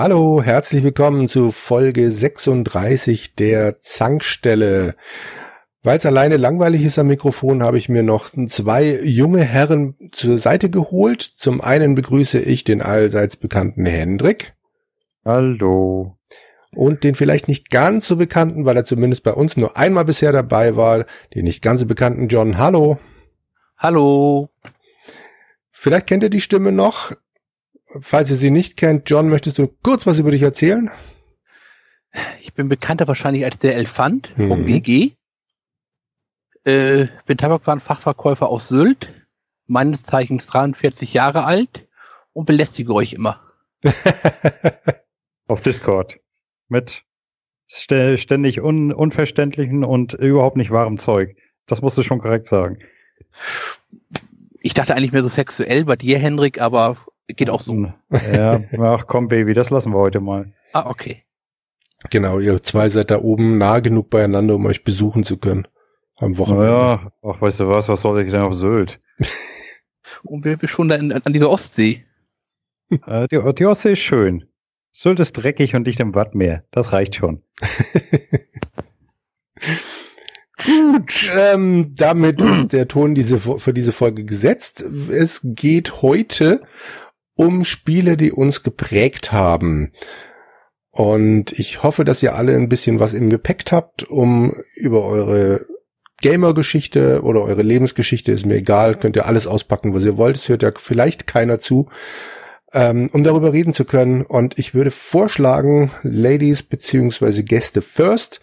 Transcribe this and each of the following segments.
Hallo, herzlich willkommen zu Folge 36 der Zankstelle. Weil es alleine langweilig ist am Mikrofon, habe ich mir noch zwei junge Herren zur Seite geholt. Zum einen begrüße ich den allseits bekannten Hendrik. Hallo. Und den vielleicht nicht ganz so bekannten, weil er zumindest bei uns nur einmal bisher dabei war, den nicht ganz so bekannten John. Hallo. Hallo. Vielleicht kennt ihr die Stimme noch. Falls ihr sie nicht kennt, John, möchtest du kurz was über dich erzählen? Ich bin bekannter wahrscheinlich als der Elefant mhm. vom BG. Äh, bin Tabakwarenfachverkäufer aus Sylt, meines Zeichens 43 Jahre alt und belästige euch immer. Auf Discord. Mit ständig un unverständlichen und überhaupt nicht wahrem Zeug. Das musst du schon korrekt sagen. Ich dachte eigentlich mehr so sexuell bei dir, Hendrik, aber Geht auch so. Ja, ach komm, Baby, das lassen wir heute mal. Ah, okay. Genau, ihr zwei seid da oben nah genug beieinander, um euch besuchen zu können. Am Wochenende. Ja, ach, weißt du was, was soll ich denn auf Sylt? Und wir sind schon da in, an dieser Ostsee. Äh, die, die Ostsee ist schön. Sylt ist dreckig und dicht im Wattmeer. Das reicht schon. Gut, ähm, damit ist der Ton diese, für diese Folge gesetzt. Es geht heute um Spiele, die uns geprägt haben. Und ich hoffe, dass ihr alle ein bisschen was im Gepäck habt, um über eure Gamer-Geschichte oder eure Lebensgeschichte, ist mir egal, könnt ihr alles auspacken, was ihr wollt. Es hört ja vielleicht keiner zu, ähm, um darüber reden zu können. Und ich würde vorschlagen, Ladies beziehungsweise Gäste first.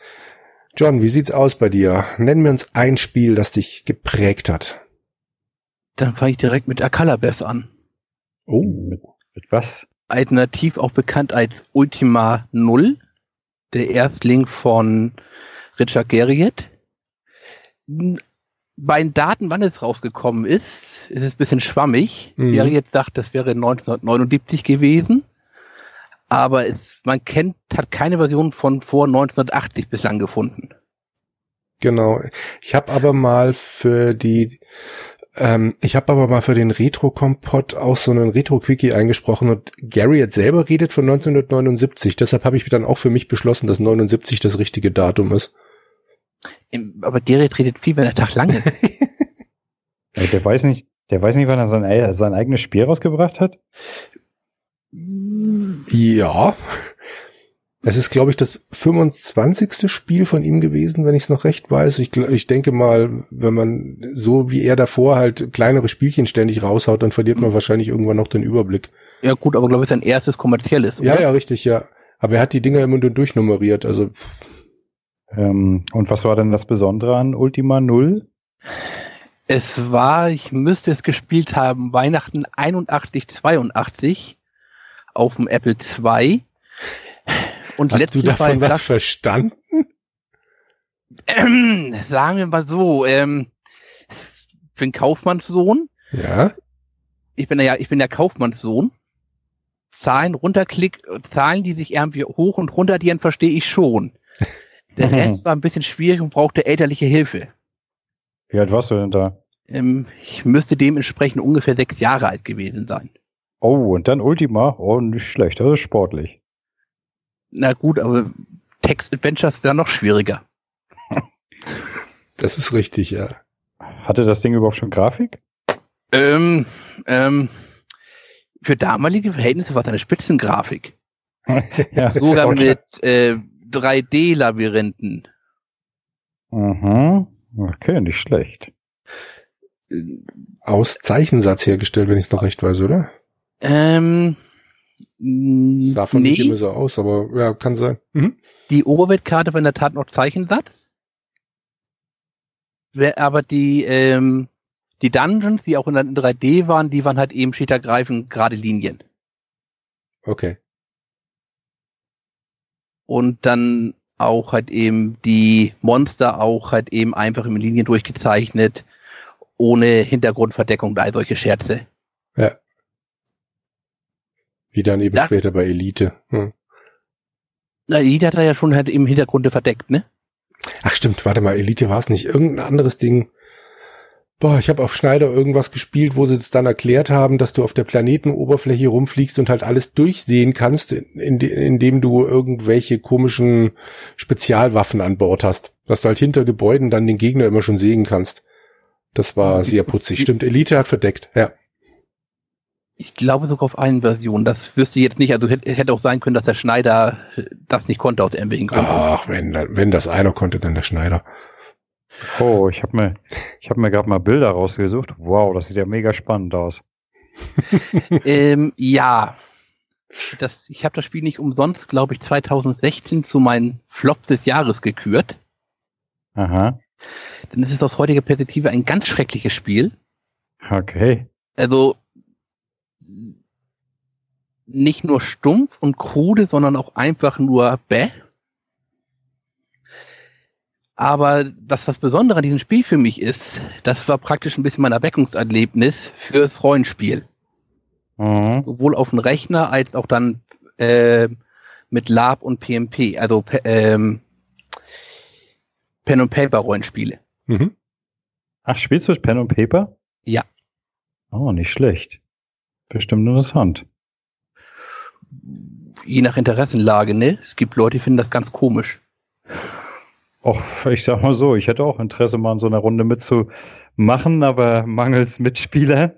John, wie sieht's aus bei dir? Nenn mir uns ein Spiel, das dich geprägt hat. Dann fange ich direkt mit Akalabes an. Oh, mit, mit was? Alternativ auch bekannt als Ultima Null, der Erstling von Richard Garriott. Bei den Daten, wann es rausgekommen ist, ist es ein bisschen schwammig. Mhm. Garriott sagt, das wäre 1979 gewesen. Aber es, man kennt, hat keine Version von vor 1980 bislang gefunden. Genau. Ich habe aber mal für die ähm, ich habe aber mal für den Retro-Kompott auch so einen Retro-Quickie eingesprochen und Gary jetzt selber redet von 1979. Deshalb habe ich dann auch für mich beschlossen, dass 79 das richtige Datum ist. Aber Gary redet viel, wenn der Tag lang ist. der weiß nicht, der weiß nicht, wann er sein, sein eigenes Spiel rausgebracht hat. Ja. Es ist, glaube ich, das 25. Spiel von ihm gewesen, wenn ich es noch recht weiß. Ich, ich denke mal, wenn man so wie er davor halt kleinere Spielchen ständig raushaut, dann verliert man wahrscheinlich irgendwann noch den Überblick. Ja gut, aber glaube ich, sein erstes kommerzielles. Oder? Ja, ja, richtig, ja. Aber er hat die Dinger immer nur durchnummeriert, also. Ähm, und was war denn das Besondere an Ultima Null? Es war, ich müsste es gespielt haben, Weihnachten 81, 82 auf dem Apple II und Hast du davon was verstanden? Ähm, sagen wir mal so, ähm, ich bin Kaufmannssohn. Ja. Ich bin ja, ich bin der Kaufmannssohn. Zahlen runterklick, Zahlen, die sich irgendwie hoch und runter addieren, verstehe ich schon. Der. Rest war ein bisschen schwierig und brauchte elterliche Hilfe. Wie alt warst du denn da? Ähm, ich müsste dementsprechend ungefähr sechs Jahre alt gewesen sein. Oh, und dann Ultima? Oh, nicht schlecht, das ist sportlich. Na gut, aber Text-Adventures wäre noch schwieriger. Das ist richtig, ja. Hatte das Ding überhaupt schon Grafik? Ähm, ähm, für damalige Verhältnisse war es eine Spitzengrafik. ja, Sogar okay. mit äh, 3D-Labyrinthen. Mhm. Okay, nicht schlecht. Aus Zeichensatz hergestellt, wenn ich es noch recht weiß, oder? Ähm, Sah von nee. nicht immer so aus, aber ja, kann sein. Mhm. Die Oberweltkarte war in der Tat noch Zeichensatz. Aber die, ähm, die Dungeons, die auch in 3D waren, die waren halt eben schickergreifend gerade Linien. Okay. Und dann auch halt eben die Monster auch halt eben einfach in Linien durchgezeichnet, ohne Hintergrundverdeckung und all solche Scherze. Ja. Wie dann eben ja. später bei Elite. Hm. Na, Elite hat er ja schon halt im Hintergrund verdeckt, ne? Ach stimmt, warte mal, Elite war es nicht. Irgendein anderes Ding. Boah, ich habe auf Schneider irgendwas gespielt, wo sie es dann erklärt haben, dass du auf der Planetenoberfläche rumfliegst und halt alles durchsehen kannst, indem du irgendwelche komischen Spezialwaffen an Bord hast. Dass du halt hinter Gebäuden dann den Gegner immer schon sehen kannst. Das war sehr putzig. Stimmt, Elite hat verdeckt, ja. Ich glaube sogar auf einen Version. Das wüsste ich jetzt nicht. Also hätte auch sein können, dass der Schneider das nicht konnte aus irgendwelchen Gründen. Ach, wenn, wenn das einer konnte, dann der Schneider. Oh, ich habe mir, ich habe mir gerade mal Bilder rausgesucht. Wow, das sieht ja mega spannend aus. ähm, ja, das, ich habe das Spiel nicht umsonst, glaube ich, 2016 zu meinen Flops des Jahres gekürt. Aha. Denn es ist aus heutiger Perspektive ein ganz schreckliches Spiel. Okay. Also nicht nur stumpf und krude, sondern auch einfach nur bäh. Aber was das Besondere an diesem Spiel für mich ist, das war praktisch ein bisschen mein Erweckungserlebnis fürs Rollenspiel. Mhm. Sowohl auf dem Rechner als auch dann äh, mit Lab und PMP, also ähm, Pen und Paper Rollenspiele. Mhm. Ach, spielst du Pen und Paper? Ja. Oh, nicht schlecht. Bestimmt interessant. Je nach Interessenlage, ne? Es gibt Leute, die finden das ganz komisch. Och, ich sag mal so, ich hätte auch Interesse, mal in so einer Runde mitzumachen, aber mangels Mitspieler.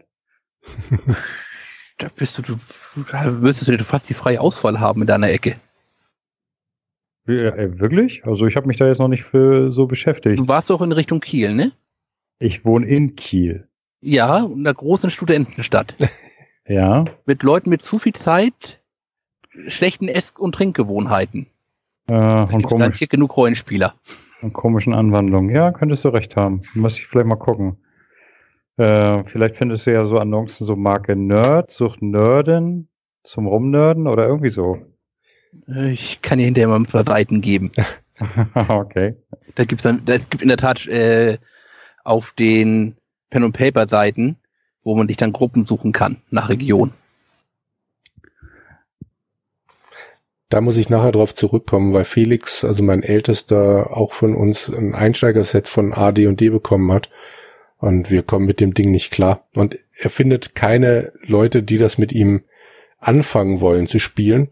da bist du, du, da müsstest du fast die freie Auswahl haben in deiner Ecke. Ja, äh, wirklich? Also ich habe mich da jetzt noch nicht für so beschäftigt. Du warst doch in Richtung Kiel, ne? Ich wohne in Kiel. Ja, in einer großen Studentenstadt. ja. Mit Leuten mit zu viel Zeit, schlechten Ess- und Trinkgewohnheiten. Äh, und komisch. hier genug Rollenspieler. Und komischen Anwandlungen. Ja, könntest du recht haben. Muss ich vielleicht mal gucken. Äh, vielleicht findest du ja so Annoncen so Marke Nerd, sucht Nerden zum Rumnerden oder irgendwie so. Ich kann dir hinterher mal ein paar Seiten geben. okay. Da gibt's dann, es gibt in der Tat äh, auf den Pen und Paper Seiten, wo man sich dann Gruppen suchen kann nach Region. Da muss ich nachher drauf zurückkommen, weil Felix, also mein Ältester, auch von uns ein Einsteigerset von A, D und D bekommen hat. Und wir kommen mit dem Ding nicht klar. Und er findet keine Leute, die das mit ihm anfangen wollen zu spielen.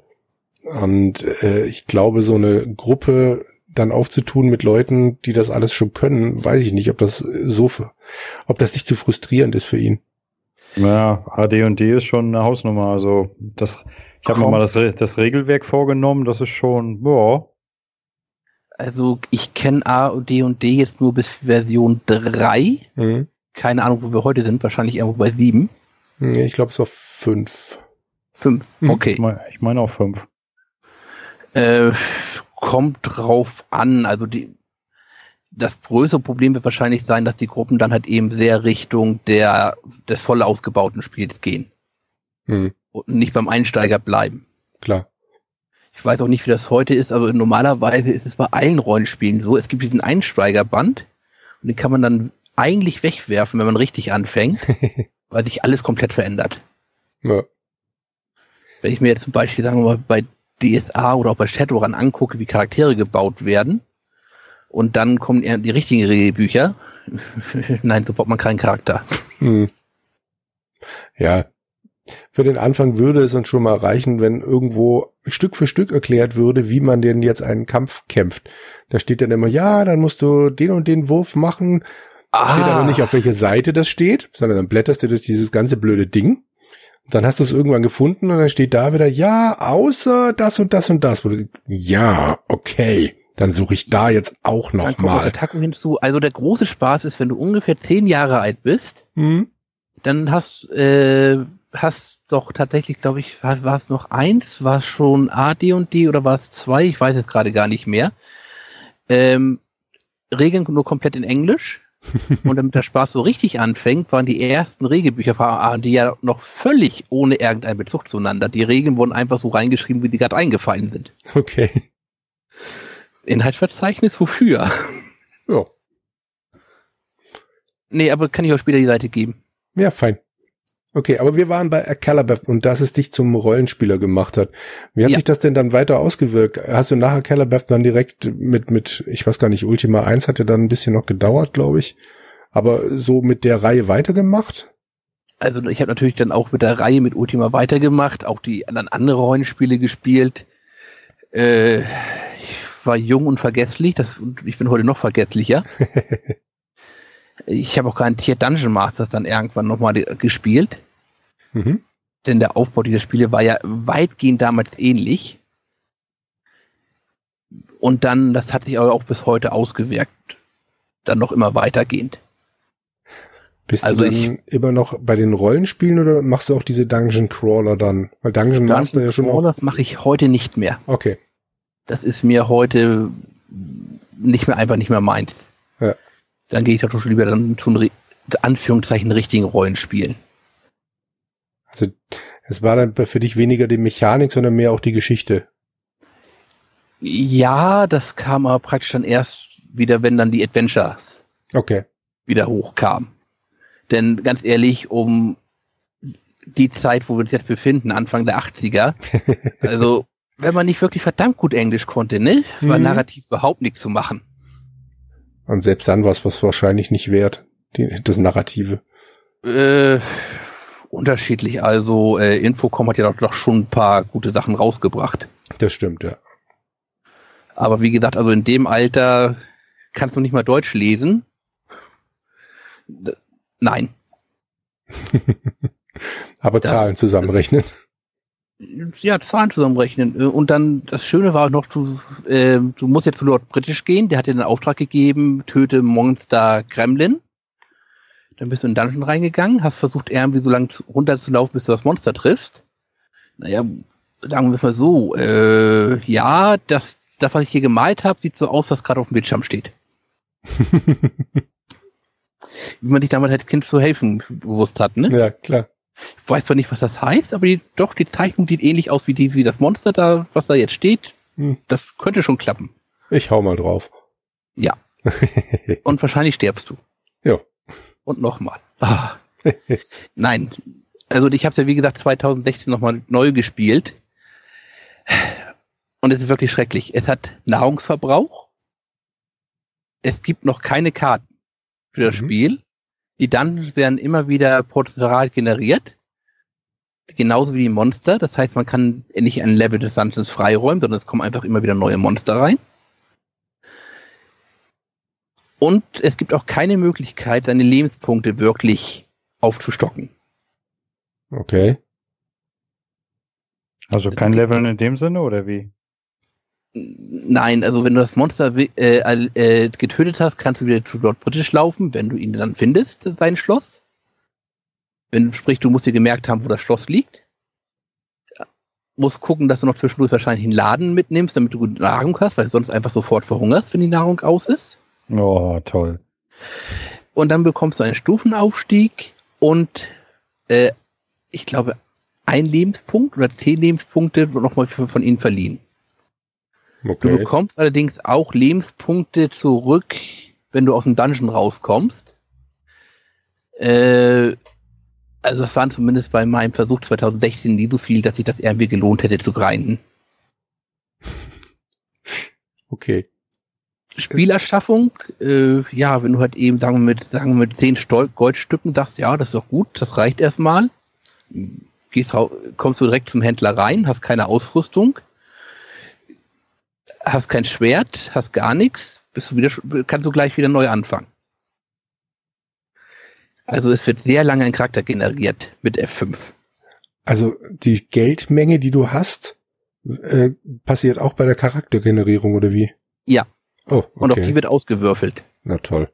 Und äh, ich glaube, so eine Gruppe dann aufzutun mit Leuten, die das alles schon können, weiß ich nicht, ob das so, ob das nicht zu frustrierend ist für ihn. Ja, AD und D ist schon eine Hausnummer. Also das ich habe mir mal das, das, Regelwerk vorgenommen, das ist schon, ja. Also ich kenne A und D und D jetzt nur bis Version 3. Mhm. Keine Ahnung, wo wir heute sind, wahrscheinlich irgendwo bei 7. Ich glaube, es war 5. 5, mhm. okay. Ich meine ich mein auch 5. Äh, kommt drauf an, also die, das größere Problem wird wahrscheinlich sein, dass die Gruppen dann halt eben sehr Richtung der, des voll ausgebauten Spiels gehen. Mhm und nicht beim Einsteiger bleiben. Klar. Ich weiß auch nicht, wie das heute ist, aber normalerweise ist es bei allen Rollenspielen so. Es gibt diesen Einsteigerband und den kann man dann eigentlich wegwerfen, wenn man richtig anfängt, weil sich alles komplett verändert. Ja. Wenn ich mir jetzt zum Beispiel, sagen wir mal, bei DSA oder auch bei Shadowrun angucke, wie Charaktere gebaut werden, und dann kommen die richtigen Regelbücher. Nein, so baut man keinen Charakter. Hm. Ja, für den Anfang würde es uns schon mal reichen, wenn irgendwo Stück für Stück erklärt würde, wie man denn jetzt einen Kampf kämpft. Da steht dann immer, ja, dann musst du den und den Wurf machen. Ah. Steht aber nicht, auf welche Seite das steht, sondern dann blätterst du durch dieses ganze blöde Ding. Dann hast du es irgendwann gefunden und dann steht da wieder, ja, außer das und das und das. Ja, okay. Dann suche ich da jetzt auch noch dann mal. Hinzu. Also der große Spaß ist, wenn du ungefähr zehn Jahre alt bist, mhm. dann hast äh, hast doch tatsächlich, glaube ich, war, war es noch eins, war es schon A, D und D oder war es zwei? Ich weiß es gerade gar nicht mehr. Ähm, Regeln nur komplett in Englisch. und damit der Spaß so richtig anfängt, waren die ersten Regelbücher von A, die ja noch völlig ohne irgendeinen Bezug zueinander. Die Regeln wurden einfach so reingeschrieben, wie die gerade eingefallen sind. Okay. Inhaltsverzeichnis wofür? Ja. Nee, aber kann ich auch später die Seite geben. Ja, fein. Okay, aber wir waren bei Calabath und dass es dich zum Rollenspieler gemacht hat. Wie hat ja. sich das denn dann weiter ausgewirkt? Hast du nachher Calabath dann direkt mit, mit, ich weiß gar nicht, Ultima 1 hatte dann ein bisschen noch gedauert, glaube ich. Aber so mit der Reihe weitergemacht? Also ich habe natürlich dann auch mit der Reihe mit Ultima weitergemacht, auch die anderen andere Rollenspiele gespielt. Äh, ich war jung und vergesslich, das, ich bin heute noch vergesslicher. ich habe auch garantiert Dungeon Masters dann irgendwann nochmal gespielt. Mhm. Denn der Aufbau dieser Spiele war ja weitgehend damals ähnlich. Und dann, das hat sich aber auch bis heute ausgewirkt. Dann noch immer weitergehend. Bist also du dann ich, immer noch bei den Rollenspielen oder machst du auch diese Dungeon Crawler dann? Weil Dungeon, Dungeon Master ja schon Crawlers mache ich heute nicht mehr. Okay. Das ist mir heute nicht mehr einfach nicht mehr meins. Ja. Dann gehe ich doch schon lieber dann zu Anführungszeichen richtigen Rollenspielen. Also es war dann für dich weniger die Mechanik, sondern mehr auch die Geschichte. Ja, das kam aber praktisch dann erst wieder, wenn dann die Adventures okay. wieder hochkamen. Denn ganz ehrlich, um die Zeit, wo wir uns jetzt befinden, Anfang der 80er, also wenn man nicht wirklich verdammt gut Englisch konnte, ne, war mhm. narrativ überhaupt nichts zu machen. Und selbst dann war es was wahrscheinlich nicht wert, die, das Narrative. Äh, unterschiedlich. Also äh, Infocom hat ja doch, doch schon ein paar gute Sachen rausgebracht. Das stimmt, ja. Aber wie gesagt, also in dem Alter kannst du nicht mal Deutsch lesen. Nein. Aber das, Zahlen zusammenrechnen. Ja, Zahlen zusammenrechnen. Und dann, das Schöne war noch, du, äh, du musst jetzt zu Lord British gehen, der hat dir den Auftrag gegeben, töte Monster Gremlin. Dann bist du in den Dungeon reingegangen, hast versucht, irgendwie so lange runterzulaufen, bis du das Monster triffst. Naja, sagen wir mal so, äh, ja, das, das, was ich hier gemalt habe, sieht so aus, was gerade auf dem Bildschirm steht. Wie man sich damals als Kind zu helfen bewusst hat, ne? Ja, klar. Ich weiß zwar nicht, was das heißt, aber die, doch, die Zeichnung sieht ähnlich aus wie, die, wie das Monster da, was da jetzt steht. Hm. Das könnte schon klappen. Ich hau mal drauf. Ja. Und wahrscheinlich stirbst du. Und nochmal. Ah. Nein, also ich habe es ja wie gesagt 2016 nochmal neu gespielt und es ist wirklich schrecklich. Es hat Nahrungsverbrauch, es gibt noch keine Karten für das mhm. Spiel. Die Dungeons werden immer wieder prozedural generiert, genauso wie die Monster. Das heißt, man kann nicht ein Level des Dungeons freiräumen, sondern es kommen einfach immer wieder neue Monster rein. Und es gibt auch keine Möglichkeit, seine Lebenspunkte wirklich aufzustocken. Okay. Also kein Leveln in dem Sinne oder wie? Nein, also wenn du das Monster äh, äh, getötet hast, kannst du wieder zu Lord British laufen, wenn du ihn dann findest, sein Schloss. Wenn sprich, du musst dir gemerkt haben, wo das Schloss liegt. Musst gucken, dass du noch zwischendurch wahrscheinlich einen Laden mitnimmst, damit du gute Nahrung hast, weil du sonst einfach sofort verhungerst, wenn die Nahrung aus ist. Oh, toll. Und dann bekommst du einen Stufenaufstieg und äh, ich glaube, ein Lebenspunkt oder zehn Lebenspunkte wird nochmal von ihnen verliehen. Okay. Du bekommst allerdings auch Lebenspunkte zurück, wenn du aus dem Dungeon rauskommst. Äh, also das waren zumindest bei meinem Versuch 2016 nie so viel, dass sich das irgendwie gelohnt hätte zu grinden. Okay. Spielerschaffung, äh, ja, wenn du halt eben, sagen wir mit, sagen wir mit zehn Stol Goldstücken sagst, ja, das ist doch gut, das reicht erstmal. Gehst, kommst du direkt zum Händler rein, hast keine Ausrüstung, hast kein Schwert, hast gar nichts, bist du wieder, kannst du gleich wieder neu anfangen. Also es wird sehr lange ein Charakter generiert mit F5. Also die Geldmenge, die du hast, äh, passiert auch bei der Charaktergenerierung oder wie? Ja, Oh, okay. Und auf die wird ausgewürfelt. Na toll.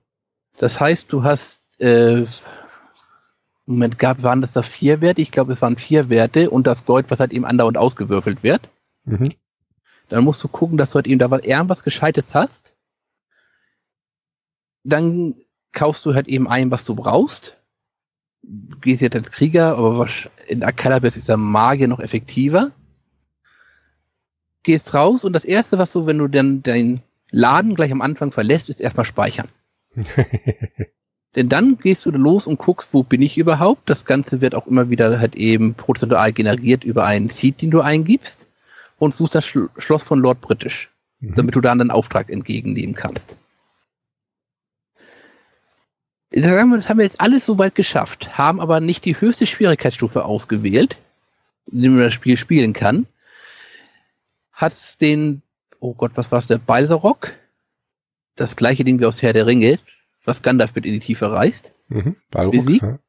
Das heißt, du hast, äh, Moment, gab, waren das da vier Werte? Ich glaube, es waren vier Werte und das Gold, was halt eben andauernd ausgewürfelt wird. Mhm. Dann musst du gucken, dass du halt eben da irgendwas Gescheites hast. Dann kaufst du halt eben ein, was du brauchst. Gehst jetzt als Krieger, aber in Akalabes ist der Magier noch effektiver. Gehst raus und das erste, was du, wenn du dann dein Laden gleich am Anfang verlässt, ist erstmal speichern. Denn dann gehst du los und guckst, wo bin ich überhaupt. Das Ganze wird auch immer wieder halt eben prozentual generiert über einen Seed, den du eingibst und suchst das Schl Schloss von Lord British, mhm. damit du dann einen Auftrag entgegennehmen kannst. Das haben wir jetzt alles soweit geschafft, haben aber nicht die höchste Schwierigkeitsstufe ausgewählt, in dem man das Spiel spielen kann. Hat den, oh Gott, was war es, der Balserok? Das gleiche Ding wie aus Herr der Ringe, was Gandalf mit in die Tiefe reißt. Mhm. Balrog, Besiegt? ja.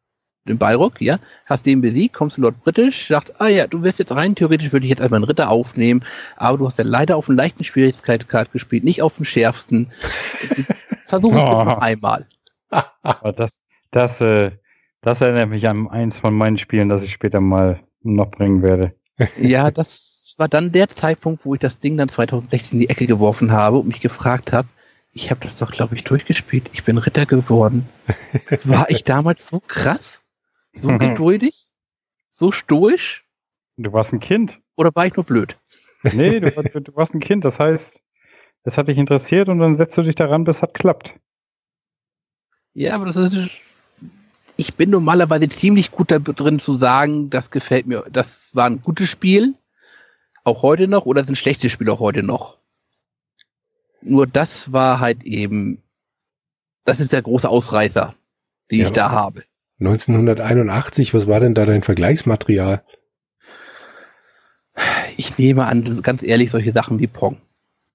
den Balrog, ja, hast den besiegt, kommst zu Lord British, sagt, ah ja, du wirst jetzt rein, theoretisch würde ich jetzt als meinen Ritter aufnehmen, aber du hast ja leider auf einen leichten Schwierigkeitsgrad gespielt, nicht auf den schärfsten. Versuch es Oh. noch einmal. Das, das, äh, das erinnert mich an eins von meinen Spielen, das ich später mal noch bringen werde. Ja, das war dann der Zeitpunkt, wo ich das Ding dann 2016 in die Ecke geworfen habe und mich gefragt habe, ich habe das doch, glaube ich, durchgespielt. Ich bin Ritter geworden. War ich damals so krass? So geduldig? So stoisch? Du warst ein Kind. Oder war ich nur blöd? Nee, du, du warst ein Kind. Das heißt, es hat dich interessiert und dann setzt du dich daran, bis es hat klappt. Ja, aber das ist. Ich bin normalerweise ziemlich gut da drin zu sagen, das gefällt mir, das war ein gutes Spiel, auch heute noch, oder sind schlechte Spiele auch heute noch. Nur das war halt eben, das ist der große Ausreißer, den Ja, ich da habe. 1981, was war denn da dein Vergleichsmaterial? Ich nehme an, ganz ehrlich, solche Sachen wie Pong.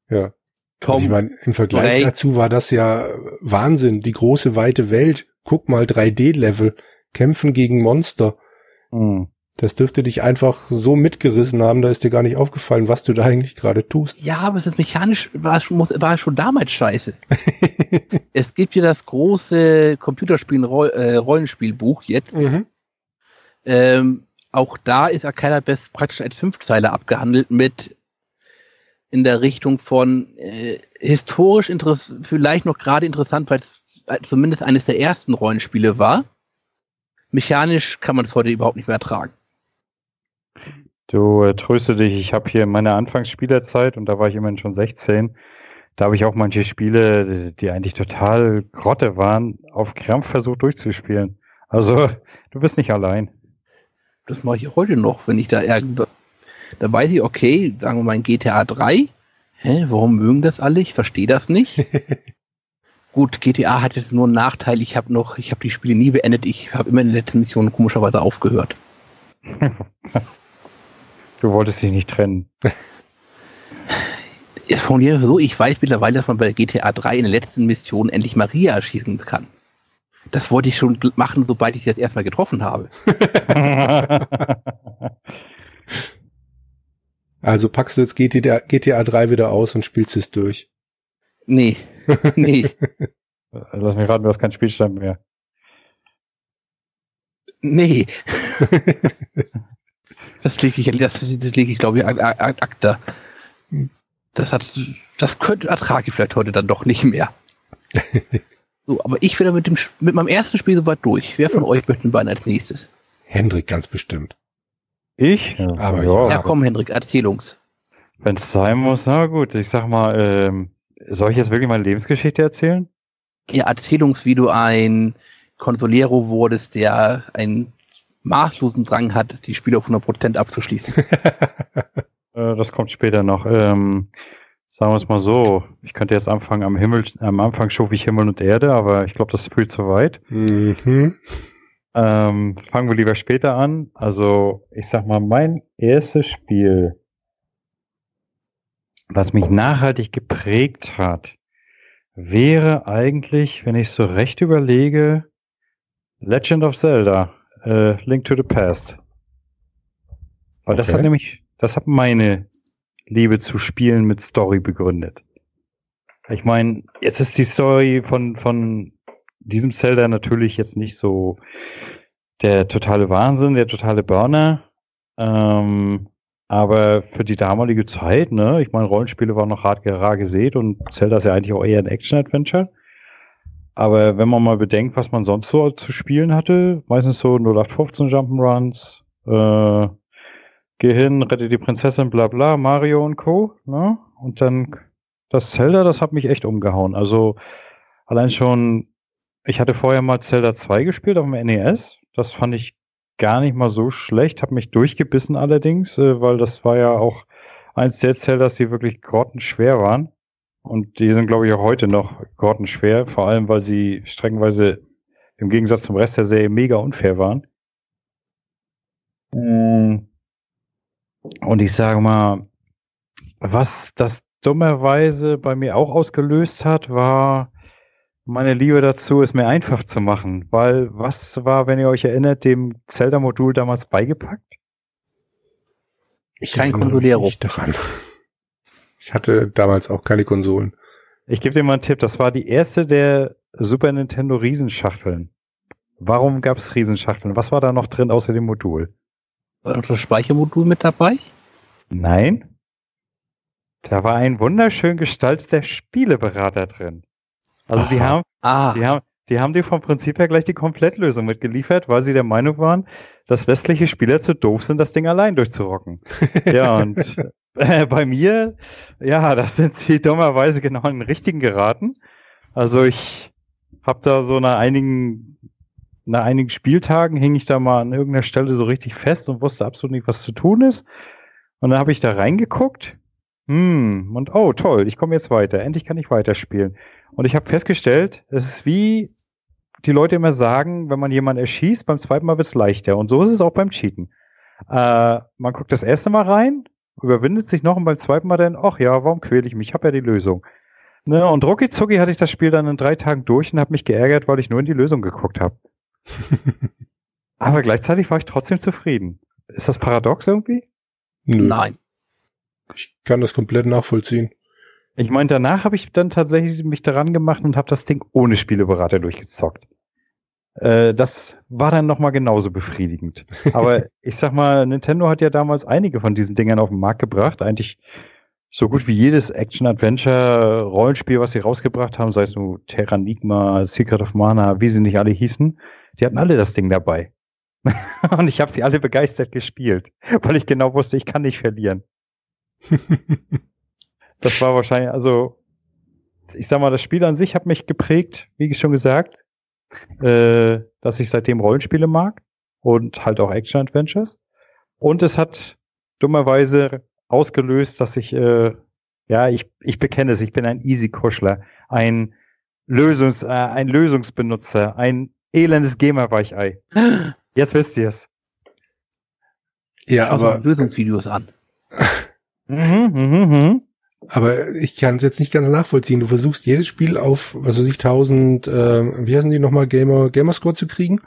Ja. Tom, ich meine, im Vergleich Ray. dazu war das ja Wahnsinn. Die große, weite Welt. Guck mal, 3D-Level. Kämpfen gegen Monster. Hm. Das dürfte dich einfach so mitgerissen haben, da ist dir gar nicht aufgefallen, was du da eigentlich gerade tust. ja, aber es ist mechanisch, war, schon- war schon damals scheiße. es gibt ja das große Computerspiel-Rollenspielbuch jetzt, mhm. Ähm, auch da ist Arcana Best praktisch als Fünfzeiler abgehandelt mit in der Richtung von äh, historisch interess vielleicht noch gerade interessant, weil es äh, zumindest eines der ersten Rollenspiele war. Mechanisch kann man es heute überhaupt nicht mehr ertragen. Du äh, tröste dich, ich habe hier meine Anfangsspielerzeit und da war ich immerhin schon 16. Da habe ich auch manche Spiele, die eigentlich total Grotte waren, auf Krampf versucht durchzuspielen. Also, du bist nicht allein. Das mache ich heute noch, wenn ich da irgendwo. Da weiß ich, okay, sagen wir mal in GTA 3. Hä, warum mögen das alle? Ich verstehe das nicht. Gut, GTA hat jetzt nur einen Nachteil. Ich habe noch, ich habe die Spiele nie beendet. Ich habe immer in der letzten Mission komischerweise aufgehört. Du wolltest dich nicht trennen. Es formuliere so, ich weiß mittlerweile, dass man bei der GTA 3 in der letzten Mission endlich Maria erschießen kann. Das wollte ich schon machen, sobald ich sie das erstmal getroffen habe. Also packst du jetzt GTA, GTA 3 wieder aus und spielst es durch. Nee, nee, Lass mich raten, du hast keinen Spielstand mehr. nee. Das lege ich, das, das lege ich, glaube ich, ad ad acta. Das hat, das könnte ertrage ich vielleicht heute dann doch nicht mehr. So, aber ich wäre mit dem, mit meinem ersten Spiel soweit durch. Wer von euch möchte den beiden als nächstes? Hendrik ganz bestimmt. Ich? Aber ja, Ja, komm, Hendrik, erzähl uns. wenn es sein muss, na gut, ich sag mal, ähm, soll ich jetzt wirklich meine Lebensgeschichte erzählen? Ja, erzähl uns, wie du ein Consolero wurdest, der einen maßlosen Drang hat, die Spiele auf 100% abzuschließen. Äh, das kommt später noch. Ähm, sagen wir es mal so, ich könnte jetzt anfangen, am Himmel, am Anfang schuf ich Himmel und Erde, aber ich glaube, das fühlt zu weit. mhm. Ähm, fangen wir lieber später an. Also, ich sag mal, mein erstes Spiel, was mich nachhaltig geprägt hat, wäre eigentlich, wenn ich so recht überlege, Legend of Zelda, äh, Link to the Past. Weil das Okay. hat nämlich, das hat meine Liebe zu Spielen mit Story begründet. Ich meine, jetzt ist die Story von, von diesem Zelda natürlich jetzt nicht so der totale Wahnsinn, der totale Burner. Ähm, aber für die damalige Zeit, ne, ich meine, Rollenspiele waren noch rar, rar gesät und Zelda ist ja eigentlich auch eher ein Action-Adventure. Aber wenn man mal bedenkt, was man sonst so zu spielen hatte, meistens so 0815 Jump'n'Runs, äh, geh hin, rette die Prinzessin, bla bla, Mario und Co. Ne? Und dann das Zelda, das hat mich echt umgehauen. Also allein schon, ich hatte vorher mal Zelda 2 gespielt auf dem NES. Das fand ich gar nicht mal so schlecht, habe mich durchgebissen allerdings, äh, weil das war ja auch eins der Zeldas, die wirklich grottenschwer waren. Und die sind, glaube ich, auch heute noch grottenschwer, vor allem, weil sie streckenweise im Gegensatz zum Rest der Serie mega unfair waren. Mm. Und ich sage mal, was das dummerweise bei mir auch ausgelöst hat, war meine Liebe dazu, es mir einfach zu machen. Weil was war, wenn ihr euch erinnert, dem Zelda-Modul damals beigepackt? Ich Kein Consolero. nicht daran. Ich hatte damals auch keine Konsolen. Ich gebe dir mal einen Tipp, das war die erste der Super Nintendo Riesenschachteln. Warum gab es Riesenschachteln? Was war da noch drin außer dem Modul? War noch das Speichermodul mit dabei? Nein. Da war ein wunderschön gestalteter Spieleberater drin. Also die haben, Ah, die haben, die haben dir vom Prinzip her gleich die Komplettlösung mitgeliefert, weil sie der Meinung waren, dass westliche Spieler zu doof sind, das Ding allein durchzurocken. ja, und äh, bei mir, ja, da sind sie dummerweise genau in den richtigen geraten. Also ich habe da so nach einigen, nach einigen Spieltagen hing ich da mal an irgendeiner Stelle so richtig fest und wusste absolut nicht, was zu tun ist. Und dann habe ich da reingeguckt. Hm, und oh, toll, ich komme jetzt weiter. Endlich kann ich weiterspielen. Und ich habe festgestellt, es ist wie die Leute immer sagen, wenn man jemanden erschießt, beim zweiten Mal wird's leichter. Und so ist es auch beim Cheaten. Äh, man guckt das erste Mal rein, überwindet sich noch und beim zweiten Mal dann, ach ja, warum quäle ich mich? Ich habe ja die Lösung. Ne, und rucki zucki hatte ich das Spiel dann in drei Tagen durch und habe mich geärgert, weil ich nur in die Lösung geguckt habe. Aber gleichzeitig war ich trotzdem zufrieden. Ist das paradox irgendwie? Nö, nein. ich kann das komplett nachvollziehen. Ich meine, danach habe ich dann tatsächlich mich daran gemacht und habe das Ding ohne Spieleberater durchgezockt. Äh, das war dann nochmal genauso befriedigend. Aber ich sag mal, Nintendo hat ja damals einige von diesen Dingern auf den Markt gebracht. Eigentlich so gut wie jedes Action-Adventure-Rollenspiel, was sie rausgebracht haben, sei es nur Terranigma, Secret of Mana, wie sie nicht alle hießen, die hatten alle das Ding dabei. und ich habe sie alle begeistert gespielt, weil ich genau wusste, ich kann nicht verlieren. Das war wahrscheinlich, also, ich sag mal, das Spiel an sich hat mich geprägt, wie schon gesagt, äh, dass ich seitdem Rollenspiele mag und halt auch Action-Adventures. Und es hat dummerweise ausgelöst, dass ich, äh, ja, ich, ich bekenne es, ich bin ein Easy-Kuschler, ein Lösungs, äh, ein Lösungsbenutzer, ein elendes Gamer-Weichei. Jetzt wisst ihr es. Ja, aber, Lösungsvideos an. Mhm, mhm, mhm. Aber ich kann es jetzt nicht ganz nachvollziehen. Du versuchst jedes Spiel auf, was weiß ich, 1000, äh, wie heißen die nochmal, Gamer, Gamerscore zu kriegen?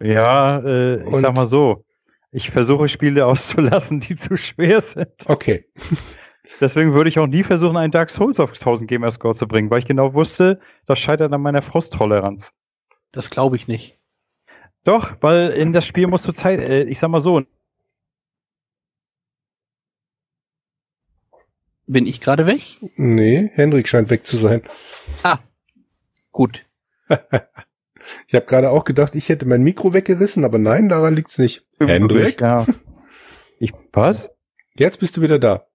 Ja, äh, ich Und- sag mal so. Ich versuche Spiele auszulassen, die zu schwer sind. Okay. Deswegen würde ich auch nie versuchen, einen Dark Souls auf 1000 Gamerscore zu bringen, weil ich genau wusste, das scheitert an meiner Frusttoleranz. Das glaube ich nicht. Doch, weil in das Spiel musst du Zeit, äh, ich sag mal so, Bin ich gerade weg? Nee, Hendrik scheint weg zu sein. Gut. Ich habe gerade auch gedacht, ich hätte mein Mikro weggerissen, aber nein, daran liegt's nicht. Hendrik? Ja. Ich, was? Jetzt bist du wieder da.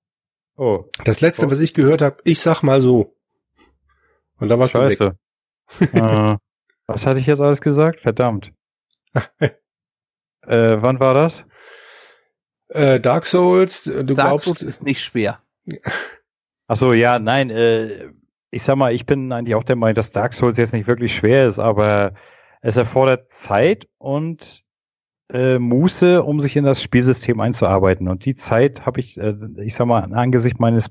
Oh, Das letzte, Oh. was ich gehört habe, ich sag mal so. Und dann warst du weg. scheiße. äh, was hatte ich jetzt alles gesagt? Verdammt. äh, wann war das? Äh, Dark Souls, du Dark glaubst, Souls ist nicht schwer. Ach so, ja, nein, äh, ich sag mal, ich bin eigentlich auch der Meinung, dass Dark Souls jetzt nicht wirklich schwer ist, aber es erfordert Zeit und äh, Muße, um sich in das Spielsystem einzuarbeiten. Und die Zeit habe ich, äh, ich sag mal, angesichts meines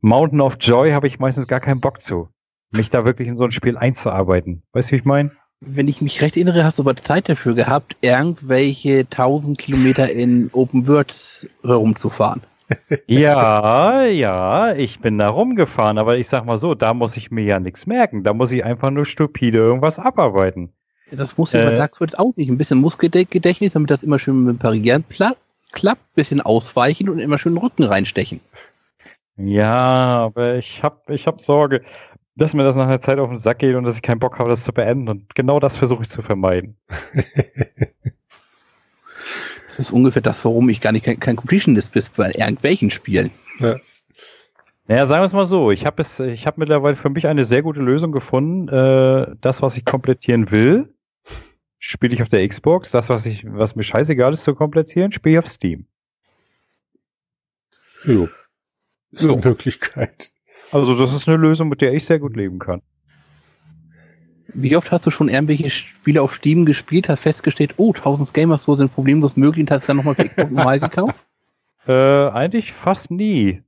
Mountain of Joy habe ich meistens gar keinen Bock zu, mich da wirklich in so ein Spiel einzuarbeiten. Weißt du, wie ich meine? Wenn ich mich recht erinnere, hast du aber Zeit dafür gehabt, irgendwelche 1000 Kilometer in Open Worlds herumzufahren. Ja, ja, ich bin da rumgefahren, aber ich sag mal so, da muss ich mir ja nichts merken. Da muss ich einfach nur stupide irgendwas abarbeiten. Das muss ja Äh. bei Souls auch nicht. Ein bisschen Muskelgedächtnis, damit das immer schön mit dem Parieren klappt, bisschen ausweichen und immer schön den Rücken reinstechen. Ja, aber ich hab, ich hab Sorge, dass mir das nach einer Zeit auf den Sack geht und dass ich keinen Bock habe, das zu beenden. Und genau das versuche ich zu vermeiden. Das ist ungefähr das, warum ich gar nicht kein, kein Completionist bin bei irgendwelchen Spielen. Naja, sagen wir es mal so, ich habe es, ich habe mittlerweile für mich eine sehr gute Lösung gefunden. Äh, das, was ich komplettieren will, spiele ich auf der Xbox. Das, was ich, was mir scheißegal ist zu komplettieren, spiele ich auf Steam. jo. Ist Jo. eine Möglichkeit. Also das ist eine Lösung, mit der ich sehr gut leben kann. Wie oft hast du schon irgendwelche Spiele auf Steam gespielt, hast festgestellt, oh, 1000 Gamers so sind problemlos möglich und hast dann nochmal Xbox normal gekauft? Äh, eigentlich fast nie.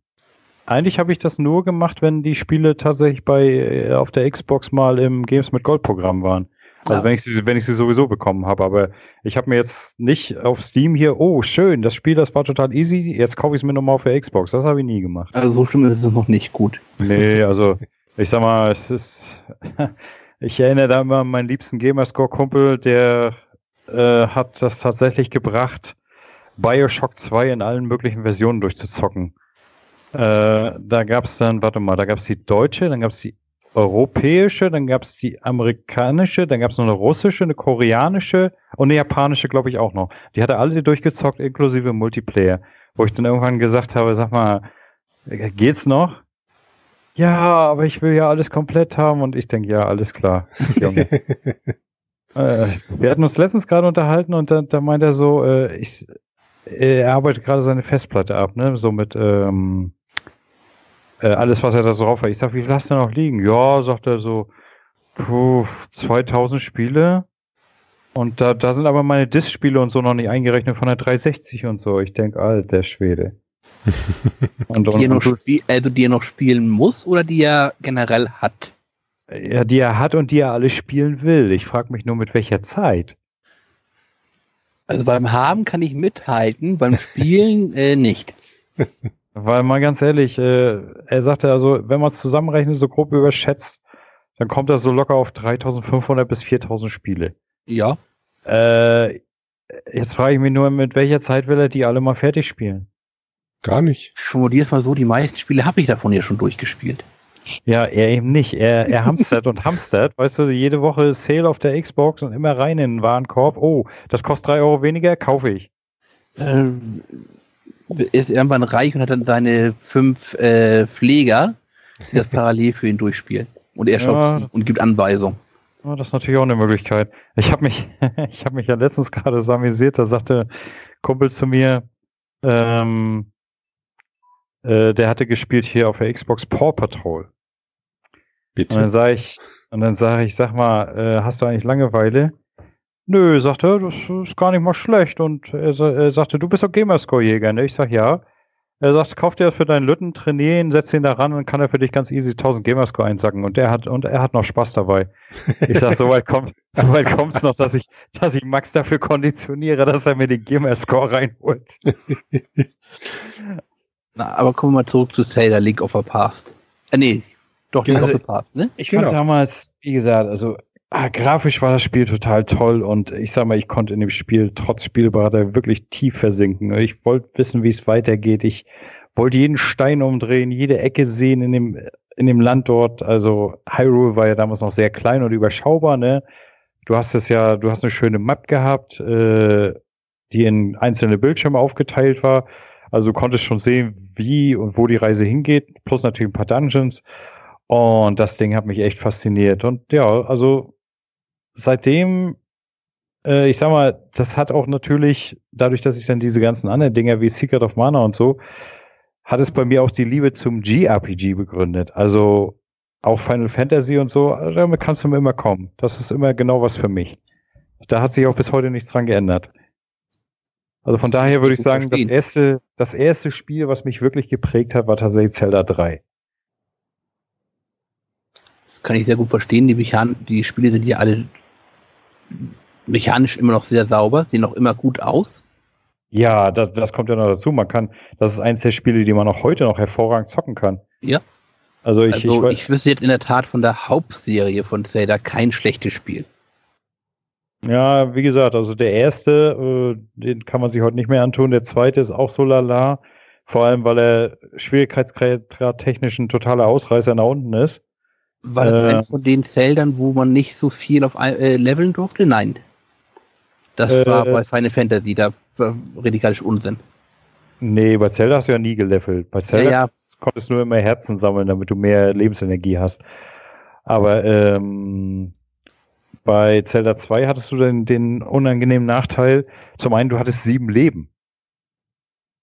Eigentlich habe ich das nur gemacht, wenn die Spiele tatsächlich bei äh, auf der Xbox mal im Games mit Gold Programm waren. Also Ja. wenn ich sie wenn ich sie sowieso bekommen habe, aber ich habe mir jetzt nicht auf Steam hier, oh schön, das Spiel, das war total easy, jetzt kaufe ich es mir nochmal auf der Xbox. Das habe ich nie gemacht. Also so schlimm ist es noch nicht gut. Nee, also ich sag mal, es ist ich erinnere da immer an meinen liebsten Gamerscore Kumpel, der äh, hat das tatsächlich gebracht, BioShock 2 in allen möglichen Versionen durchzuzocken. Äh, da gab's dann, warte mal, da gab's die deutsche, dann gab's die europäische, dann gab's die amerikanische, dann gab's noch eine russische, eine koreanische und eine japanische, glaube ich, auch noch. Die hat er alle durchgezockt, inklusive Multiplayer. Wo ich dann irgendwann gesagt habe, sag mal, äh, geht's noch? Ja, aber ich will ja alles komplett haben und ich denke, ja, alles klar. Äh, wir hatten uns letztens gerade unterhalten und da, da meint er so, äh, ich, äh, er arbeitet gerade seine Festplatte ab, ne? So mit ähm, äh, alles, was er da so drauf hat. Ich sag, wie viel hast du noch liegen? Ja, sagt er so, puh, 2000 Spiele. Und da, da sind aber meine Disk-Spiele und so noch nicht eingerechnet von der 360 und so. Ich denk, alter Schwede. Und, Die er und, noch also die er noch spielen muss oder die er generell hat. ja, die er hat und die er alle spielen will. Ich frage mich nur, mit welcher Zeit. Also beim Haben kann ich mithalten, beim Spielen äh, nicht. Weil mal ganz ehrlich, äh, er sagte also, wenn man es zusammenrechnet, so grob überschätzt, dann kommt das so locker auf 3500 bis 4000 Spiele. Ja. Äh, jetzt frage ich mich nur, mit welcher Zeit will er die alle mal fertig spielen? Gar nicht. Ich formuliere es mal so, die meisten Spiele habe ich davon ja schon durchgespielt. Ja, er eben nicht. Er, er hamstert und hamstert. Weißt du, jede Woche Sale auf der Xbox und immer rein in den Warenkorb. Oh, das kostet drei Euro weniger, kaufe ich. Ähm, ist irgendwann reich und hat dann seine fünf äh, Pfleger, die das parallel für ihn durchspielen. Und er schaut Ja. und gibt Anweisungen. Ja, das ist natürlich auch eine Möglichkeit. Ich habe mich, ich habe mich ja letztens gerade so amüsiert, da sagte ein Kumpel zu mir, ähm, äh, der hatte gespielt hier auf der Xbox Paw Patrol. Und dann Bitte. sage ich, und dann sage ich, sag mal, äh, hast du eigentlich Langeweile? Nö, sagt er, das ist gar nicht mal schlecht. Und er, er sagte, du bist doch Gamerscore-Jäger, ne? Ich sag ja. Er sagt, kauf dir das für deinen Lütten, trainier ihn, setz ihn da ran und kann er für dich ganz easy 1000 Gamerscore einsacken. Und er hat, und er hat noch Spaß dabei. Ich sag, so weit kommt, so weit kommt's noch, dass ich, dass ich Max dafür konditioniere, dass er mir den Gamerscore reinholt. Na, aber kommen wir mal zurück zu Zelda Link of the Past. Äh, nee, doch Link Genau. of the Past, ne? Ich Genau. fand damals, wie gesagt, also ah, grafisch war das Spiel total toll und ich sag mal, ich konnte in dem Spiel trotz Spielberater wirklich tief versinken. Ich wollte wissen, wie es weitergeht. Ich wollte jeden Stein umdrehen, jede Ecke sehen in dem, in dem Land dort. Also Hyrule war ja damals noch sehr klein und überschaubar, ne? Du hast es ja, du hast eine schöne Map gehabt, äh, die in einzelne Bildschirme aufgeteilt war. Also du konntest schon sehen, wie und wo die Reise hingeht, plus natürlich ein paar Dungeons. Und das Ding hat mich echt fasziniert. Und ja, also seitdem, äh, ich sag mal, das hat auch natürlich, dadurch, dass ich dann diese ganzen anderen Dinger wie Secret of Mana und so, hat es bei mir auch die Liebe zum JRPG begründet. Also auch Final Fantasy und so, also damit kannst du mir immer kommen. Das ist immer genau was für mich. Da hat sich auch bis heute nichts dran geändert. Also von daher würde ich sagen, das erste, das erste Spiel, was mich wirklich geprägt hat, war tatsächlich Zelda 3. Das kann ich sehr gut verstehen. Die, Mechan die Spiele sind ja alle mechanisch immer noch sehr sauber, sehen auch immer gut aus. Ja, das, das kommt ja noch dazu. Man kann, das ist eins der Spiele, die man auch heute noch hervorragend zocken kann. Ja. Also ich, also ich, ich wüsste jetzt in der Tat von der Hauptserie von Zelda kein schlechtes Spiel. Ja, wie gesagt, also der erste, äh, den kann man sich heute nicht mehr antun. Der zweite ist auch so lala. Vor allem, weil er Schwierigkeitsgrad technisch ein totaler Ausreißer nach unten ist. War das Äh. eins von den Zeldern, wo man nicht so viel auf äh, leveln durfte? Nein. Das Äh. war bei Final Fantasy, da war radikalisch Unsinn. Nee, bei Zelda hast du ja nie gelevelt. Bei Zelda Ja, ja. konntest du nur immer Herzen sammeln, damit du mehr Lebensenergie hast. Aber ähm, bei Zelda 2 hattest du den, den unangenehmen Nachteil, zum einen, du hattest sieben Leben.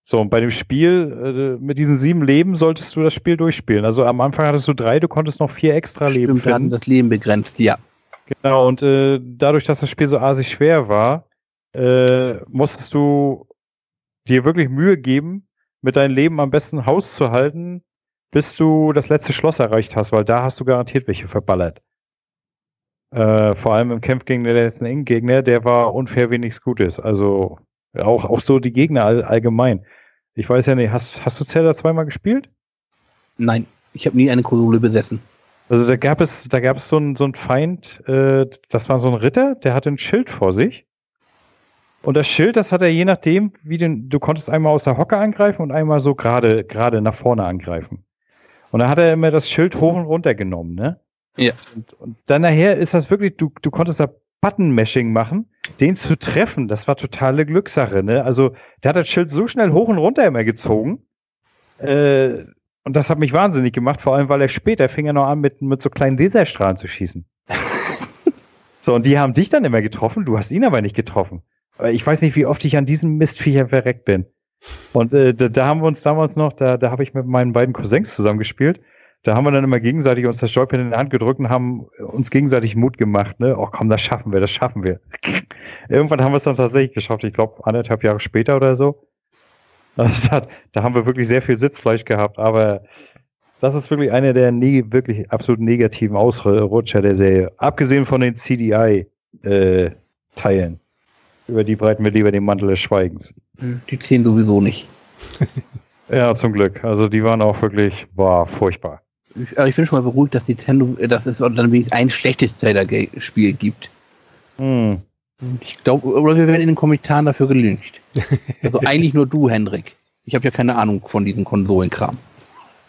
So, und bei dem Spiel, äh, mit diesen sieben Leben solltest du das Spiel durchspielen. Also am Anfang hattest du drei, du konntest noch vier extra Leben Stimmt, wir hatten das Leben begrenzt, ja. Genau, und äh, dadurch, dass das Spiel so asig schwer war, äh, musstest du dir wirklich Mühe geben, mit deinem Leben am besten Haus zu halten, bis du das letzte Schloss erreicht hast, weil da hast du garantiert welche verballert. Äh, vor allem im Kampf gegen den letzten Endgegner, der war unfair wie nichts Gutes. Also auch, auch so die Gegner all, allgemein. Ich weiß ja nicht, hast, hast du Zelda zweimal gespielt? Nein, ich habe nie eine Konsole besessen. Also da gab es, da gab es so einen so ein Feind, äh, das war so ein Ritter, der hatte ein Schild vor sich. Und das Schild, das hat er je nachdem, wie den, du konntest einmal aus der Hocke angreifen und einmal so gerade, gerade nach vorne angreifen. Und dann hat er immer das Schild hoch und runter genommen, ne? Ja. Und, und dann nachher ist das wirklich, du, du konntest da Button-Mashing machen, den zu treffen, das war totale Glückssache, ne? Also, der hat das Schild so schnell hoch und runter immer gezogen. Äh, und das hat mich wahnsinnig gemacht, vor allem, weil er später fing er noch an, mit, mit so kleinen Laserstrahlen zu schießen. so, und die haben dich dann immer getroffen, du hast ihn aber nicht getroffen. Ich weiß nicht, wie oft ich an diesem Mistviecher verreckt bin. Und äh, da, da haben wir uns damals noch, da, da habe ich mit meinen beiden Cousins zusammengespielt. Da haben wir dann immer gegenseitig uns das Joypad in die Hand gedrückt und haben uns gegenseitig Mut gemacht. Ne? Oh komm, das schaffen wir, das schaffen wir. Irgendwann haben wir es dann tatsächlich geschafft. Ich glaube, anderthalb Jahre später oder so. Das hat, da haben wir wirklich sehr viel Sitzfleisch gehabt. Aber das ist wirklich einer der ne wirklich absolut negativen Ausrutscher der Serie. Abgesehen von den CDI-Teilen. Äh, Über die breiten wir lieber den Mantel des Schweigens. Die zählen sowieso nicht. Ja, zum Glück. Also die waren auch wirklich, war furchtbar. Ich, aber ich bin schon mal beruhigt, dass Nintendo, äh, dass es dann wenigstens ein schlechtes Zelda-Spiel gibt. Hm. Ich glaube, oder wir werden in den Kommentaren dafür gelyncht. Also eigentlich nur du, Hendrik. Ich habe ja keine Ahnung von diesem Konsolenkram.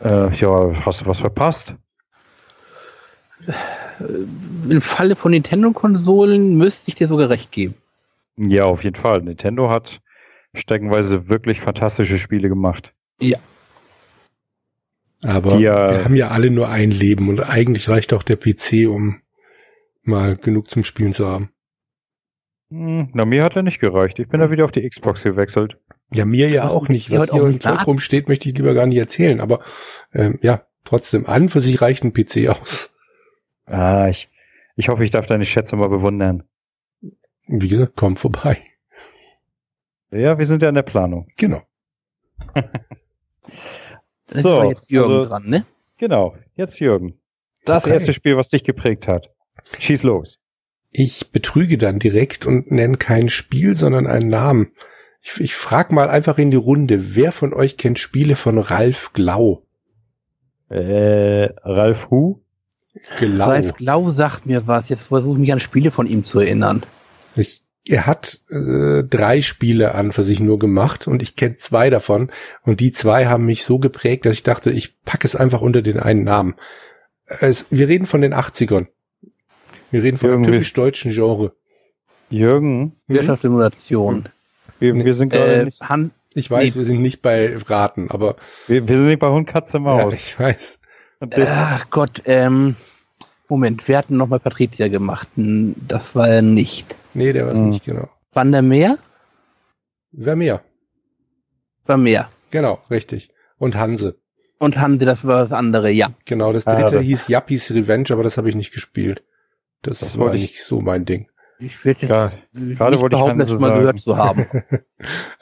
Äh, ja, hast du was verpasst? Im Falle von Nintendo-Konsolen müsste ich dir sogar recht geben. Ja, auf jeden Fall. Nintendo hat steckenweise wirklich fantastische Spiele gemacht. Ja. Aber äh, wir haben ja alle nur ein Leben und eigentlich reicht auch der PC, um mal genug zum Spielen zu haben. Hm, na, mir hat er nicht gereicht. Ich bin da wieder auf die Xbox gewechselt. Ja, mir ja auch nicht. Was hier im nach- rumsteht, möchte ich lieber gar nicht erzählen. Aber ähm, ja, trotzdem, an für sich reicht ein PC aus. Ah, ich, ich hoffe, ich darf deine Schätze mal bewundern. Wie gesagt, komm vorbei. Ja, wir sind ja in der Planung. Genau. Das So, ist aber jetzt Jürgen also- dran, ne? Genau. Jetzt Jürgen. Das Okay. erste Spiel, was dich geprägt hat. Schieß los. Ich betrüge dann direkt und nenne kein Spiel, sondern einen Namen. Ich, ich frage mal einfach in die Runde, wer von euch kennt Spiele von Ralf Glau? Äh, Ralf Hu? Glau. Ralf Glau sagt mir was. Jetzt versuche ich mich an Spiele von ihm zu erinnern. Ich, er hat äh, drei Spiele an für sich nur gemacht und ich kenne zwei davon. Und die zwei haben mich so geprägt, dass ich dachte, ich packe es einfach unter den einen Namen. Es, wir reden von den 80ern. Wir reden von einem Irgendwie- typisch deutschen Genre. Jürgen? Mhm. Wirtschaftssimulation. Wir, Nee. wir sind gerade Äh, nicht, Han Ich weiß, Nee. wir sind nicht bei Raten, aber wir, wir sind nicht bei Hund, Katze, ja, Maus. ich weiß. Ach Gott, ähm, Moment, wir hatten nochmal Patricia gemacht. Hm, Das war er nicht. Nee, der war es Mhm. nicht, genau. Van der Meer? Wer mehr? War mehr. Genau, richtig. Und Hanse. Und Hanse, das war das andere, ja. Genau, das dritte da- hieß Yuppies Revenge, aber das habe ich nicht gespielt. Das, Das war ich- nicht so mein Ding. Ich würde jetzt Ja, nicht gerade wollte ich behaupten, das mal gehört zu haben.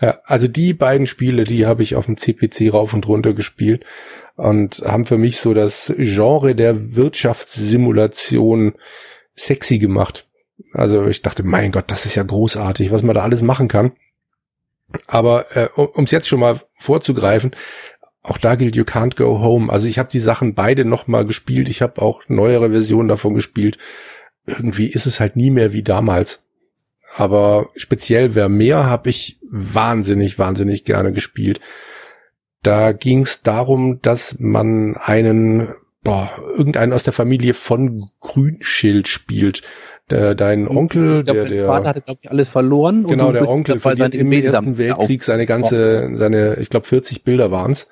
Ja, also die beiden Spiele, die habe ich auf dem CPC rauf und runter gespielt und haben für mich so das Genre der Wirtschaftssimulation sexy gemacht. Also ich dachte, mein Gott, das ist ja großartig, was man da alles machen kann. Aber äh, um es jetzt schon mal vorzugreifen, auch da gilt You Can't Go Home. Also ich habe die Sachen beide noch mal gespielt. Ich habe auch neuere Versionen davon gespielt. Irgendwie ist es halt nie mehr wie damals. Aber speziell Vermeer habe ich wahnsinnig, wahnsinnig gerne gespielt. Da ging es darum, dass man einen, boah, irgendeinen aus der Familie von Grünschild spielt. Der, dein Onkel, glaub, der, der Vater hatte, glaube ich, alles verloren. Genau, der Onkel verliert im Gemälde Ersten Weltkrieg seine ganze, seine, ich glaube 40 Bilder waren's.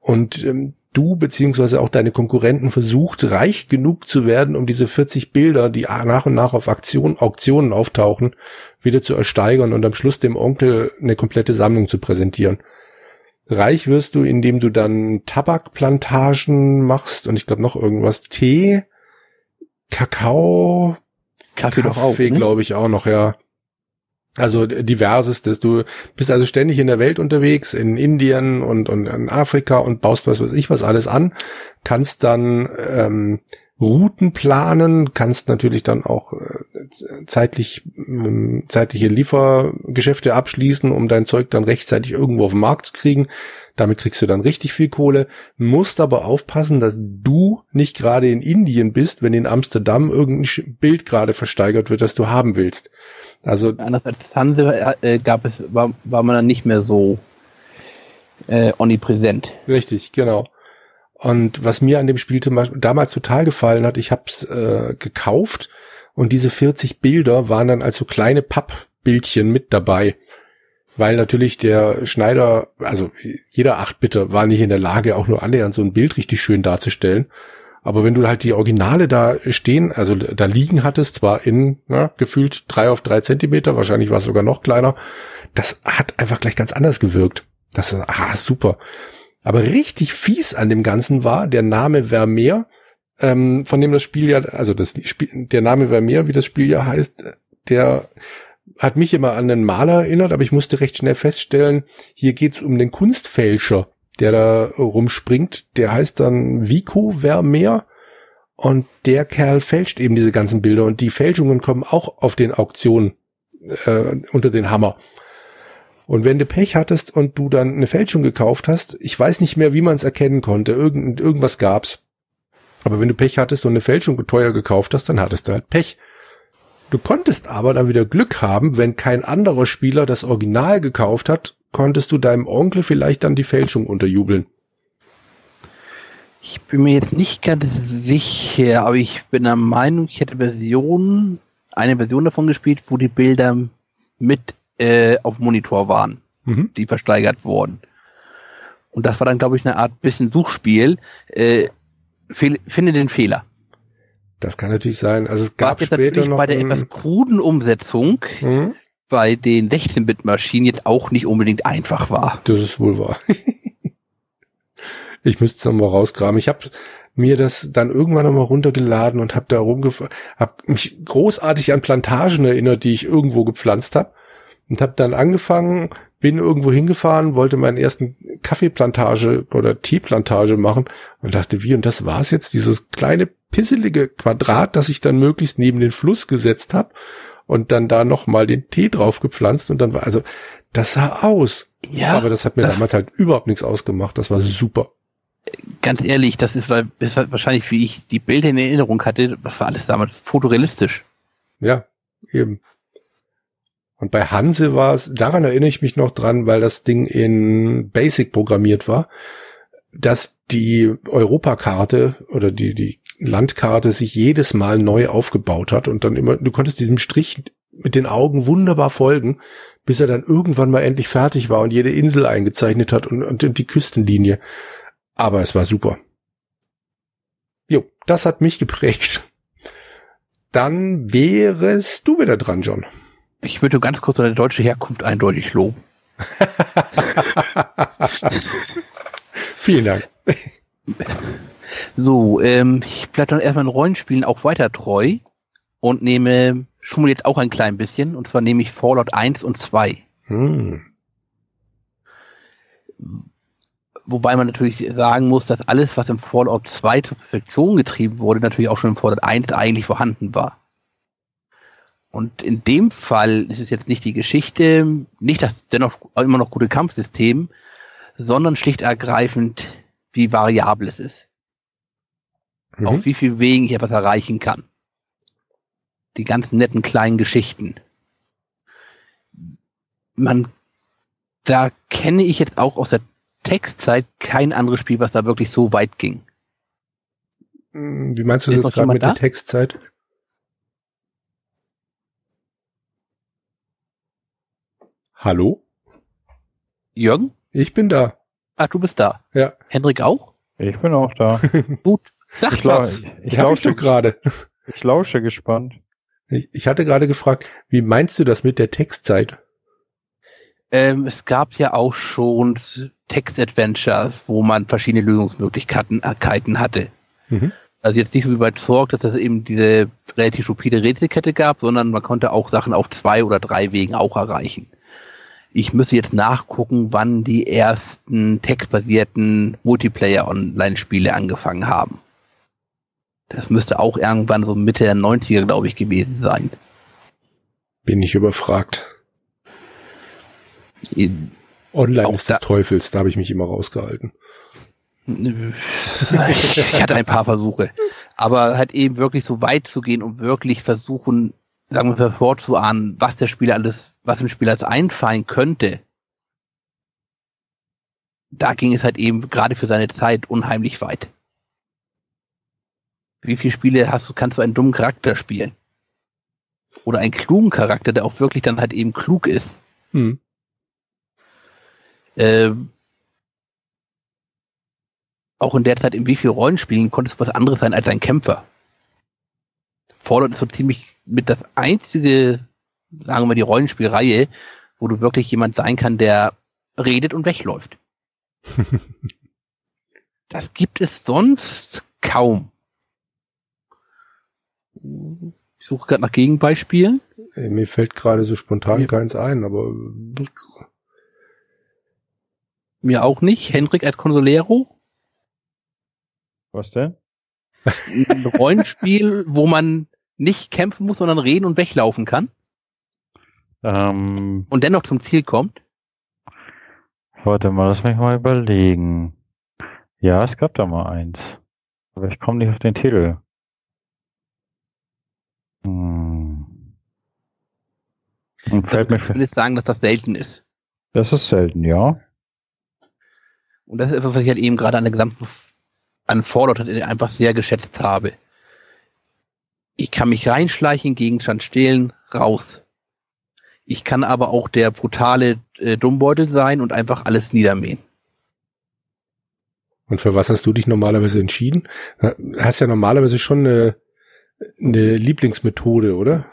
Und ähm, du beziehungsweise auch deine Konkurrenten versucht, reich genug zu werden, um diese 40 Bilder, die nach und nach auf Aktion, Auktionen auftauchen, wieder zu ersteigern und am Schluss dem Onkel eine komplette Sammlung zu präsentieren. Reich wirst du, indem du dann Tabakplantagen machst und ich glaube noch irgendwas, Tee, Kakao, Kaffee, Kaffee auch, ne? glaube ich auch noch, ja. Also diversestes. Du bist also ständig in der Welt unterwegs, in Indien und, und in Afrika und baust was weiß ich was alles an, kannst dann ähm, Routen planen, kannst natürlich dann auch äh, zeitlich äh, zeitliche Liefergeschäfte abschließen, um dein Zeug dann rechtzeitig irgendwo auf den Markt zu kriegen. Damit kriegst du dann richtig viel Kohle, musst aber aufpassen, dass du nicht gerade in Indien bist, wenn in Amsterdam irgendein Bild gerade versteigert wird, das du haben willst. Also anders als Sanse äh, gab es war, war man dann nicht mehr so äh, omnipräsent. Richtig, genau. Und was mir an dem Spiel damals total gefallen hat, ich hab's äh, gekauft und diese 40 Bilder waren dann als so kleine Pappbildchen mit dabei. Weil natürlich der Schneider, also jeder 8-Bitter war nicht in der Lage, auch nur annähernd so ein Bild richtig schön darzustellen. Aber wenn du halt die Originale da stehen, also da liegen hattest, zwar in na, gefühlt drei auf drei Zentimeter, wahrscheinlich war es sogar noch kleiner, das hat einfach gleich ganz anders gewirkt. Das ist, ah, super. Aber richtig fies an dem Ganzen war der Name Vermeer, ähm, von dem das Spiel ja, also das Spiel, der Name Vermeer, wie das Spiel ja heißt, der hat mich immer an einen Maler erinnert, aber ich musste recht schnell feststellen, hier geht's um den Kunstfälscher, der da rumspringt. Der heißt dann Vico Vermeer und der Kerl fälscht eben diese ganzen Bilder und die Fälschungen kommen auch auf den Auktionen äh, unter den Hammer. Und wenn du Pech hattest und du dann eine Fälschung gekauft hast, ich weiß nicht mehr, wie man es erkennen konnte, irgend, irgendwas gab's. Aber wenn du Pech hattest und eine Fälschung teuer gekauft hast, dann hattest du halt Pech. Du konntest aber dann wieder Glück haben, wenn kein anderer Spieler das Original gekauft hat, konntest du deinem Onkel vielleicht dann die Fälschung unterjubeln. Ich bin mir jetzt nicht ganz sicher, aber ich bin der Meinung, ich hätte Version, eine Version davon gespielt, wo die Bilder mit äh, auf Monitor waren, mhm. die versteigert wurden. Und das war dann, glaube ich, eine Art bisschen Suchspiel. Äh, finde den Fehler. Das kann natürlich sein. Also es gab später noch bei der etwas kruden Umsetzung mhm. bei den 16-Bit-Maschinen jetzt auch nicht unbedingt einfach war. Das ist wohl wahr. ich müsste es nochmal rausgraben. Ich habe mir das dann irgendwann nochmal runtergeladen und habe da rumgefahren, habe mich großartig an Plantagen erinnert, die ich irgendwo gepflanzt habe und habe dann angefangen, bin irgendwo hingefahren, wollte meinen ersten Kaffeeplantage oder Teeplantage machen und dachte, wie und das war's jetzt, dieses kleine pisselige Quadrat, das ich dann möglichst neben den Fluss gesetzt habe und dann da noch mal den Tee drauf gepflanzt und dann war also das sah aus. Ja, aber das hat mir das damals halt überhaupt nichts ausgemacht. Das war super. Ganz ehrlich, das ist, weil, das ist wahrscheinlich, wie ich die Bilder in Erinnerung hatte, das war alles damals fotorealistisch. Ja, eben. Und bei Hanse war es, daran erinnere ich mich noch dran, weil das Ding in Basic programmiert war, dass die Europakarte oder die, die Landkarte sich jedes Mal neu aufgebaut hat und dann immer, du konntest diesem Strich mit den Augen wunderbar folgen, bis er dann irgendwann mal endlich fertig war und jede Insel eingezeichnet hat und, und die Küstenlinie. Aber es war super. Jo, das hat mich geprägt. Dann wärest du wieder dran, John. Ich würde ganz kurz deine deutsche Herkunft eindeutig loben. Vielen Dank. So, ähm, ich bleibe dann erstmal in Rollenspielen auch weiter treu und nehme, schummel jetzt auch ein klein bisschen, und zwar nehme ich Fallout 1 und 2. Hm. Wobei man natürlich sagen muss, dass alles, was im Fallout 2 zur Perfektion getrieben wurde, natürlich auch schon im Fallout 1 eigentlich vorhanden war. Und in dem Fall ist es jetzt nicht die Geschichte, nicht das dennoch immer noch gute Kampfsystem, sondern schlicht ergreifend, wie variabel es ist. Mhm. Auf wie viel Wegen ich etwas erreichen kann. Die ganzen netten kleinen Geschichten. Man, da kenne ich jetzt auch aus der Textzeit kein anderes Spiel, was da wirklich so weit ging. Wie meinst du das jetzt gerade mit da? der Textzeit? Hallo? Jürgen? Ich bin da. Ach, du bist da. Ja. Henrik auch? Ich bin auch da. Gut. Sag ich was. Ich, ich lausche gerade. Ich lausche gespannt. Ich, ich hatte gerade gefragt, wie meinst du das mit der Textzeit? Ähm, es gab ja auch schon Text-Adventures, wo man verschiedene Lösungsmöglichkeiten hatte. Mhm. Also jetzt nicht so wie bei Zorg, dass es eben diese relativ stupide Rätselkette gab, sondern man konnte auch Sachen auf zwei oder drei Wegen auch erreichen. Ich müsste jetzt nachgucken, wann die ersten textbasierten Multiplayer-Online-Spiele angefangen haben. Das müsste auch irgendwann so Mitte der 90er, glaube ich, gewesen sein. Bin ich überfragt. Online Auch ist des da- Teufels, da habe ich mich immer rausgehalten. Ich hatte ein paar Versuche. Aber halt eben wirklich so weit zu gehen und wirklich versuchen, sagen wir mal, vorzuahnen, was der Spieler alles, was dem Spieler alles einfallen könnte. Da ging es halt eben gerade für seine Zeit unheimlich weit. Wie viele Spiele hast du, kannst du einen dummen Charakter spielen? Oder einen klugen Charakter, der auch wirklich dann halt eben klug ist. Hm. Ähm, auch in der Zeit, in wie viel Rollenspielen konnte es was anderes sein als ein Kämpfer. Fallout ist so ziemlich mit das einzige, sagen wir mal, die Rollenspielreihe, wo du wirklich jemand sein kann, der redet und wegläuft. Das gibt es sonst kaum. Ich suche gerade nach Gegenbeispielen. Ey, Mir fällt gerade so spontan Ja. keins ein, aber Mir auch nicht. Hendrik als Consolero. Was denn? Ein Rollenspiel, wo man nicht kämpfen muss, sondern reden und weglaufen kann Ähm, und dennoch zum Ziel kommt. warte mal, lass mich mal überlegen. Ja, es gab da mal eins. Aber ich komme nicht auf den Titel. Hm. Und fällt mir, jetzt sagen, dass das selten ist. das ist selten, ja. Und das ist etwas, was ich halt eben gerade an der gesamten, an Fallout halt einfach sehr geschätzt habe. Ich kann mich reinschleichen, Gegenstand stehlen, raus. Ich kann aber auch der brutale äh, Dummbeutel sein und einfach alles niedermähen. Und für was hast du dich normalerweise entschieden? Hast ja normalerweise schon eine, eine Lieblingsmethode, oder?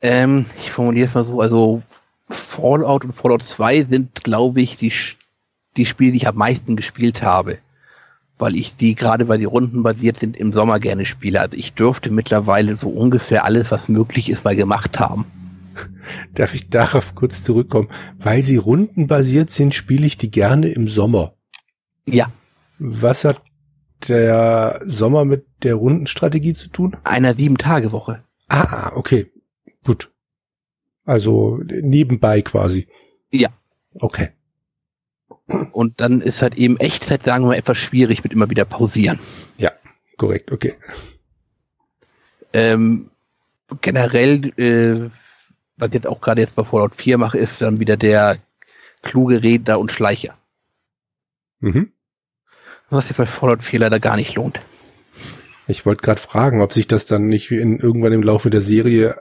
Ähm, ich formuliere es mal so, also Fallout und Fallout 2 sind, glaube ich, die, die Spiele, die ich am meisten gespielt habe. Weil ich die, gerade weil die Runden basiert sind, im Sommer gerne spiele. Also ich dürfte mittlerweile so ungefähr alles, was möglich ist, mal gemacht haben. Darf ich darauf kurz zurückkommen? Weil sie rundenbasiert sind, spiele ich die gerne im Sommer. Ja, Was hat der Sommer mit der Rundenstrategie zu tun? einer Sieben-Tage-Woche. Ah, okay. Gut. Also nebenbei quasi. Ja. Okay. Und dann ist halt eben Echtzeit, sagen wir mal, etwas schwierig mit immer wieder pausieren. Korrekt, okay. Ähm, generell, äh, was ich jetzt auch gerade jetzt bei Fallout 4 mache, ist dann wieder der kluge Redner und Schleicher. Mhm. Was sich bei Fallout 4 leider gar nicht lohnt. Ich wollte gerade fragen, ob sich das dann nicht in, irgendwann im Laufe der Serie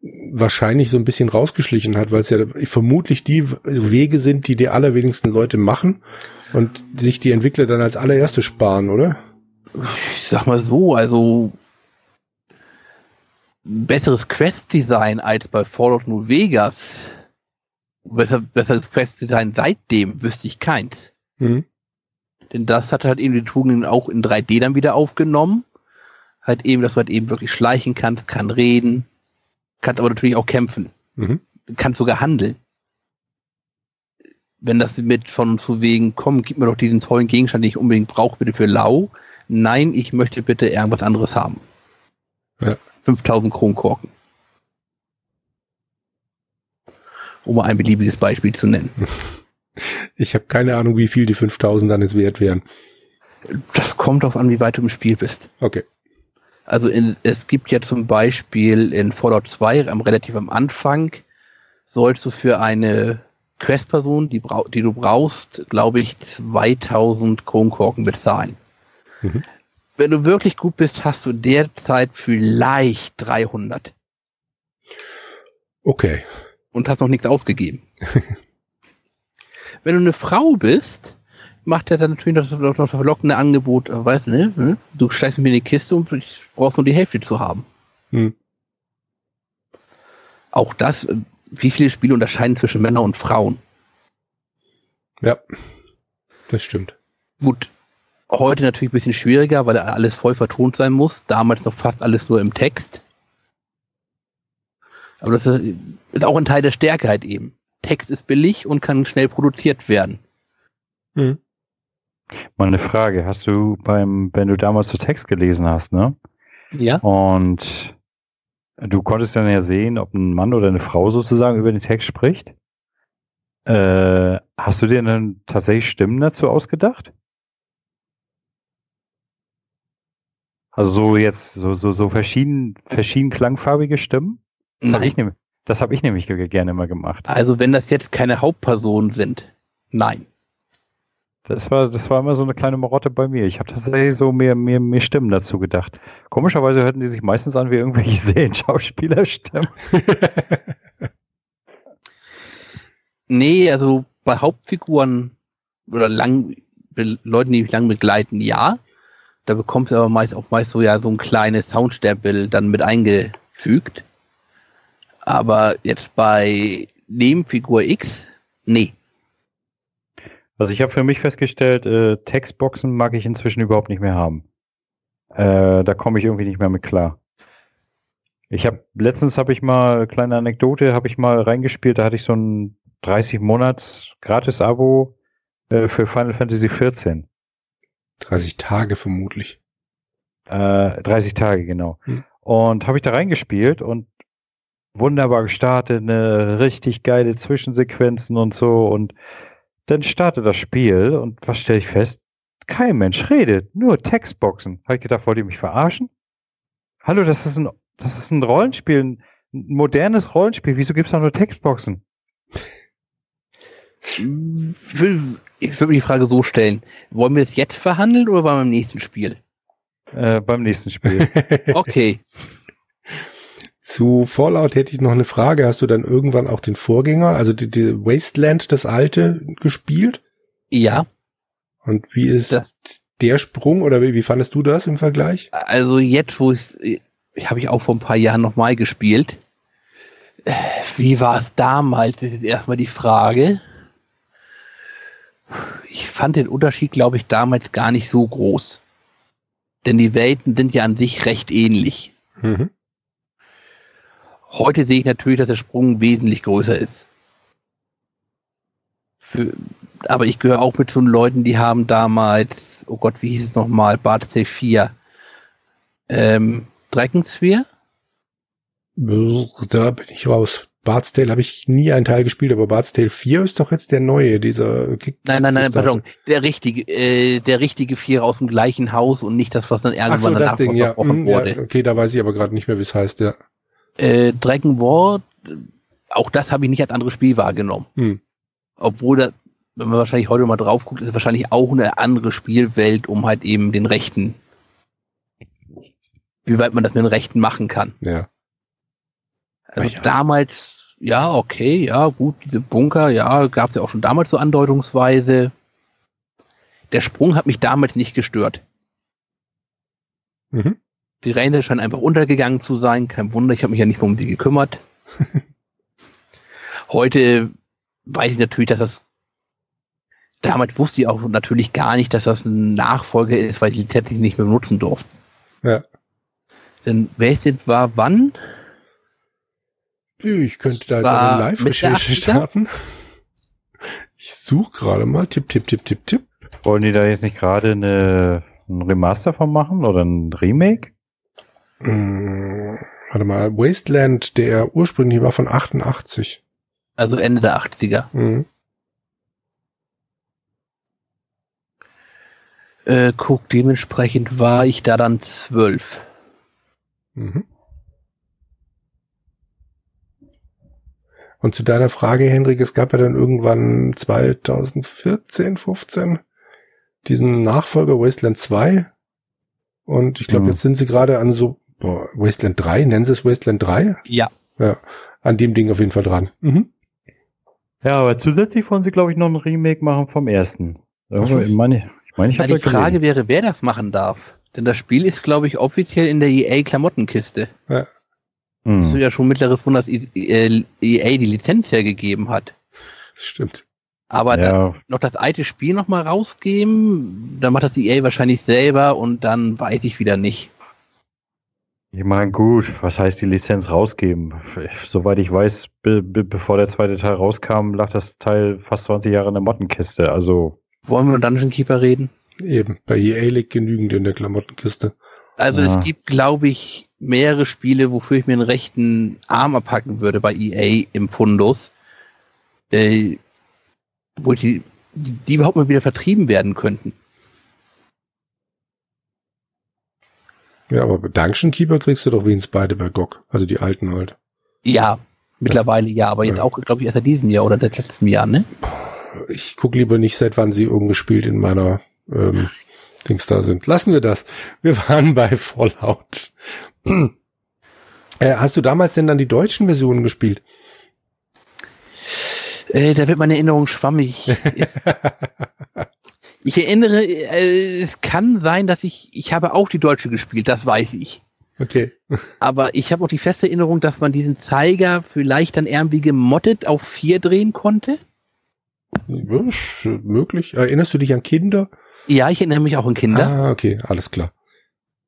wahrscheinlich so ein bisschen rausgeschlichen hat, weil es ja vermutlich die Wege sind, die die allerwenigsten Leute machen und sich die Entwickler dann als allererste sparen, oder? Ich sag mal so, also besseres Quest-Design als bei Fallout New Vegas. Besser, besseres Quest-Design seitdem wüsste ich keins. Mhm. Denn das hat halt eben die Tugenden auch in 3D dann wieder aufgenommen. Halt eben, dass du halt eben wirklich schleichen kannst, kann reden, kannst aber natürlich auch kämpfen, Mhm. kannst sogar handeln. Wenn das mit von zu wegen, komm, gib mir doch diesen tollen Gegenstand, den ich unbedingt brauche, bitte für lau. Nein, ich möchte bitte irgendwas anderes haben. Ja. 5000 Kronkorken. Um mal ein beliebiges Beispiel zu nennen. Ich habe keine Ahnung, wie viel die 5000 dann jetzt wert wären. Das kommt darauf an, wie weit du im Spiel bist. Okay. Also in, es gibt ja zum Beispiel in Fallout 2 am relativ am Anfang sollst du für eine Questperson, die, brau die du brauchst, glaube ich, 2000 Kronkorken bezahlen. Mhm. Wenn du wirklich gut bist, hast du derzeit vielleicht 300 Okay. und hast noch nichts ausgegeben. Wenn du eine Frau bist, macht er dann natürlich noch, das verlockende Angebot, äh, weißt du, ne? hm? Du mit mir in die Kiste und ich brauchst nur die Hälfte zu haben. Hm. Auch das, äh, wie viele Spiele unterscheiden zwischen Männern und Frauen? Ja. Das stimmt. Gut. Heute natürlich ein bisschen schwieriger, weil alles voll vertont sein muss. Damals noch fast alles nur im Text. Aber das ist auch ein Teil der Stärke halt eben. Text ist billig und kann schnell produziert werden. Hm. Mal eine Frage. Hast du beim, wenn du damals so Text gelesen hast, ne? Ja. Und du konntest dann ja sehen, ob ein Mann oder eine Frau sozusagen über den Text spricht. Äh, hast du dir dann tatsächlich Stimmen dazu ausgedacht? Also so jetzt so so so verschieden verschieden klangfarbige Stimmen? Das habe ich, nehm, hab ich nämlich gerne immer gemacht. Also wenn das jetzt keine Hauptpersonen sind, nein. Das war, das war immer so eine kleine Marotte bei mir. Ich habe tatsächlich so mehr, mehr, mehr Stimmen dazu gedacht. Komischerweise hörten die sich meistens an wie irgendwelche Serienschauspielerstimmen. nee, also bei Hauptfiguren oder lang, Leuten, die mich lang begleiten, ja. Da bekommst du aber meist auch meist so ja so ein kleines Soundsterbild dann mit eingefügt. Aber jetzt bei Nebenfigur X, nee. Also ich habe für mich festgestellt, äh, Textboxen mag ich inzwischen überhaupt nicht mehr haben. Äh, da komme ich irgendwie nicht mehr mit klar. Ich habe letztens habe ich mal kleine Anekdote, habe ich mal reingespielt. Da hatte ich so ein 30 Monats Gratis-Abo äh, für Final Fantasy 14. 30 Tage vermutlich. Äh, 30 Tage genau. Hm. Und habe ich da reingespielt und wunderbar gestartet, eine richtig geile Zwischensequenzen und so und dann startet das Spiel und was stelle ich fest? Kein Mensch redet, nur Textboxen. Habe ich gedacht, wollt ihr mich verarschen? Hallo, das ist ein, das ist ein Rollenspiel, ein modernes Rollenspiel. Wieso gibt es da nur Textboxen? Ich würde mir die Frage so stellen. Wollen wir das jetzt verhandeln oder beim nächsten Spiel? Äh, beim nächsten Spiel. okay. Zu Fallout hätte ich noch eine Frage. Hast du dann irgendwann auch den Vorgänger, also die, die Wasteland, das alte, gespielt? Ja. Und wie ist das, der Sprung oder wie, wie fandest du das im Vergleich? Also jetzt, wo ich, ich habe ich auch vor ein paar Jahren nochmal gespielt. Wie war es damals? Das ist erstmal die Frage. Ich fand den Unterschied, glaube ich, damals gar nicht so groß. Denn die Welten sind ja an sich recht ähnlich. Mhm. Heute sehe ich natürlich, dass der Sprung wesentlich größer ist. Für, aber ich gehöre auch mit zu den Leuten, die haben damals, oh Gott, wie hieß es nochmal, Bart 4, ähm, Dreckensphere? Da bin ich raus. Bart's Tale habe ich nie einen Teil gespielt, aber Bart's Tale 4 ist doch jetzt der neue, dieser Kick Nein, nein, nein, pardon. Der richtige, äh, der richtige Vierer aus dem gleichen Haus und nicht das, was dann irgendwann Ach so, das Ding, ja. Hm, wurde. Ja, okay, da weiß ich aber gerade nicht mehr, wie es heißt, ja. Äh, Dragon War, auch das habe ich nicht als anderes Spiel wahrgenommen. Hm. Obwohl da, wenn man wahrscheinlich heute mal drauf guckt, ist wahrscheinlich auch eine andere Spielwelt, um halt eben den Rechten, wie weit man das mit den Rechten machen kann. Ja. Also ja. damals, ja, okay, ja, gut, diese Bunker, ja, gab es ja auch schon damals so andeutungsweise. Der Sprung hat mich damals nicht gestört. Mhm. Die Ränder scheinen einfach untergegangen zu sein. Kein Wunder, ich habe mich ja nicht mehr um die gekümmert. Heute weiß ich natürlich, dass das damals wusste ich auch natürlich gar nicht, dass das ein Nachfolger ist, weil ich die tatsächlich nicht mehr benutzen durfte. Ja. Denn Wasted war wann? Ich könnte da jetzt eine Live-Recherche starten. Ich suche gerade mal. Tipp, tipp, tipp, tipp, tipp. Wollen die da jetzt nicht gerade eine, ein Remaster von machen oder ein Remake? Hm, warte mal, Wasteland, der ursprünglich war von 88. Also Ende der 80er. Mhm. Äh, guck, dementsprechend war ich da dann zwölf. Mhm. Und zu deiner Frage, Hendrik, es gab ja dann irgendwann 2014, 15 diesen Nachfolger Wasteland 2. Und ich glaube, mhm. jetzt sind sie gerade an so boah, Wasteland 3, nennen sie es Wasteland 3? Ja. Ja, an dem Ding auf jeden Fall dran. Mhm. Ja, aber zusätzlich wollen sie, glaube ich, noch ein Remake machen vom ersten. Also, ich meine, ich, meine, ich habe Die Frage wäre, wer das machen darf. Denn das Spiel ist, glaube ich, offiziell in der EA-Klamottenkiste. Ja. Hm. Das ist ja schon mittleres Wunder, dass EA die Lizenz hergegeben hat. Das stimmt. Aber Ja. noch das alte Spiel noch mal rausgeben, dann macht das EA wahrscheinlich selber und dann weiß ich wieder nicht. Ich meine, gut, was heißt die Lizenz rausgeben? Soweit ich weiß, be be bevor der zweite Teil rauskam, lag das Teil fast 20 Jahre in der Mottenkiste. Also, Wollen wir über Dungeon Keeper reden? Eben, bei EA liegt genügend in der Klamottenkiste. Also Ja. es gibt, glaube ich, mehrere Spiele, wofür ich mir einen rechten Arm abpacken würde bei EA im Fundus, äh, wo die, die überhaupt mal wieder vertrieben werden könnten. Ja, aber bei Dungeon Keeper kriegst du doch wenigstens beide bei GOG. Also die alten halt. Ja, mittlerweile ja, aber jetzt Ja. auch, glaube ich, erst seit diesem Jahr oder seit letztem Jahr, ne? Ich guck lieber nicht, seit wann sie umgespielt in meiner ähm, Dings da sind. Lassen wir das. Wir waren bei Fallout. äh, hast du damals denn dann die deutschen Versionen gespielt? Äh, da wird meine Erinnerung schwammig. Ich erinnere, äh, es kann sein, dass ich, ich habe auch die deutsche gespielt, das weiß ich. okay. Aber ich habe auch die feste Erinnerung, dass man diesen Zeiger vielleicht dann irgendwie gemottet auf vier drehen konnte. Ja, möglich. Erinnerst du dich an Kinder? Ja, ich erinnere mich auch an Kinder. Ah, okay, alles klar.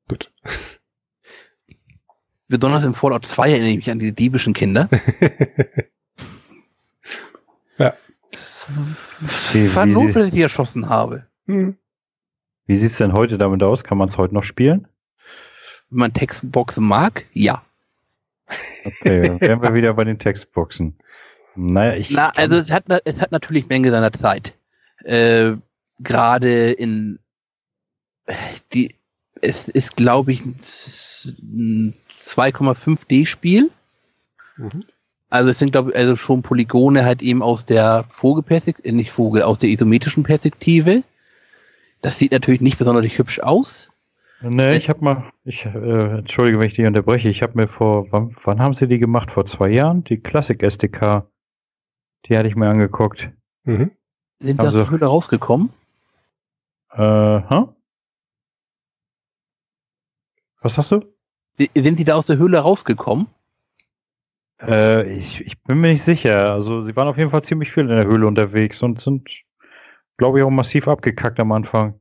Gut. Besonders im Fallout 2 erinnere ich mich an die diebischen Kinder. Ja. Es Wie- war wie not, sie- dass ich erschossen habe. Hm. wie sieht's denn heute damit aus? Kann man es heute noch spielen? Wenn man Textboxen mag, ja. Okay, dann wären wir wieder bei den Textboxen. Naja, ich. Na, also es hat, es hat natürlich Menge seiner Zeit. Äh, Gerade in die, es ist, glaube ich, ein z- ein 2,5D-Spiel. Mhm. Also es sind, glaube ich, also schon Polygone halt eben aus der Vogelperspektive, nicht Vogel, aus der isometrischen Perspektive. Das sieht natürlich nicht besonders hübsch aus. Nee, ich habe mal, ich, äh, entschuldige, wenn ich dich unterbreche, ich habe mir vor, wann, wann haben sie die gemacht? Vor zwei Jahren? Die Classic SDK. Die hatte ich mir angeguckt. Mhm. Sind die aus Also- der Höhle rausgekommen? Äh, hä? Was hast du? Sind die da aus der Höhle rausgekommen? Äh, ich, ich bin mir nicht sicher. Also sie waren auf jeden Fall ziemlich viel in der Höhle unterwegs und sind, glaube ich, auch massiv abgekackt am Anfang.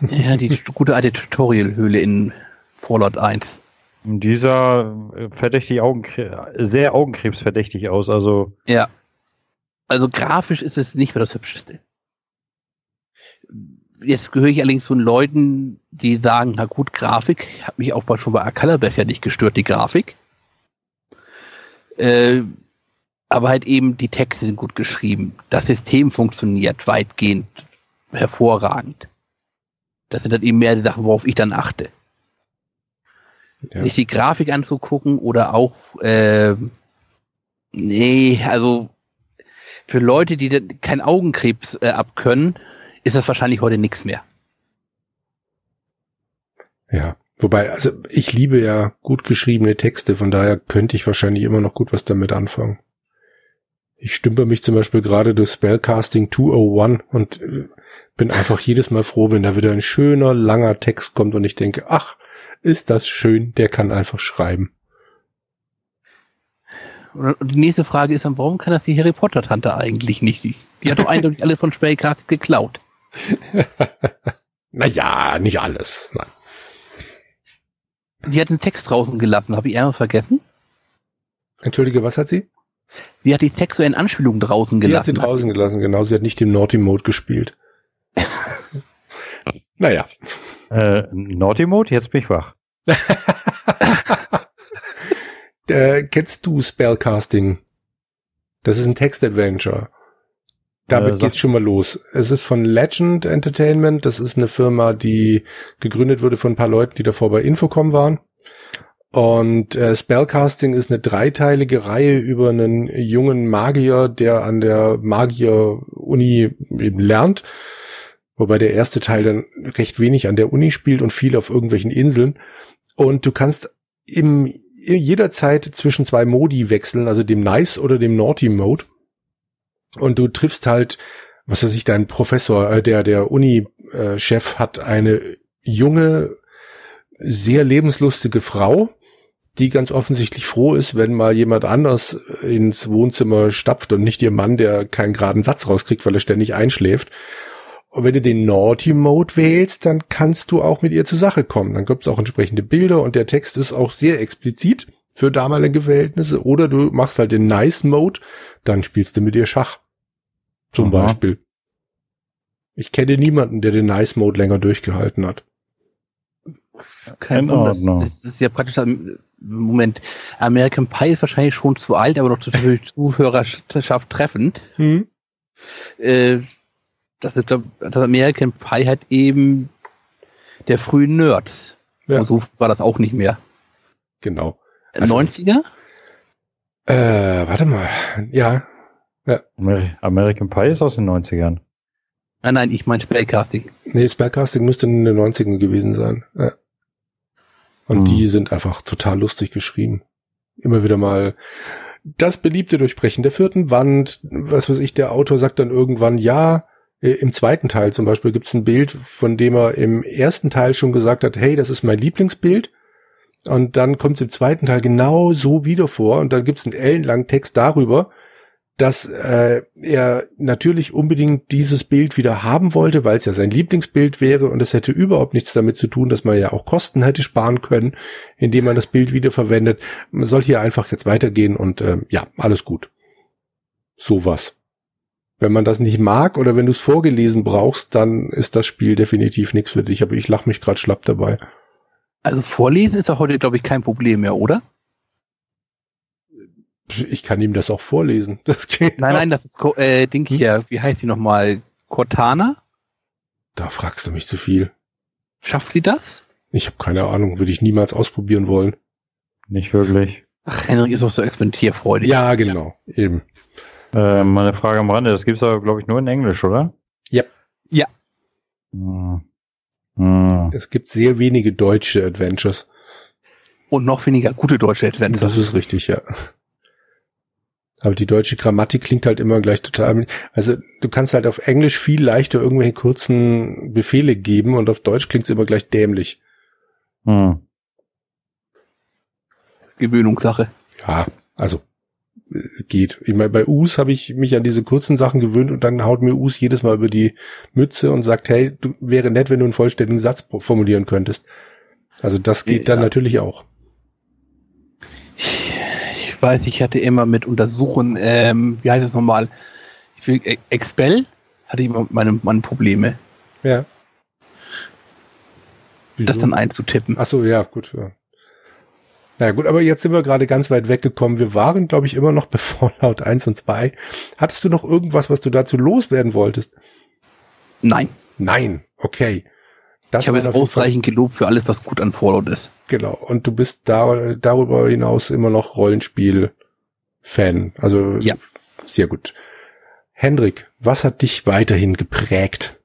Ja, die gute alte Tutorial-Höhle in Fallout 1. Und dieser äh, verdächtig Augenkre sehr augenkrebsverdächtig aus. Also Ja. Also grafisch ist es nicht mehr das Hübscheste. Jetzt gehöre ich allerdings zu den Leuten, die sagen, na gut, Grafik, hat mich auch schon bei Acalabes ja nicht gestört, die Grafik. Äh, aber halt eben, die Texte sind gut geschrieben. Das System funktioniert weitgehend hervorragend. Das sind dann eben mehr die Sachen, worauf ich dann achte. Ja. Sich die Grafik anzugucken oder auch, äh, nee, also für Leute, die keinen Augenkrebs äh, abkönnen, ist das wahrscheinlich heute nichts mehr. Ja. Wobei, also ich liebe ja gut geschriebene Texte, von daher könnte ich wahrscheinlich immer noch gut was damit anfangen. Ich stümper mich zum Beispiel gerade durch Spellcasting 201 und äh, bin einfach jedes Mal froh, wenn da wieder ein schöner, langer Text kommt und ich denke, ach, ist das schön, der kann einfach schreiben. Und die nächste Frage ist dann, warum kann das die Harry Potter Tante eigentlich nicht? Die, hat doch eindeutig alle von Spellcast geklaut. naja, nicht alles. Nein. Sie hat einen Text draußen gelassen, habe ich irgendwas vergessen? Entschuldige, was hat sie? Sie hat die sexuellen Anspielungen draußen Die hat sie gelassen. draußen gelassen, genau. Sie hat nicht im Naughty Mode gespielt. naja. äh, Naughty Mode, jetzt bin ich wach. äh, kennst du Spellcasting? Das ist ein Text-Adventure. Damit Äh, geht's schon mal los. Es ist von Legend Entertainment. Das ist eine Firma, die gegründet wurde von ein paar Leuten, die davor bei Infocom waren. Und äh, Spellcasting ist eine dreiteilige Reihe über einen jungen Magier, der an der Magier-Uni eben lernt. Wobei der erste Teil dann recht wenig an der Uni spielt und viel auf irgendwelchen Inseln. Und du kannst im jederzeit zwischen zwei Modi wechseln, also dem Nice oder dem Naughty Mode. Und du triffst halt, was weiß ich, dein Professor, äh, der, der Uni-Chef hat eine junge, sehr lebenslustige Frau, die ganz offensichtlich froh ist, wenn mal jemand anders ins Wohnzimmer stapft und nicht ihr Mann, der keinen geraden Satz rauskriegt, weil er ständig einschläft. Und wenn du den Naughty Mode wählst, dann kannst du auch mit ihr zur Sache kommen. Dann gibt's auch entsprechende Bilder und der Text ist auch sehr explizit für damalige Verhältnisse. Oder du machst halt den Nice Mode, dann spielst du mit ihr Schach. Zum Aha. Beispiel. Ich kenne niemanden, der den Nice Mode länger durchgehalten hat. Kein Wunder, das, ist ja praktisch, Moment, American Pie ist wahrscheinlich schon zu alt, aber doch zu viel Zuhörerschaft treffend. Hm. Äh, das, ist, glaub, das American Pie hat eben der frühen Nerds. Ja. Und so war das auch nicht mehr. Genau. Also 90er? Äh, warte mal. Ja. ja. American Pie ist aus den 90ern. Nein, nein, ich meine Spellcasting. Nee, Spellcasting müsste in den 90ern gewesen sein. Ja. Und hm. die sind einfach total lustig geschrieben. Immer wieder mal das beliebte Durchbrechen der vierten Wand, was weiß ich, der Autor sagt dann irgendwann, ja, äh, im zweiten Teil zum Beispiel gibt es ein Bild, von dem er im ersten Teil schon gesagt hat, hey, das ist mein Lieblingsbild. Und dann kommt es im zweiten Teil genau so wieder vor und dann gibt es einen ellenlangen Text darüber, dass äh, er natürlich unbedingt dieses Bild wieder haben wollte, weil es ja sein Lieblingsbild wäre und es hätte überhaupt nichts damit zu tun, dass man ja auch Kosten hätte sparen können, indem man das Bild wieder verwendet. Man soll hier einfach jetzt weitergehen und äh, ja, alles gut. Sowas. Wenn man das nicht mag oder wenn du es vorgelesen brauchst, dann ist das Spiel definitiv nichts für dich. Aber ich lache mich gerade schlapp dabei. Also vorlesen ist ja heute, glaube ich, kein Problem mehr, oder? Ich kann ihm das auch vorlesen. Das geht nein, auch. nein, das ist äh, Ding hier. Wie heißt die nochmal? Cortana? Da fragst du mich zu viel. Schafft sie das? Ich habe keine Ahnung. Würde ich niemals ausprobieren wollen. Nicht wirklich. Ach, Henrik ist auch so experimentierfreudig. Ja, genau. Eben. Äh, meine Frage am Rande, das gibt's aber, glaube ich, nur in Englisch, oder? Ja. Ja. Hm. Hm. Es gibt sehr wenige deutsche Adventures. Und noch weniger gute deutsche Adventures. Das ist richtig, ja. Aber die deutsche Grammatik klingt halt immer gleich total. Also du kannst halt auf Englisch viel leichter irgendwelche kurzen Befehle geben und auf Deutsch klingt es immer gleich dämlich. Hm. Gewöhnungssache. Ja, also geht. Ich meine, bei Us habe ich mich an diese kurzen Sachen gewöhnt und dann haut mir Us jedes Mal über die Mütze und sagt, hey, du, wäre nett, wenn du einen vollständigen Satz formulieren könntest. Also das geht dann natürlich auch. Ich weiß, ich hatte immer mit Untersuchen, ähm, wie heißt das nochmal? Für Expel hatte ich immer meine, meine Probleme. Ja. Wieso? Das dann einzutippen. Ach so, ja, gut. Ja. Na gut, aber jetzt sind wir gerade ganz weit weggekommen. Wir waren, glaube ich, immer noch bei Fallout 1 und 2. Hattest du noch irgendwas, was du dazu loswerden wolltest? Nein. Nein, okay. Das ich habe jetzt ausreichend gelobt für alles, was gut an Fallout ist. Genau. Und du bist da, darüber hinaus immer noch Rollenspiel-Fan. Also ja. sehr gut. Hendrik, was hat dich weiterhin geprägt?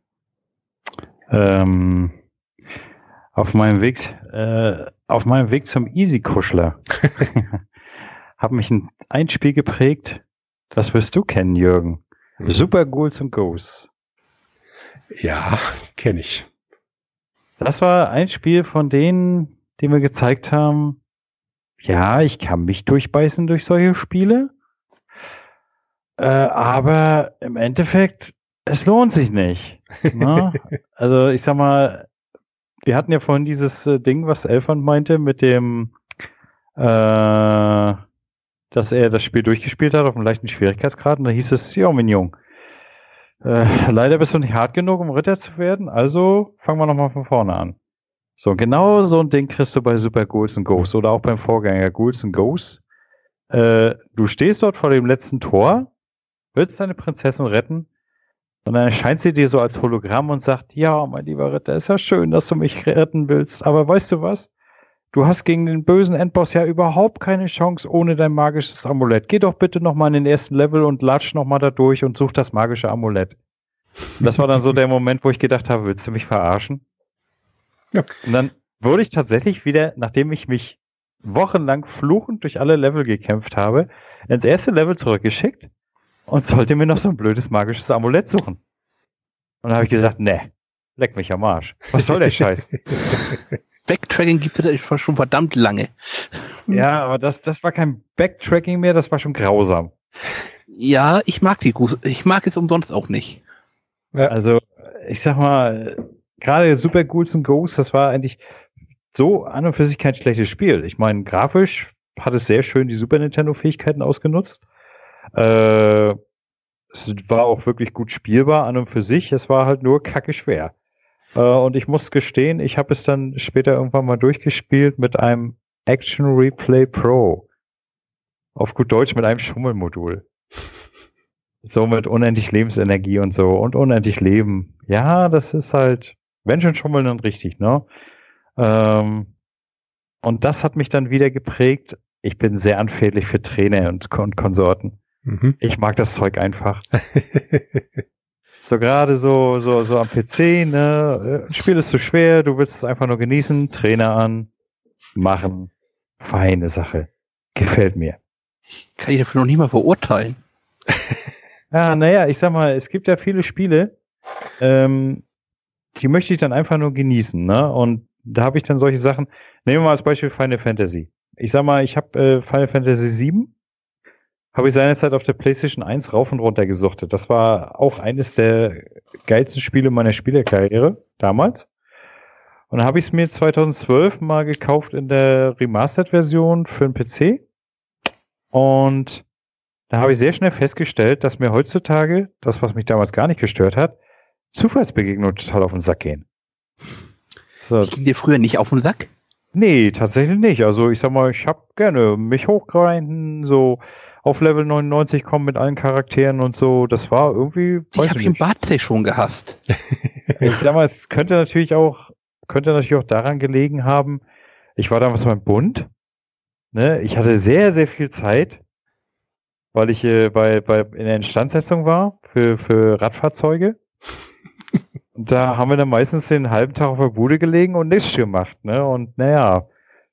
Ähm, auf meinem Weg, äh, auf meinem Weg zum Easy-Kuschler hat mich ein, ein Spiel geprägt, das wirst du kennen, Jürgen. Mhm. Super Ghouls and Ghosts. Ja, kenne ich. Das war ein Spiel von denen, die mir gezeigt haben, ja, ich kann mich durchbeißen durch solche Spiele. Äh, aber im Endeffekt, es lohnt sich nicht. Ne? also ich sag mal, wir hatten ja vorhin dieses äh, Ding, was Elfand meinte, mit dem, äh, dass er das Spiel durchgespielt hat auf einem leichten Schwierigkeitsgrad. Und da hieß es, ja, mein Junge, äh, leider bist du nicht hart genug, um Ritter zu werden, also fangen wir nochmal von vorne an. So, genau so ein Ding kriegst du bei Super Ghouls and Ghosts oder auch beim Vorgänger Ghouls and Ghosts. Äh, du stehst dort vor dem letzten Tor, willst deine Prinzessin retten und dann erscheint sie dir so als Hologramm und sagt, ja, mein lieber Ritter, ist ja schön, dass du mich retten willst, aber weißt du was? Du hast gegen den bösen Endboss ja überhaupt keine Chance ohne dein magisches Amulett. Geh doch bitte nochmal in den ersten Level und latsch nochmal da durch und such das magische Amulett. Das war dann so der Moment, wo ich gedacht habe, willst du mich verarschen? Ja. Und dann wurde ich tatsächlich wieder, nachdem ich mich wochenlang fluchend durch alle Level gekämpft habe, ins erste Level zurückgeschickt und sollte mir noch so ein blödes magisches Amulett suchen. Und dann habe ich gesagt, ne, leck mich am Arsch. Was soll der Scheiß? Backtracking gibt es schon verdammt lange. Ja, aber das, das war kein Backtracking mehr, das war schon grausam. Ja, ich mag die Goose. Ich mag es umsonst auch nicht. Ja. Also, ich sag mal, gerade Super Ghouls and Ghosts, das war eigentlich so an und für sich kein schlechtes Spiel. Ich meine, grafisch hat es sehr schön die Super Nintendo-Fähigkeiten ausgenutzt. Äh, es war auch wirklich gut spielbar an und für sich. Es war halt nur kacke schwer. Äh, und ich muss gestehen, ich habe es dann später irgendwann mal durchgespielt mit einem Action Replay Pro. Auf gut Deutsch mit einem Schummelmodul. So mit unendlich Lebensenergie und so und unendlich Leben. Ja, das ist halt, wenn schon schummeln, dann richtig, ne? Ähm, und das hat mich dann wieder geprägt. Ich bin sehr anfällig für Trainer und, und Konsorten. Mhm. Ich mag das Zeug einfach. so gerade so, so, so am PC, ne? Ein Spiel ist zu schwer, du willst es einfach nur genießen, Trainer an, machen. Feine Sache. Gefällt mir. Kann ich dafür noch nicht mal verurteilen. ja, naja, ich sag mal, es gibt ja viele Spiele, ähm, die möchte ich dann einfach nur genießen, ne? Und da habe ich dann solche Sachen. Nehmen wir mal als Beispiel Final Fantasy. Ich sag mal, ich habe äh, Final Fantasy 7 habe ich seinerzeit auf der PlayStation 1 rauf und runter gesuchtet. Das war auch eines der geilsten Spiele meiner Spielerkarriere damals. Und dann habe ich es mir 2012 mal gekauft in der Remastered-Version für den PC. Und da habe ich sehr schnell festgestellt, dass mir heutzutage, das, was mich damals gar nicht gestört hat, Zufallsbegegnungen total auf den Sack gehen. So. Das ging dir früher nicht auf den Sack? Nee, tatsächlich nicht. Also ich sag mal, ich hab gerne mich hochgrinden, so auf Level 99 kommen mit allen Charakteren und so. Das war irgendwie. Ich habe den Bartzeh schon gehasst. ich sag mal, es könnte natürlich auch, könnte natürlich auch daran gelegen haben, ich war damals beim Bund. Ne? Ich hatte sehr, sehr viel Zeit, weil ich äh, bei, bei in der Instandsetzung war für, für Radfahrzeuge. da haben wir dann meistens den halben Tag auf der Bude gelegen und nichts gemacht, ne? Und naja,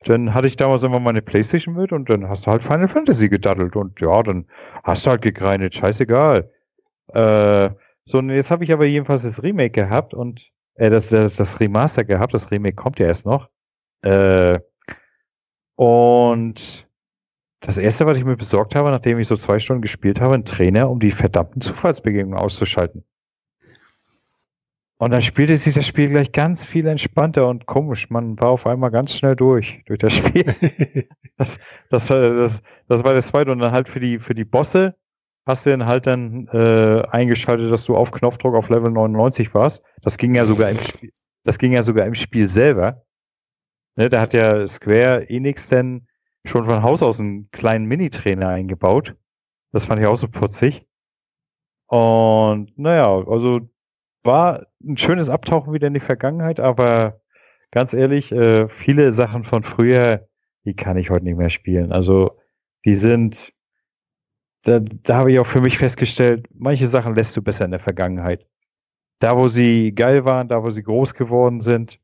dann hatte ich damals immer meine Playstation mit und dann hast du halt Final Fantasy gedaddelt und ja, dann hast du halt gegrindet, scheißegal. Äh, so, und jetzt habe ich aber jedenfalls das Remake gehabt und äh, das, das, das Remaster gehabt, das Remake kommt ja erst noch. Äh, und das erste, was ich mir besorgt habe, nachdem ich so zwei Stunden gespielt habe, ein Trainer, um die verdammten Zufallsbegegnungen auszuschalten. Und dann spielte sich das Spiel gleich ganz viel entspannter und komisch. Man war auf einmal ganz schnell durch, durch das Spiel. das, das, war, das, das war das zweite. Und dann halt für die, für die Bosse hast du dann halt dann äh, eingeschaltet, dass du auf Knopfdruck auf Level 99 warst. Das ging ja sogar im Spiel, das ging ja sogar im Spiel selber. Ne, da hat ja Square Enix dann schon von Haus aus einen kleinen Mini-Trainer eingebaut. Das fand ich auch so putzig. Und naja, also war ein schönes Abtauchen wieder in die Vergangenheit, aber ganz ehrlich, äh, viele Sachen von früher, die kann ich heute nicht mehr spielen. Also die sind, da, da habe ich auch für mich festgestellt, manche Sachen lässt du besser in der Vergangenheit. Da, wo sie geil waren, da, wo sie groß geworden sind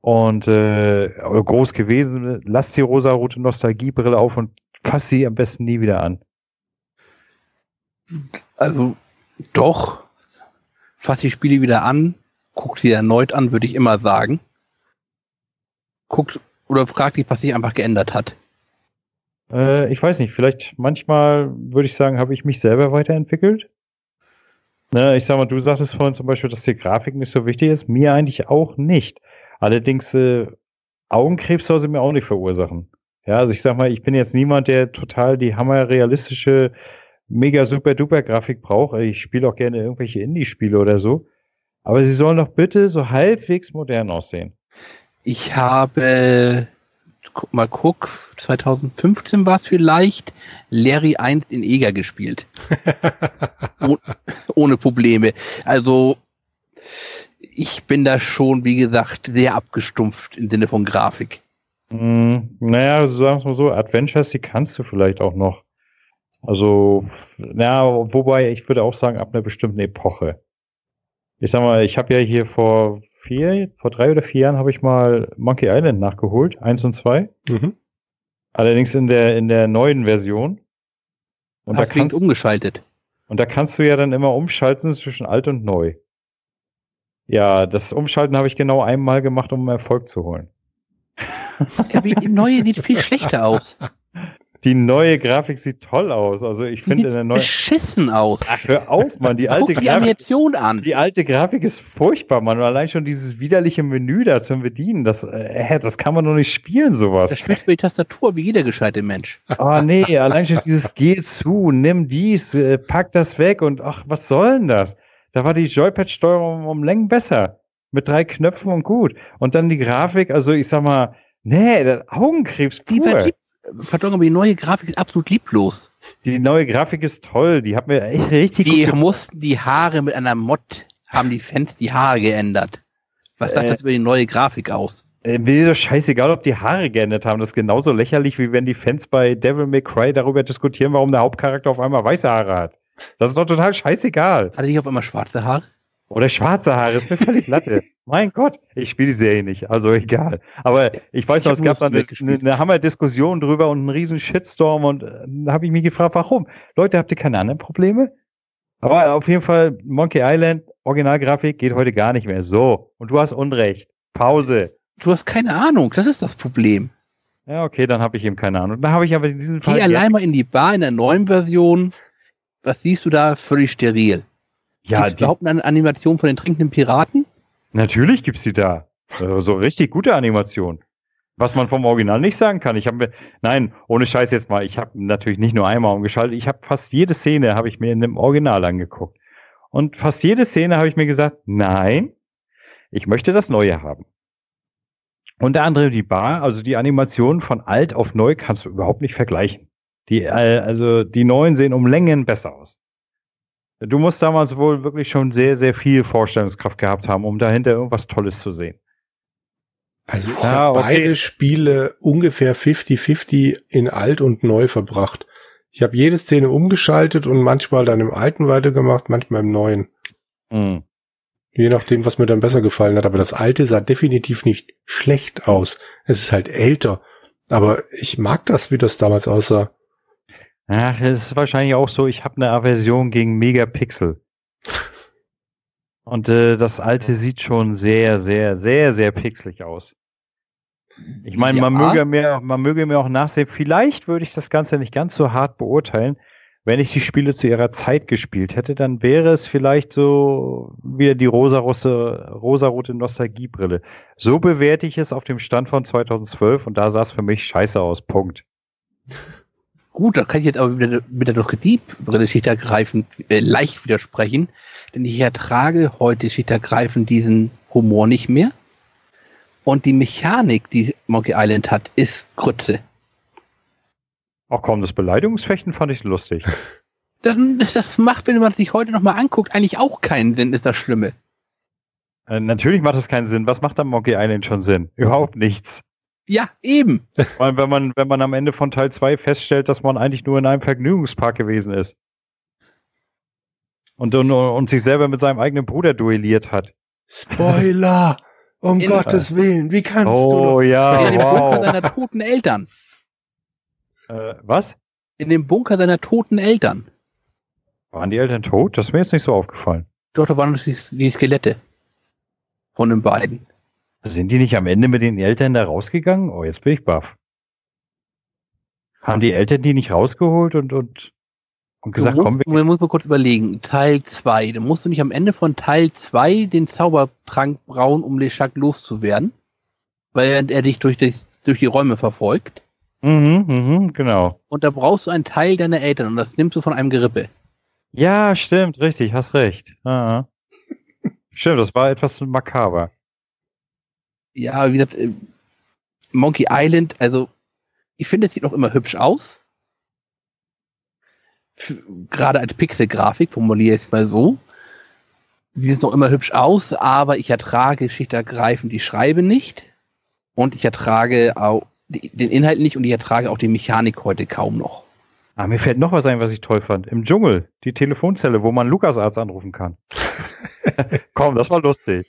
und äh, groß gewesen, lass die rosa-rote Nostalgiebrille auf und fass sie am besten nie wieder an. Also doch, fass die Spiele wieder an, guck sie erneut an, würde ich immer sagen. Guck oder frag dich, was sich einfach geändert hat. Äh, ich weiß nicht, vielleicht manchmal würde ich sagen, habe ich mich selber weiterentwickelt. Ne, ich sag mal, du sagtest vorhin zum Beispiel, dass die Grafik nicht so wichtig ist. Mir eigentlich auch nicht. Allerdings, äh, Augenkrebs soll sie mir auch nicht verursachen. Ja, also ich sag mal, ich bin jetzt niemand, der total die hammerrealistische mega super duper Grafik brauche. Ich spiele auch gerne irgendwelche Indie-Spiele oder so. Aber sie sollen doch bitte so halbwegs modern aussehen. Ich habe, guck mal guck, 2015 war es vielleicht, Larry 1 in Eger gespielt. oh, ohne Probleme. Also, ich bin da schon, wie gesagt, sehr abgestumpft im Sinne von Grafik. Mm, naja, sagen wir mal so, Adventures, die kannst du vielleicht auch noch. Also, ja, wobei ich würde auch sagen, ab einer bestimmten Epoche. Ich sag mal, ich habe ja hier vor vier, vor drei oder vier Jahren habe ich mal Monkey Island nachgeholt, eins und zwei. Mhm. Allerdings in der, in der neuen Version. Und Hast da kannst, umgeschaltet. Und da kannst du ja dann immer umschalten zwischen alt und neu. Ja, das Umschalten habe ich genau einmal gemacht, um Erfolg zu holen. Ja, wie, die neue sieht viel schlechter aus. Die neue Grafik sieht toll aus. Also ich Die finde in der neuen. beschissen aus. Ach, hör auf, Mann. Die alte Guck die Grafik. Animation an. Die alte Grafik ist furchtbar, Mann. Und allein schon dieses widerliche Menü da zum Bedienen, das, äh, das kann man doch nicht spielen, sowas. Das spielt über die Tastatur wie jeder gescheite Mensch. Oh nee, allein schon dieses Geh zu, nimm dies, äh, pack das weg und ach, was soll denn das? Da war die Joypad-Steuerung um Längen besser. Mit drei Knöpfen und gut. Und dann die Grafik, also ich sag mal, nee, Augenkrebs Die pur. verliebt, pardon, aber die neue Grafik ist absolut lieblos. Die neue Grafik ist toll, die hat mir echt richtig Die mussten die Haare mit einer Mod, haben die Fans die Haare geändert. Was sagt Äh. das über die neue Grafik aus? Äh, Mir ist doch scheißegal, ob die Haare geändert haben. Das ist genauso lächerlich, wie wenn die Fans bei Devil May Cry darüber diskutieren, warum der Hauptcharakter auf einmal weiße Haare hat. Das ist doch total scheißegal. Hatte ich auf einmal schwarze Haare? Oder schwarze Haare, ist mir völlig latte. mein Gott, ich spiele die Serie nicht, also egal. Aber ich weiß noch, es gab dann eine, eine Hammer-Diskussion drüber und einen riesen Shitstorm und äh, da habe ich mich gefragt, warum? Leute, habt ihr keine anderen Probleme? Aber auf jeden Fall, Monkey Island, Originalgrafik geht heute gar nicht mehr. So, und du hast Unrecht. Pause. Du hast keine Ahnung, das ist das Problem. Ja, okay, dann habe ich eben keine Ahnung. Da habe ich aber in diesem Fall. Geh allein mal in die Bar in der neuen Version. Was siehst du da? Völlig steril. Ja, Gibt's die, überhaupt eine Animation von den trinkenden Piraten? natürlich gibt's die da. Äh, So richtig gute Animation. Was man vom Original nicht sagen kann. Ich habe nein, ohne Scheiß jetzt mal, ich habe natürlich nicht nur einmal umgeschaltet, ich habe fast jede Szene habe ich mir in dem Original angeguckt. Und fast jede Szene habe ich mir gesagt, nein, ich möchte das Neue haben. Unter anderem die Bar, also die Animation von alt auf neu kannst du überhaupt nicht vergleichen. Die, äh, also die neuen sehen um Längen besser aus. Du musst damals wohl wirklich schon sehr, sehr viel Vorstellungskraft gehabt haben, um dahinter irgendwas Tolles zu sehen. Also ich Ah, habe okay. beide Spiele ungefähr 50-50 in alt und neu verbracht. Ich habe jede Szene umgeschaltet und manchmal dann im alten weitergemacht, manchmal im neuen. Hm. Je nachdem, was mir dann besser gefallen hat. Aber das alte sah definitiv nicht schlecht aus. Es ist halt älter. Aber ich mag das, wie das damals aussah. Ach, es ist wahrscheinlich auch so, ich habe eine Aversion gegen Megapixel. Und äh, das alte sieht schon sehr, sehr, sehr, sehr pixelig aus. Ich meine, man, Ja. möge mir, man möge mir auch nachsehen, vielleicht würde ich das Ganze nicht ganz so hart beurteilen. Wenn ich die Spiele zu ihrer Zeit gespielt hätte, dann wäre es vielleicht so wieder die rosarote, rosarote Nostalgiebrille. So bewerte ich es auf dem Stand von 2012 und da sah es für mich scheiße aus. Punkt. Gut, da kann ich jetzt aber mit der, der Nostalgiebrille schichtsübergreifend äh, leicht widersprechen, denn ich ertrage heute schichtsübergreifend diesen Humor nicht mehr. Und die Mechanik, die Monkey Island hat, ist Grütze. Ach komm, das Beleidigungsfechten fand ich lustig. Das, das macht, wenn man sich heute nochmal anguckt, eigentlich auch keinen Sinn, ist das Schlimme. Äh, natürlich macht das keinen Sinn. Was macht am Monkey Island schon Sinn? Überhaupt nichts. Ja, eben. Weil wenn man, wenn man am Ende von Teil 2 feststellt, dass man eigentlich nur in einem Vergnügungspark gewesen ist. Und, und, und sich selber mit seinem eigenen Bruder duelliert hat. Spoiler! Um In- Gottes Willen, wie kannst Oh du? ja, in dem Bunker wow. seiner toten Eltern. Äh, was? In dem Bunker seiner toten Eltern. Waren die Eltern tot? Das ist mir jetzt nicht so aufgefallen. Doch, da waren die Skelette. Von den beiden. Sind die nicht am Ende mit den Eltern da rausgegangen? Oh, jetzt bin ich baff. Haben die Eltern die nicht rausgeholt und, und, und gesagt, du komm, musst, wir man muss mal kurz überlegen. Teil 2. Da musst du nicht am Ende von Teil 2 den Zaubertrank brauen, um Leshak loszuwerden. Weil er, er dich durch, das, durch die Räume verfolgt. Mhm, mhm, genau. Und da brauchst du einen Teil deiner Eltern und das nimmst du von einem Gerippe. Ja, stimmt, richtig, hast recht. Ah. stimmt, das war etwas makaber. Ja, wie gesagt, äh, Monkey Island, also ich finde, es sieht noch immer hübsch aus. Gerade als Pixel-Grafik, formuliere ich es mal so. Sieht es noch immer hübsch aus, aber ich ertrage schichtsübergreifend die Schreibe nicht. Und ich ertrage auch den Inhalt nicht und ich ertrage auch die Mechanik heute kaum noch. Ah, mir fällt noch was ein, was ich toll fand. Im Dschungel, die Telefonzelle, wo man LukasArts anrufen kann. Komm, das war lustig.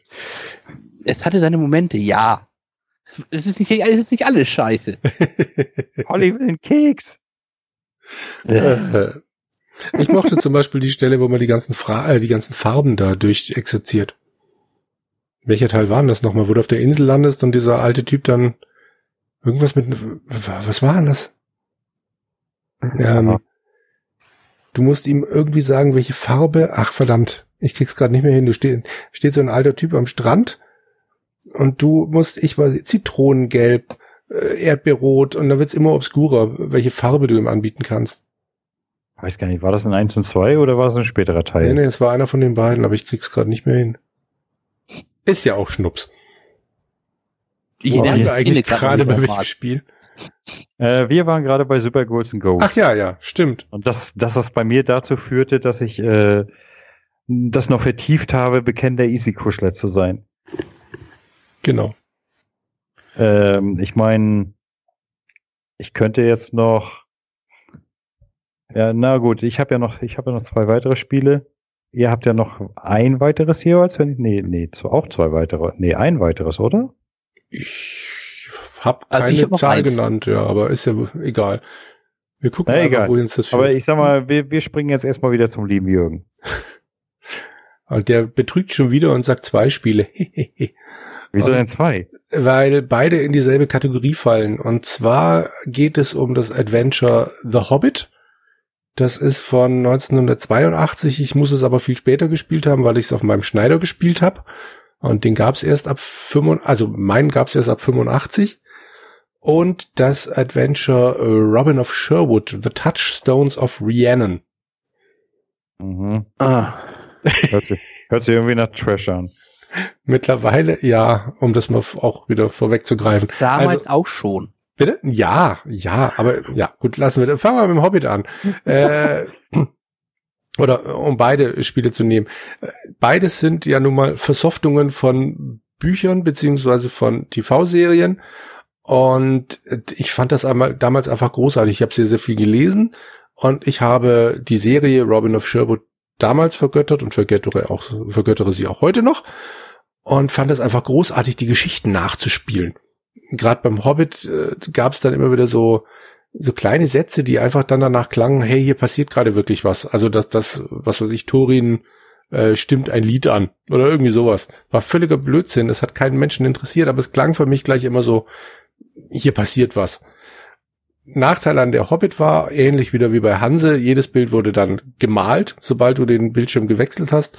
Es hatte seine Momente, ja. Es, ist, nicht, es ist nicht alles scheiße. Holly will einen Keks. Äh, Ich mochte zum Beispiel die Stelle, wo man die ganzen, Fra äh, die ganzen Farben da durchexerziert. Welcher Teil war denn das nochmal, wo du auf der Insel landest und dieser alte Typ dann Irgendwas mit, was war denn das? Ähm, du musst ihm irgendwie sagen, welche Farbe, ach verdammt, ich krieg's gerade nicht mehr hin, du stehst, steht so ein alter Typ am Strand und du musst, ich weiß, Zitronengelb, äh, Erdbeerrot und dann wird's immer obskurer, welche Farbe du ihm anbieten kannst. Weiß gar nicht, war das ein 1 und 2 oder war es ein späterer Teil? Nee, nee, es war einer von den beiden, aber ich krieg's gerade nicht mehr hin. Ist ja auch Schnups. Ich Wo waren wir eigentlich gerade bei welchem. Spiel? Äh, wir waren gerade bei Super Ghouls and Ghosts. Ach ja, ja, stimmt. Und das, dass das bei mir dazu führte, dass ich äh, das noch vertieft habe, bekennender Easy-Kuschler zu sein. Genau. Ähm, ich meine, ich könnte jetzt noch. Ja, na gut, ich habe ja noch, ich habe ja noch zwei weitere Spiele. Ihr habt ja noch ein weiteres jeweils, wenn ich. Nee, nee, auch zwei weitere. Nee, ein weiteres, oder? Ich habe Also keine ich hab Zahl eins. genannt, ja, aber ist ja egal. Wir gucken Na, einfach, wohin uns das führt. Aber ich sag mal, wir, wir springen jetzt erstmal wieder zum lieben Jürgen. Und der betrügt schon wieder und sagt zwei Spiele. Wieso denn zwei? Weil beide in dieselbe Kategorie fallen. Und zwar geht es um das Adventure The Hobbit. Das ist von 1982. Ich muss es aber viel später gespielt haben, weil ich es auf meinem Schneider gespielt habe. Und den gab es erst ab 85, also meinen gab es erst ab 85. Und das Adventure äh, Robin of Sherwood, The Touchstones of Rhiannon. Mhm. Ah, Hört, sich, hört sich irgendwie nach Trash an. Mittlerweile, ja, um das mal auch wieder vorwegzugreifen. damals Also- auch schon. Bitte? Ja, ja, aber ja, gut, lassen wir. Fangen wir mit dem Hobbit an. äh, oder um beide Spiele zu nehmen. Beides sind ja nun mal Versoftungen von Büchern beziehungsweise von TV-Serien. Und ich fand das einmal damals einfach großartig. Ich habe sehr, sehr viel gelesen und ich habe die Serie Robin of Sherwood damals vergöttert und vergöttere auch vergöttere sie auch heute noch und fand es einfach großartig, die Geschichten nachzuspielen gerade beim Hobbit äh, gab es dann immer wieder so so kleine Sätze, die einfach dann danach klangen, hey, hier passiert gerade wirklich was. Also dass das, was weiß ich, Thorin äh, stimmt ein Lied an oder irgendwie sowas. War völliger Blödsinn. Es hat keinen Menschen interessiert, aber es klang für mich gleich immer so, hier passiert was. Nachteil an der Hobbit war, ähnlich wieder wie bei Hanse, jedes Bild wurde dann gemalt, sobald du den Bildschirm gewechselt hast.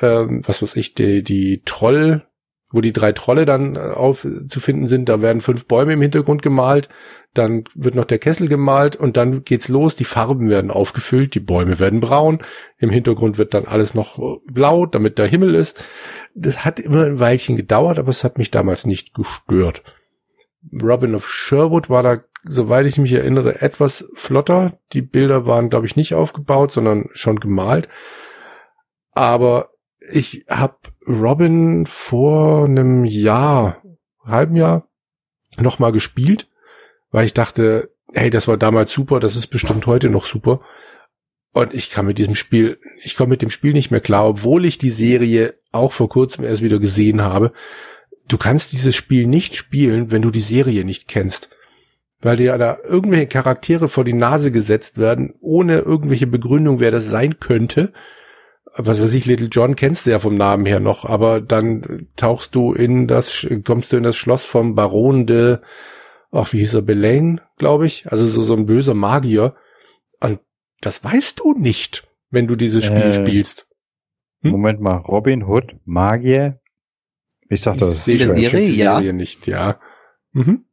Ähm, was weiß ich, die, die Troll, wo die drei Trolle dann äh, auf zu finden sind, da werden fünf Bäume im Hintergrund gemalt, dann wird noch der Kessel gemalt und dann geht's los, die Farben werden aufgefüllt, die Bäume werden braun, im Hintergrund wird dann alles noch äh, blau, damit der Himmel ist. Das hat immer ein Weilchen gedauert, aber es hat mich damals nicht gestört. Robin of Sherwood war da, soweit ich mich erinnere, etwas flotter. Die Bilder waren, glaube ich, nicht aufgebaut, sondern schon gemalt. Aber ich habe Robin vor einem Jahr, halben Jahr, nochmal gespielt, weil ich dachte, hey, das war damals super, das ist bestimmt heute noch super. Und ich kann mit diesem Spiel, ich komme mit dem Spiel nicht mehr klar, obwohl ich die Serie auch vor kurzem erst wieder gesehen habe. Du kannst dieses Spiel nicht spielen, wenn du die Serie nicht kennst. Weil dir da irgendwelche Charaktere vor die Nase gesetzt werden, ohne irgendwelche Begründung, wer das sein könnte was weiß ich, Little John kennst du ja vom Namen her noch, aber dann tauchst du in das, kommst du in das Schloss vom Baron de, ach, wie hieß er, Belaine, glaube ich, also so, so ein böser Magier. Und das weißt du nicht, wenn du dieses Spiel Äh, spielst. Hm? Moment mal, Robin Hood, Magier. Ich sag das. ich sehe die schon, ich Serie, die ja. Serie nicht, ja. Mhm.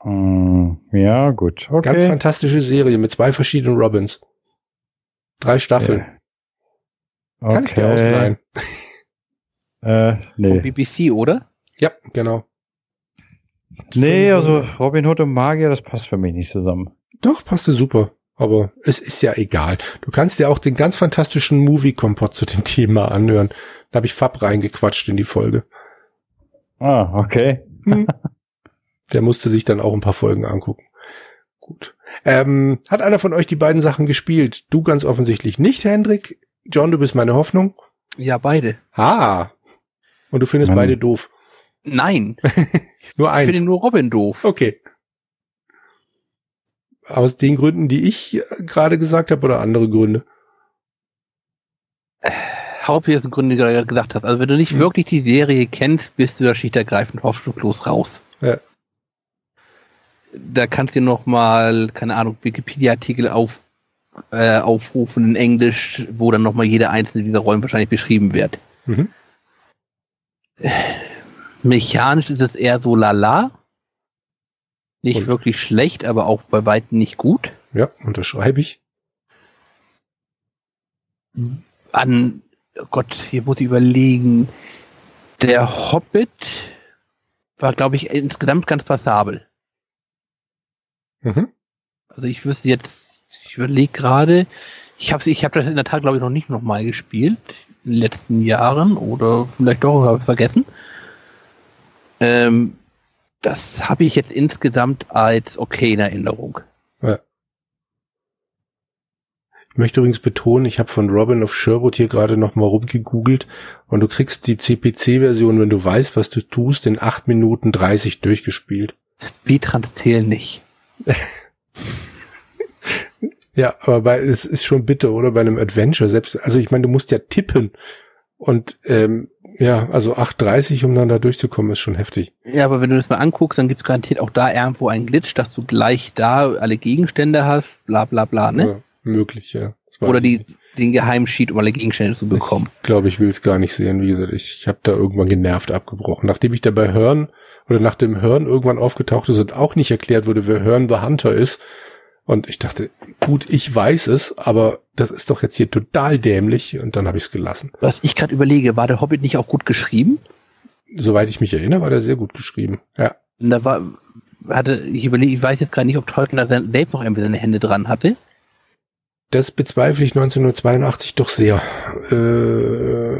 Hm, ja, gut. Okay. Ganz fantastische Serie mit zwei verschiedenen Robins. Drei Staffeln. okay. Kann ich dir ausleihen. Äh, nee. BBC, oder? Ja, genau. Nee, Fünf- also Robin Hood und Magier, das passt für mich nicht zusammen. Doch, passte super. Aber es ist ja egal. Du kannst dir auch den ganz fantastischen Movie-Kompott zu dem Thema anhören. Da habe ich Fab reingequatscht in die Folge. Ah, okay. Der musste sich dann auch ein paar Folgen angucken. Gut. Ähm, hat einer von euch die beiden Sachen gespielt? Du ganz offensichtlich nicht, Hendrik. John, du bist meine Hoffnung. Ja, beide. Ah. Und du findest Mann. beide doof. Nein, Nur ich eins. finde nur Robin doof. Okay. Aus den Gründen, die ich äh, gerade gesagt habe, oder andere Gründe? Hauptsächlich Gründe, die du gerade gesagt hast. Also wenn du nicht Hm. wirklich die Serie kennst, bist du da schlicht ergreifend hoffnungslos raus. Ja. Da kannst du noch mal, keine Ahnung, Wikipedia-Artikel auf, äh, aufrufen in Englisch, wo dann noch mal jede einzelne dieser Rollen wahrscheinlich beschrieben wird. Mhm. Mechanisch ist es eher so lala. Nicht Und- wirklich schlecht, aber auch bei weitem nicht gut. Ja, unterschreibe ich. An, oh Gott, hier muss ich überlegen. Der Hobbit war, glaube ich, insgesamt ganz passabel. Mhm. Also ich wüsste jetzt, ich überlege gerade, ich habe ich hab das in der Tat, glaube ich, noch nicht nochmal gespielt in den letzten Jahren oder vielleicht doch, habe ich vergessen. Ähm, das habe ich jetzt insgesamt als okay in Erinnerung. Ich möchte übrigens betonen, ich habe von Robin of Sherwood hier gerade noch mal rumgegoogelt und du kriegst die CPC-Version, wenn du weißt, was du tust, in 8 Minuten 30 durchgespielt. Speedruns zählen nicht. Ja, aber bei, es ist schon bitter, oder? Bei einem Adventure selbst. Also ich meine, du musst ja tippen. Und ähm, ja, also 8,30, um dann da durchzukommen, ist schon heftig. Ja, aber wenn du das mal anguckst, dann gibt es garantiert auch da irgendwo einen Glitch, dass du gleich da alle Gegenstände hast, bla bla bla, ne? Ja, möglich, ja. Oder die, nicht. den Geheimsheet, um alle Gegenstände zu bekommen. Ich glaube, ich will es gar nicht sehen. Wie gesagt, ich, ich habe da irgendwann genervt abgebrochen. Nachdem ich dabei Hören oder nach dem Hören irgendwann aufgetaucht ist und auch nicht erklärt wurde, wer Hören the Hunter ist. Und ich dachte, gut, ich weiß es, aber das ist doch jetzt hier total dämlich. Und dann habe ich es gelassen. Was ich gerade überlege, war der Hobbit nicht auch gut geschrieben? Soweit ich mich erinnere, war der sehr gut geschrieben. Ja. Und da war, hatte, ich überlege, ich weiß jetzt gar nicht, ob Tolkien da sein- selbst noch irgendwie seine Hände dran hatte. Das bezweifle ich 1982 doch sehr. Äh,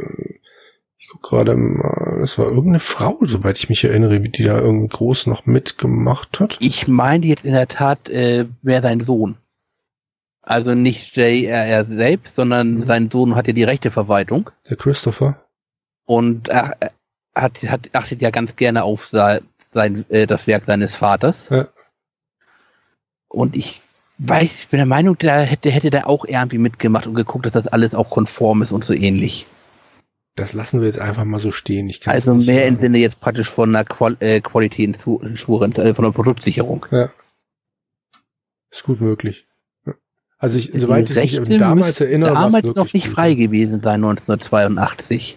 ich guck gerade mal, das war irgendeine Frau, soweit ich mich erinnere, die da irgendwie groß noch mitgemacht hat. Ich meine jetzt in der Tat, äh, wäre sein Sohn. Also nicht J.R.R. selbst, sondern Mhm. sein Sohn hat ja die Rechteverwaltung Der Christopher. und er, er hat, hat, achtet ja ganz gerne auf sein, äh, das Werk seines Vaters. Ja. Und ich weiß, ich bin der Meinung, der hätte, hätte da auch irgendwie mitgemacht und geguckt, dass das alles auch konform ist und so ähnlich. Das lassen wir jetzt einfach mal so stehen. Also mehr im. Sinne jetzt praktisch von der Qual äh, Quality Insurance, äh, von der Produktsicherung. Ja. Ist gut möglich. Also ich, soweit ich mich damals erinnere, damals noch nicht gut. frei gewesen sein, 1982.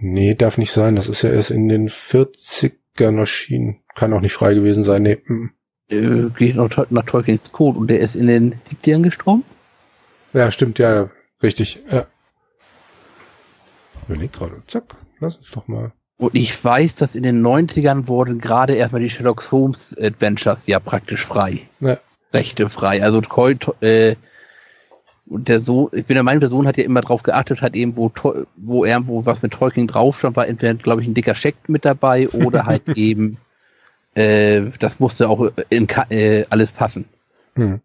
Nee, darf nicht sein. Das ist ja erst in den 40ern erschienen. Kann auch nicht frei gewesen sein. Nee. mm. Äh, geht nach, Tol- nach Tolkien's Code und der ist in den 70ern gestorben. Ja, stimmt, ja, ja. Richtig, ja. Überleg gerade. Zack. Lass uns doch mal. Und ich weiß, dass in den 90ern wurden gerade erstmal die Sherlock Holmes Adventures ja praktisch frei. Ja. Rechte frei. Also To- äh, und der Sohn, ich bin der Meinung, der Sohn hat ja immer drauf geachtet, hat eben, wo, wo irgendwo was mit Tolkien drauf stand, war entweder, glaube ich, ein dicker Scheck mit dabei oder halt eben, äh, das musste auch in äh, alles passen. Hm.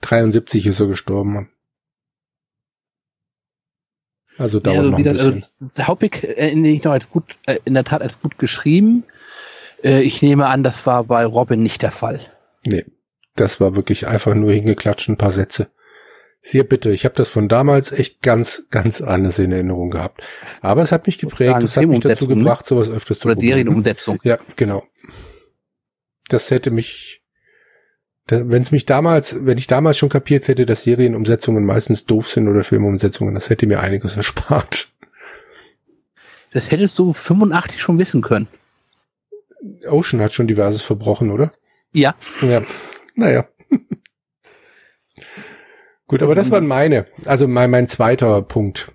73 ist er gestorben. Also dauert also, noch ein gesagt, bisschen. also, Hauptpick erinnere ich noch als gut, äh, in der Tat als gut geschrieben. Äh, ich nehme an, das war bei Robin nicht der Fall. Nee, das war wirklich einfach nur hingeklatscht, ein paar Sätze. Sehr bitte, ich habe das von damals echt ganz, ganz anders in Erinnerung gehabt. Aber es hat mich geprägt, es hat mich dazu ne? gebracht, sowas öfters zu Oder probieren. Serienumsetzung. Ja, genau. Das hätte mich, wenn es mich damals, wenn ich damals schon kapiert hätte, dass Serienumsetzungen meistens doof sind oder Filmumsetzungen, das hätte mir einiges erspart. Das hättest du 85 schon wissen können. Ocean hat schon diverses verbrochen, oder? Ja. Ja, naja. Gut, aber das waren meine. Also mein, mein zweiter Punkt.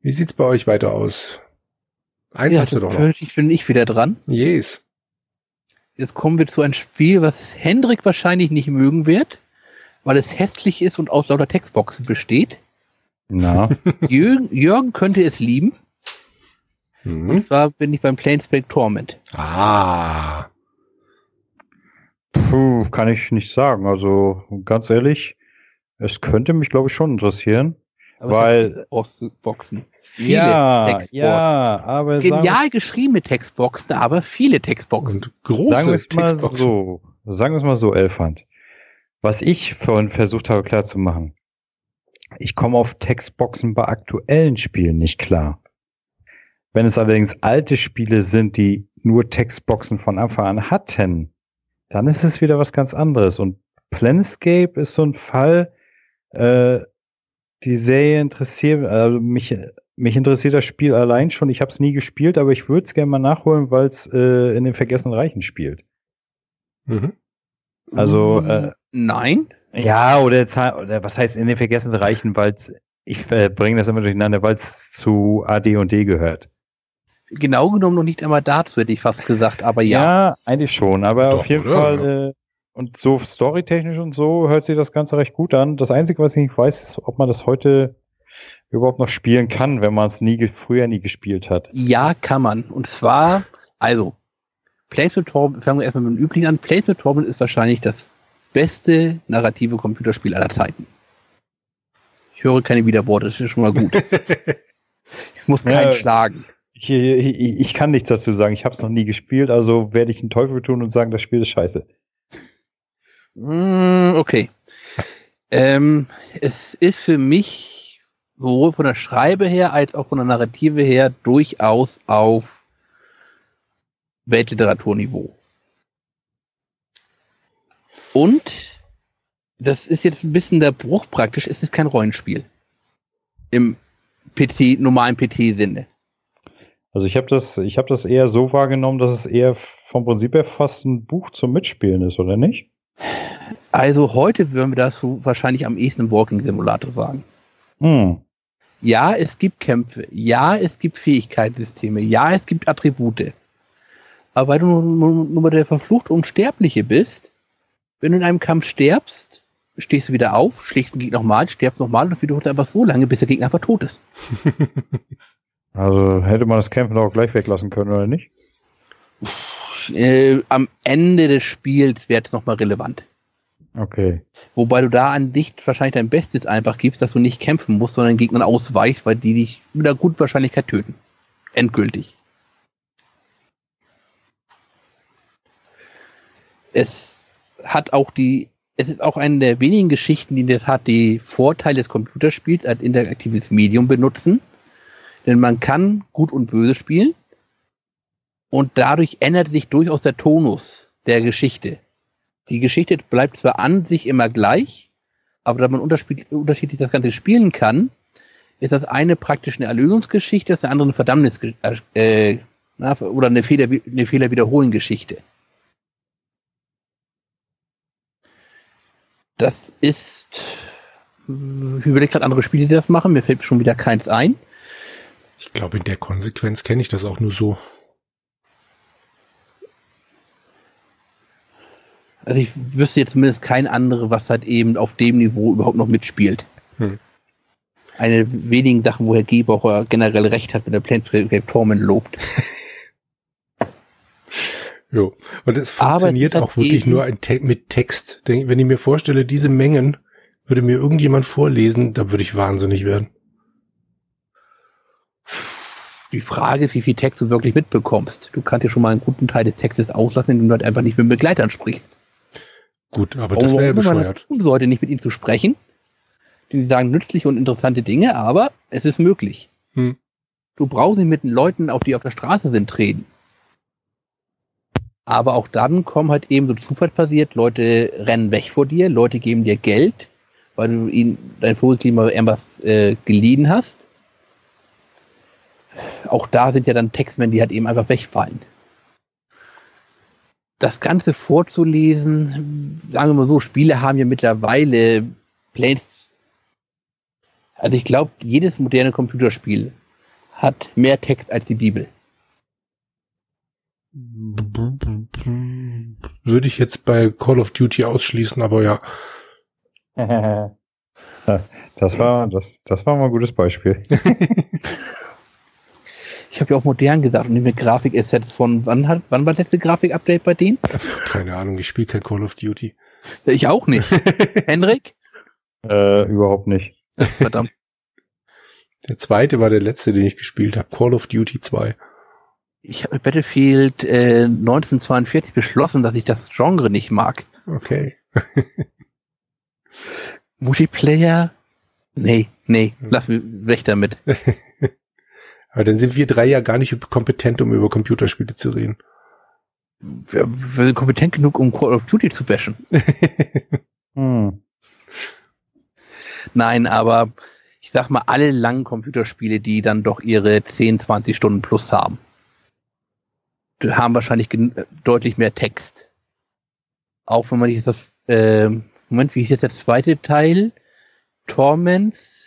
Wie sieht's bei euch weiter aus? Eins ja, hast du doch noch. plötzlich bin ich wieder dran. Yes. Jetzt kommen wir zu einem Spiel, was Hendrik wahrscheinlich nicht mögen wird, weil es hässlich ist und aus lauter Textboxen besteht. Na, Jürgen, Jürgen könnte es lieben. Und Mhm. zwar bin ich beim Planescape Torment. Ah. puh, kann ich nicht sagen. Also ganz ehrlich, es könnte mich, glaube ich, schon interessieren. Aber Weil- Textboxen. Viele ja, Textboxen. ja, aber Genial geschriebene Textboxen, aber viele Textboxen. Und große sagen wir es mal Textboxen. so, sagen wir es mal so, Elfand. Was ich vorhin versucht habe klarzumachen, ich komme auf Textboxen bei aktuellen Spielen nicht klar. Wenn es allerdings alte Spiele sind, die nur Textboxen von Anfang an hatten, dann ist es wieder was ganz anderes. Und Planescape ist so ein Fall, äh, die Serie interessiert, also mich, mich interessiert das Spiel allein schon. Ich habe es nie gespielt, aber ich würde es gerne mal nachholen, weil es äh, in den Vergessenen Reichen spielt. Mhm. Also Mm, äh, Nein. ja, oder, oder was heißt in den Vergessenen Reichen, weil ich äh, bringe das immer durcheinander, weil es zu AD und D gehört. Genau genommen noch nicht einmal dazu, hätte ich fast gesagt, aber ja. eigentlich schon, aber Doch, auf jeden oder? Fall äh, und so storytechnisch und so hört sich das Ganze recht gut an. Das Einzige, was ich nicht weiß, ist, ob man das heute überhaupt noch spielen kann, wenn man es nie früher nie gespielt hat. Ja, kann man. Und zwar, also, Planes with Torment, fangen wir erstmal mit dem Üblichen an. Planes with Torment ist wahrscheinlich das beste narrative Computerspiel aller Zeiten. Ich höre keine Widerworte, das ist schon mal gut. Ich muss keinen Ja. schlagen. Ich, ich, ich kann nichts dazu sagen. Ich habe es noch nie gespielt, also werde ich einen Teufel tun und sagen, das Spiel ist scheiße. Mm, Okay. Ähm, es ist für mich sowohl von der Schreibe her als auch von der Narrative her durchaus auf Weltliteraturniveau. Und das ist jetzt ein bisschen der Bruch praktisch, es ist kein Rollenspiel. Im PC, normalen PC-Sinne. Also ich habe das, ich habe das eher so wahrgenommen, dass es eher vom Prinzip her fast ein Buch zum Mitspielen ist, oder nicht? Also heute würden wir das wahrscheinlich am ehesten im Walking Simulator sagen. Hm. Ja, es gibt Kämpfe. Ja, es gibt Fähigkeitssysteme. Ja, es gibt Attribute. Aber weil du nun nun mal der verfluchte Unsterbliche bist, wenn du in einem Kampf stirbst, stehst du wieder auf, schlägst den Gegner nochmal, stirbst nochmal und wiederholst einfach so lange, bis der Gegner einfach tot ist. Also hätte man das Kämpfen auch gleich weglassen können, oder nicht? Äh, am Ende des Spiels wäre es nochmal relevant. Okay. Wobei du da an dich wahrscheinlich dein Bestes einfach gibst, dass du nicht kämpfen musst, sondern den Gegnern ausweichst, weil die dich mit einer guten Wahrscheinlichkeit töten. Endgültig. Es hat auch die, es ist auch eine der wenigen Geschichten, die in der Tat die Vorteile des Computerspiels als interaktives Medium benutzen. Denn man kann gut und böse spielen. Und dadurch ändert sich durchaus der Tonus der Geschichte. Die Geschichte bleibt zwar an sich immer gleich, aber da man unterschied- unterschiedlich das Ganze spielen kann, ist das eine praktisch eine Erlösungsgeschichte, das andere eine Verdammnis äh, na, oder eine Fehler, eine Fehler wiederholen Geschichte. Das ist, äh, ich gerade andere Spiele, die das machen, mir fällt schon wieder keins ein. Ich glaube, in der Konsequenz kenne ich das auch nur so. Also ich wüsste jetzt zumindest kein andere, was halt eben auf dem Niveau überhaupt noch mitspielt. Hm. Eine wenigen Sachen, wo Herr Gebauer generell recht hat, wenn er Planescape Torment lobt. Jo. Und es funktioniert auch wirklich nur Te mit Text. Denn Wenn ich mir vorstelle, diese Mengen würde mir irgendjemand vorlesen, da würde ich wahnsinnig werden. Die Frage, ist, wie viel Text du wirklich mitbekommst. Du kannst ja schon mal einen guten Teil des Textes auslassen, indem du halt einfach nicht mit Begleitern sprichst. Gut, aber das wäre ja man bescheuert. tun sollte, nicht mit ihnen zu sprechen. Die sagen nützliche und interessante Dinge, aber es ist möglich. Hm. Du brauchst nicht mit den Leuten, auf die auf der Straße sind, reden. Aber auch dann kommen halt eben so zufallsbasiert, Leute rennen weg vor dir, Leute geben dir Geld, weil du ihnen dein Vogelklima irgendwas äh, geliehen hast. Auch da sind ja dann Textmen, die halt eben einfach wegfallen. Das Ganze vorzulesen, sagen wir mal so, Spiele haben ja mittlerweile Planes. Also ich glaube, jedes moderne Computerspiel hat mehr Text als die Bibel. Würde ich jetzt bei Call of Duty ausschließen, aber ja. das war, das, das war mal ein gutes Beispiel. Ich habe ja auch modern gesagt und mit Grafikassets von wann hat wann war das letzte Grafik-Update bei denen? Keine Ahnung, ich spiele kein Call of Duty. Ich auch nicht. Henrik? Äh, überhaupt nicht. Verdammt. Der zweite war der letzte, den ich gespielt habe. Call of Duty 2. Ich habe mit Battlefield äh, 1942 beschlossen, dass ich das Genre nicht mag. Okay. Multiplayer? Nee, nee, lass mich weg damit. Aber dann sind wir drei ja gar nicht kompetent, um über Computerspiele zu reden. Wir, wir sind kompetent genug, um Call of Duty zu bashen. Hm. Nein, aber ich sag mal, alle langen Computerspiele, die dann doch ihre 10, 20 Stunden plus haben, haben wahrscheinlich deutlich mehr Text. Auch wenn man sich das, äh, Moment, wie hieß jetzt der zweite Teil? Torments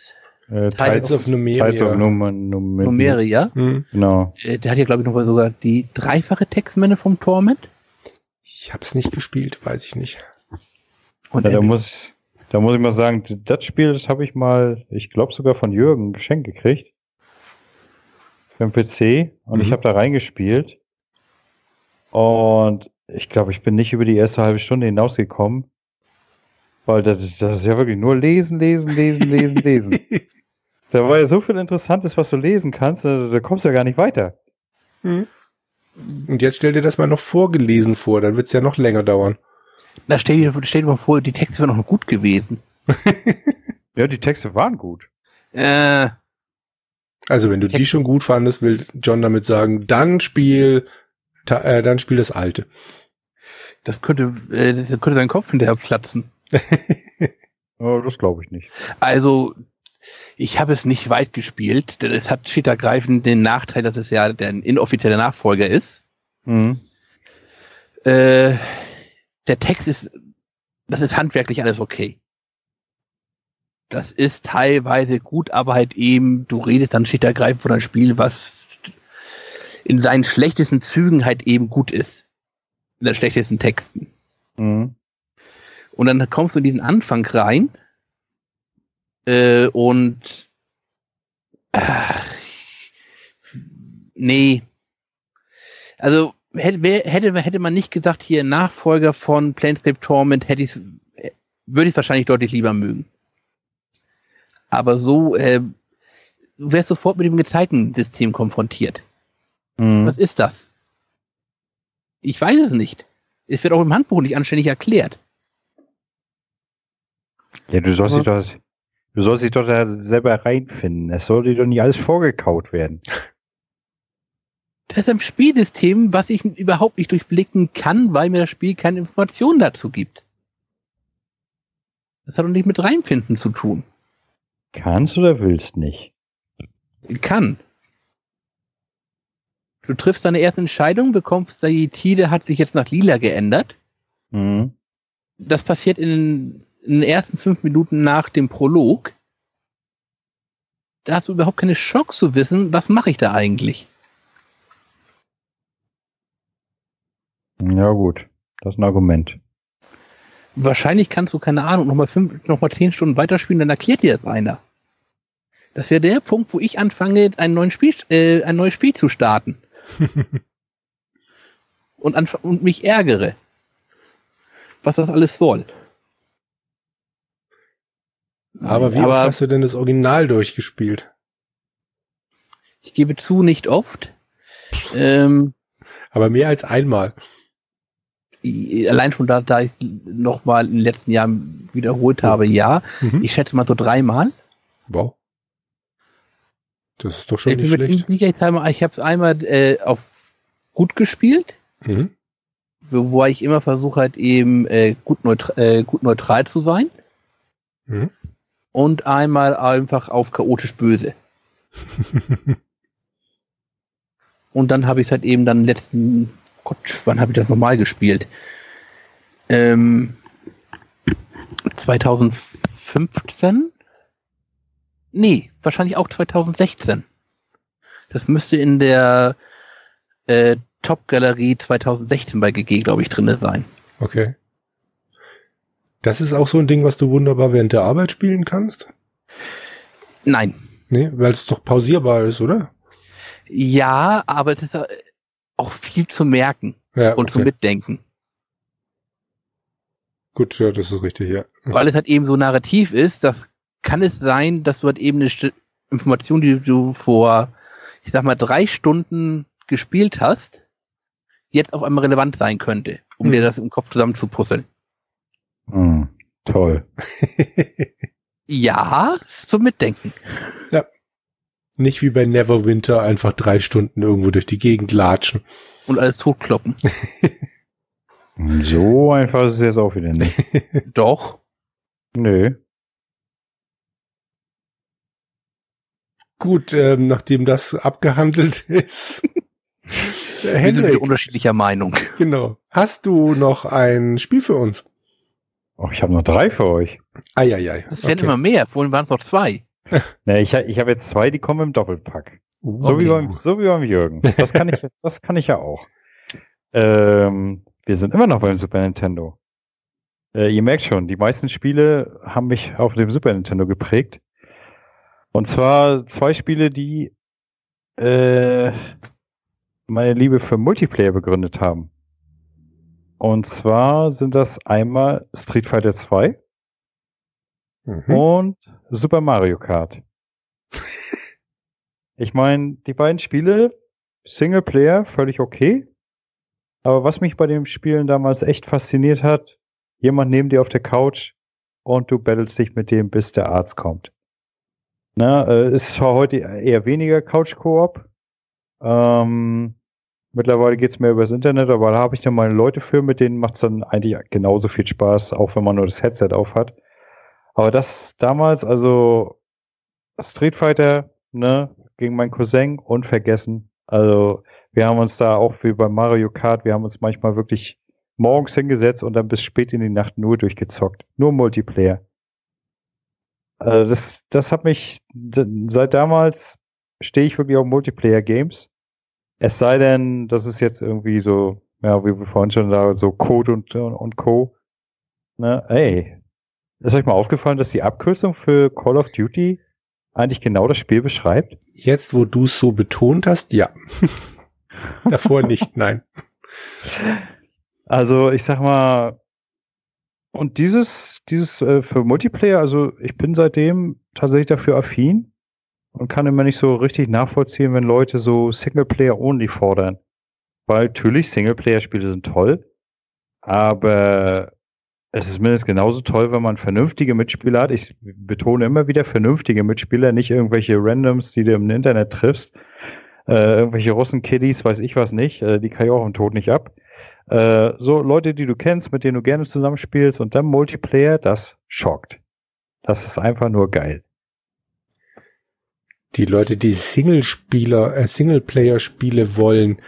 Äh, Tides of Numeria. Tides of Num Num Numeria. Hm. Genau. Äh, der hat ja, glaube ich, noch mal sogar die dreifache Textmenge vom Torment. Ich hab's nicht gespielt, weiß ich nicht. Und Ja, da muss, da muss ich mal sagen, das Spiel, das habe ich mal, ich glaube sogar von Jürgen geschenkt gekriegt. Für den PC. Und Mhm. ich habe da reingespielt. Und ich glaube, ich bin nicht über die erste halbe Stunde hinausgekommen. Weil das ist, das ist ja wirklich nur lesen, lesen, lesen, lesen, lesen. Da war ja so viel Interessantes, was du lesen kannst, da, da kommst du ja gar nicht weiter. Hm. Und jetzt stell dir das mal noch vorgelesen vor, dann wird's ja noch länger dauern. da stell dir, stell dir mal vor, die Texte wären noch gut gewesen. Ja, die Texte waren gut. Äh, Also wenn du die Text- schon gut fandest, will John damit sagen, dann spiel, ta- äh, dann spiel das alte. das könnte, äh, das könnte sein Kopf hinterher platzen. Oh, das glaube ich nicht. Also, ich habe es nicht weit gespielt, denn es hat schlicht ergreifend den Nachteil, dass es ja der inoffizielle Nachfolger ist. Mhm. Äh, der Text ist, das ist handwerklich alles okay. Das ist teilweise gut, aber halt eben, du redest dann schlicht ergreifend von einem Spiel, was in seinen schlechtesten Zügen halt eben gut ist. In den schlechtesten Texten. Mhm. Und dann kommst du in diesen Anfang rein äh, und ach, nee. Also hätte, hätte, hätte man nicht gesagt, hier Nachfolger von Planescape Torment, hätte ich's, äh, würde ich wahrscheinlich deutlich lieber mögen. Aber so, äh, du wärst sofort mit dem Gezeitensystem konfrontiert. Mhm. Was ist das? Ich weiß es nicht. Es wird auch im Handbuch nicht anständig erklärt. Ja, du sollst dich doch, du sollst dich doch da selber reinfinden. Es soll dir doch nicht alles vorgekaut werden. Das ist ein Spielsystem, was ich überhaupt nicht durchblicken kann, weil mir das Spiel keine Informationen dazu gibt. Das hat doch nicht mit Reinfinden zu tun. Kannst oder willst nicht? Kann. Du triffst deine erste Entscheidung, bekommst die Tide hat sich jetzt nach lila geändert. Mhm. Das passiert in den, in den ersten fünf Minuten nach dem Prolog. Da hast du überhaupt keine Chance zu wissen, was mache ich da eigentlich. Ja, gut. Das ist ein Argument. Wahrscheinlich kannst du, keine Ahnung, nochmal fünf, noch mal zehn Stunden weiterspielen, dann erklärt dir das einer. Das wäre der Punkt, wo ich anfange, Spiel, äh, ein neues Spiel zu starten. und, und mich ärgere. Was das alles soll. Aber wie Aber- oft hast du denn das Original durchgespielt? Ich gebe zu, nicht oft. Ähm, Aber mehr als einmal. allein schon da, da ich es nochmal in den letzten Jahren wiederholt habe, ja. Mhm. Ich schätze mal so dreimal. Wow. Das ist doch schon ich nicht schlecht. sicher, ich habe es einmal äh, auf gut gespielt. Mhm. wobei ich immer versuche halt eben äh, gut, neutra äh, gut neutral zu sein Mhm. Und einmal einfach auf chaotisch böse. Und dann habe ich es halt eben dann letzten, Gott, wann habe ich das nochmal gespielt? Ähm, 2015? Nee, wahrscheinlich auch 2016. Das müsste in der äh, Top-Galerie 2016 bei GG, glaube ich, drinne sein. Okay. Das ist auch so ein Ding, was du wunderbar während der Arbeit spielen kannst? Nein. Nee, weil es doch pausierbar ist, oder? Ja, aber es ist auch viel zu merken Ja, und zu mitdenken. Gut, ja, das ist richtig, ja. Weil es halt eben so narrativ ist, das kann es sein, dass du halt eben eine Information, die du vor, ich sag mal, drei Stunden gespielt hast, jetzt auf einmal relevant sein könnte, um Hm. dir das im Kopf zusammenzupuzzeln. Mhm. Toll. Ja, ist zum Mitdenken. Nicht wie bei Neverwinter einfach drei Stunden irgendwo durch die Gegend latschen. und alles totkloppen. So einfach ist es jetzt auch wieder nicht. Doch. Nö. Gut, ähm, nachdem das abgehandelt ist. Wir sind unterschiedlicher Meinung. genau. Hast du noch ein Spiel für uns? Oh, ich habe noch drei für euch. Eieiei. Das werden okay. immer mehr. Vorhin waren es noch zwei. Ne, ich, ich habe jetzt zwei, die kommen im Doppelpack. Uh, So, wie Okay. beim, so wie beim Jürgen. Das kann ich, das kann ich ja auch. Ähm, wir sind immer noch beim Super Nintendo. Äh, ihr merkt schon, die meisten Spiele haben mich auf dem Super Nintendo geprägt. Und zwar zwei Spiele, die äh, meine Liebe für Multiplayer begründet haben. Und zwar sind das einmal Street Fighter 2 Mhm. und Super Mario Kart. ich meine, die beiden Spiele, Singleplayer, völlig okay. Aber was mich bei den Spielen damals echt fasziniert hat, jemand neben dir auf der Couch und du battlest dich mit dem, bis der Arzt kommt. Na, äh, ist zwar heute eher weniger Couch-Koop. Ähm, mittlerweile geht's mehr übers Internet, aber da habe ich dann meine Leute für, mit denen macht's dann eigentlich genauso viel Spaß, auch wenn man nur das Headset auf hat. Aber das damals, also Street Fighter, ne, gegen meinen Cousin, unvergessen. Also wir haben uns da auch wie bei Mario Kart, wir haben uns manchmal wirklich morgens hingesetzt und dann bis spät in die Nacht nur durchgezockt. Nur Multiplayer. Also das, das hat mich, seit damals stehe ich wirklich auf Multiplayer-Games. Es sei denn, das ist jetzt irgendwie so, ja, wie wir vorhin schon da, so Code und, und Co. Ne, ey, ist euch mal aufgefallen, dass die Abkürzung für Call of Duty eigentlich genau das Spiel beschreibt? Jetzt, wo du es so betont hast, ja. Davor nicht, nein. Also ich sag mal, und dieses, dieses äh, für Multiplayer, also ich bin seitdem tatsächlich dafür affin und kann immer nicht so richtig nachvollziehen, wenn Leute so Singleplayer-only fordern. Weil natürlich Singleplayer-Spiele sind toll, aber es ist mindestens genauso toll, wenn man vernünftige Mitspieler hat. Ich betone immer wieder vernünftige Mitspieler, nicht irgendwelche Randoms, die du im Internet triffst. Äh, irgendwelche Russen-Kiddies, weiß ich was nicht, äh, die kann ich auch im Tod nicht ab. Äh, so Leute, die du kennst, mit denen du gerne zusammenspielst und dann Multiplayer, das schockt. Das ist einfach nur geil. Die Leute, die Single-Spieler, äh, Singleplayer-Spiele wollen,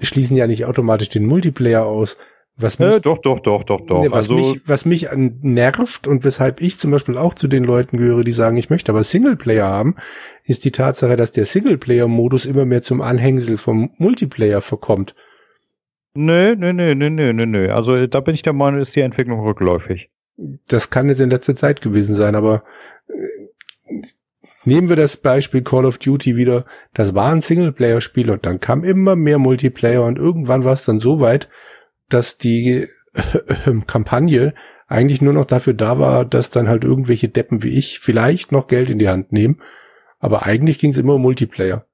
schließen ja nicht automatisch den Multiplayer aus. Was mich, Äh, doch, doch, doch, doch, doch. Was, also, mich, was mich an nervt und weshalb ich zum Beispiel auch zu den Leuten gehöre, die sagen, ich möchte aber Singleplayer haben, ist die Tatsache, dass der Singleplayer-Modus immer mehr zum Anhängsel vom Multiplayer verkommt. nö, nö, nö, nö, nö, nö, nö. Also äh, da bin ich der Meinung, ist die Entwicklung rückläufig. Das kann jetzt in letzter Zeit gewesen sein, aber äh, nehmen wir das Beispiel Call of Duty wieder. Das war ein Singleplayer-Spiel und dann kam immer mehr Multiplayer und irgendwann war es dann so weit, dass die äh, Kampagne eigentlich nur noch dafür da war, dass dann halt irgendwelche Deppen wie ich vielleicht noch Geld in die Hand nehmen. Aber eigentlich ging es immer um Multiplayer.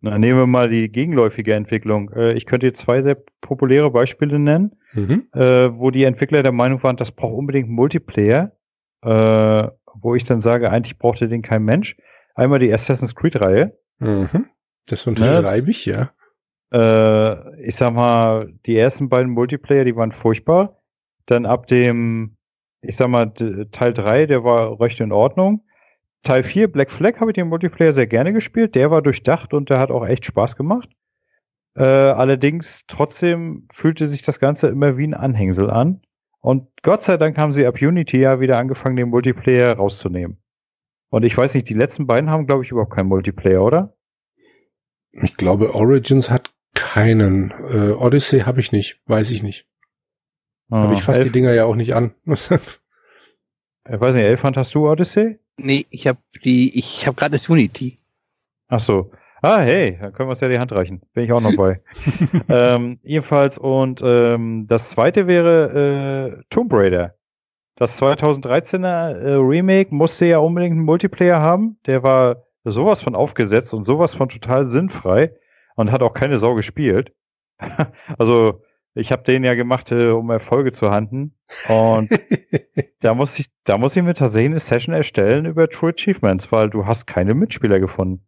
Na, nehmen wir mal die gegenläufige Entwicklung. Äh, ich könnte jetzt zwei sehr populäre Beispiele nennen, Mhm. äh, wo die Entwickler der Meinung waren, das braucht unbedingt Multiplayer, äh, wo ich dann sage, eigentlich brauchte den kein Mensch. Einmal die Assassin's Creed-Reihe. Mhm. Das unterschreibe ich, ja. Äh, ich sag mal, die ersten beiden Multiplayer, die waren furchtbar. Dann ab dem, ich sag mal, Teil 3, der war recht in Ordnung. Teil 4, Black Flag, habe ich den Multiplayer sehr gerne gespielt. Der war durchdacht und der hat auch echt Spaß gemacht. Äh, allerdings, trotzdem fühlte sich das Ganze immer wie ein Anhängsel an. Und Gott sei Dank haben sie ab Unity ja wieder angefangen, den Multiplayer rauszunehmen. Und ich weiß nicht, die letzten beiden haben, glaube ich, überhaupt keinen Multiplayer, oder? Ich glaube, Origins hat keinen. Äh, Odyssey habe ich nicht, weiß ich nicht. Aber ich fasse die Dinger ja auch nicht an. ich weiß nicht, Elfand, hast du Odyssey? Nee, ich habe die, ich habe gerade das Unity. Ach so. Ah, hey, dann können wir uns ja die Hand reichen. Bin ich auch noch bei. ähm, ebenfalls und ähm, das zweite wäre äh, Tomb Raider. Das 2013er äh, Remake musste ja unbedingt einen Multiplayer haben. Der war sowas von aufgesetzt und sowas von total sinnfrei und hat auch keine Sau gespielt. also ich habe den ja gemacht, äh, um Erfolge zu handeln. Und da muss ich, da muss ich mir tatsächlich eine Session erstellen über True Achievements, weil du hast keine Mitspieler gefunden.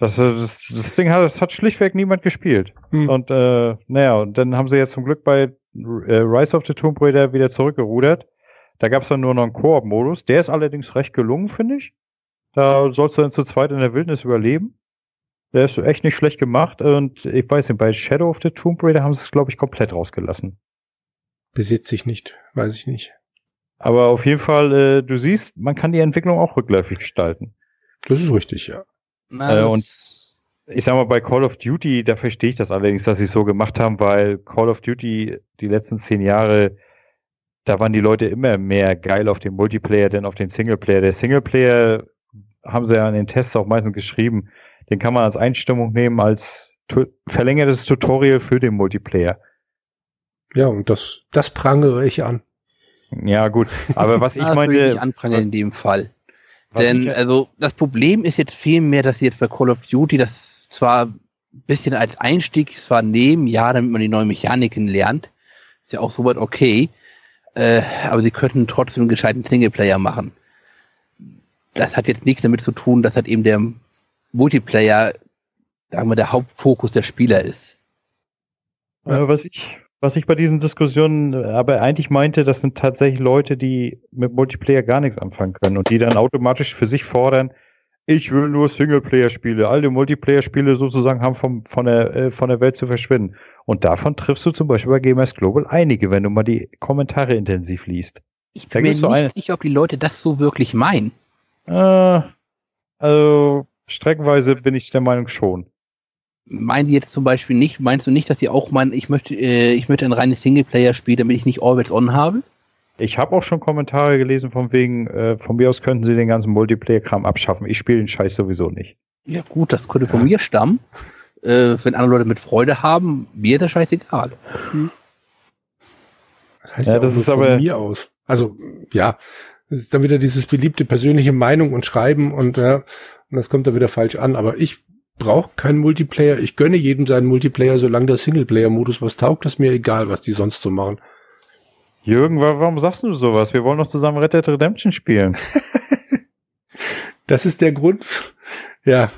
Das, äh, das, das Ding hat, das hat schlichtweg niemand gespielt. Hm. Und äh, naja, und dann haben sie ja zum Glück bei Rise of the Tomb Raider wieder zurückgerudert. Da gab es dann nur noch einen Koop-Modus. Der ist allerdings recht gelungen, finde ich. Da sollst du dann zu zweit in der Wildnis überleben. Der ist echt nicht schlecht gemacht. Und ich weiß nicht, bei Shadow of the Tomb Raider haben sie es, glaube ich, komplett rausgelassen. Besitze ich nicht, weiß ich nicht. Aber auf jeden Fall, äh, du siehst, man kann die Entwicklung auch rückläufig gestalten. Das ist richtig, ja. Na, Äh, und- Ich sag mal, bei Call of Duty, da verstehe ich das allerdings, dass sie es so gemacht haben, weil Call of Duty die letzten zehn Jahre, da waren die Leute immer mehr geil auf den Multiplayer, denn auf den Singleplayer. Der Singleplayer haben sie ja in den Tests auch meistens geschrieben, den kann man als Einstimmung nehmen, als tu verlängertes Tutorial für den Multiplayer. Ja, und das, das prangere ich an. Ja, gut. Aber was ich das würde ich meinte, nicht anprangern in dem Fall. Denn ich, also das Problem ist jetzt vielmehr, dass sie jetzt bei Call of Duty das zwar ein bisschen als Einstieg zwar nehmen, ja, damit man die neuen Mechaniken lernt, ist ja auch soweit okay, äh, aber sie könnten trotzdem einen gescheiten Singleplayer machen. Das hat jetzt nichts damit zu tun, dass halt eben der Multiplayer, sagen wir, der Hauptfokus der Spieler ist. Äh, was ich, was ich bei diesen Diskussionen äh, aber eigentlich meinte, das sind tatsächlich Leute, die mit Multiplayer gar nichts anfangen können und die dann automatisch für sich fordern, ich will nur Singleplayer-Spiele, alle Multiplayer-Spiele sozusagen haben vom, von, der, äh, von der Welt zu verschwinden. Und davon triffst du zum Beispiel bei Gamers Global einige, wenn du mal die Kommentare intensiv liest. Ich Da bin mir nicht eine- sicher, ob die Leute das so wirklich meinen. Äh, also streckenweise bin ich der Meinung schon. meinen die jetzt zum Beispiel nicht, meinst du nicht, dass die auch meinen, ich möchte, äh, ich möchte ein reines Singleplayer-Spiel, damit ich nicht Always On habe? Ich habe auch schon Kommentare gelesen von wegen, äh, von mir aus könnten sie den ganzen Multiplayer-Kram abschaffen. Ich spiele den Scheiß sowieso nicht. Ja gut, das könnte von mir stammen. Äh, wenn andere Leute mit Freude haben, mir ist das scheißegal. Das heißt Ja, ja, das ist von aber- mir aus. Also, ja, das ist dann wieder dieses beliebte persönliche Meinung und Schreiben und, ja, und das kommt dann wieder falsch an. Aber ich brauche keinen Multiplayer. Ich gönne jedem seinen Multiplayer, solange der Singleplayer-Modus was taugt, ist mir egal, was die sonst so machen. Jürgen, wa- warum sagst du sowas? Wir wollen doch zusammen Red Dead Redemption spielen. Das ist der Grund. Ja,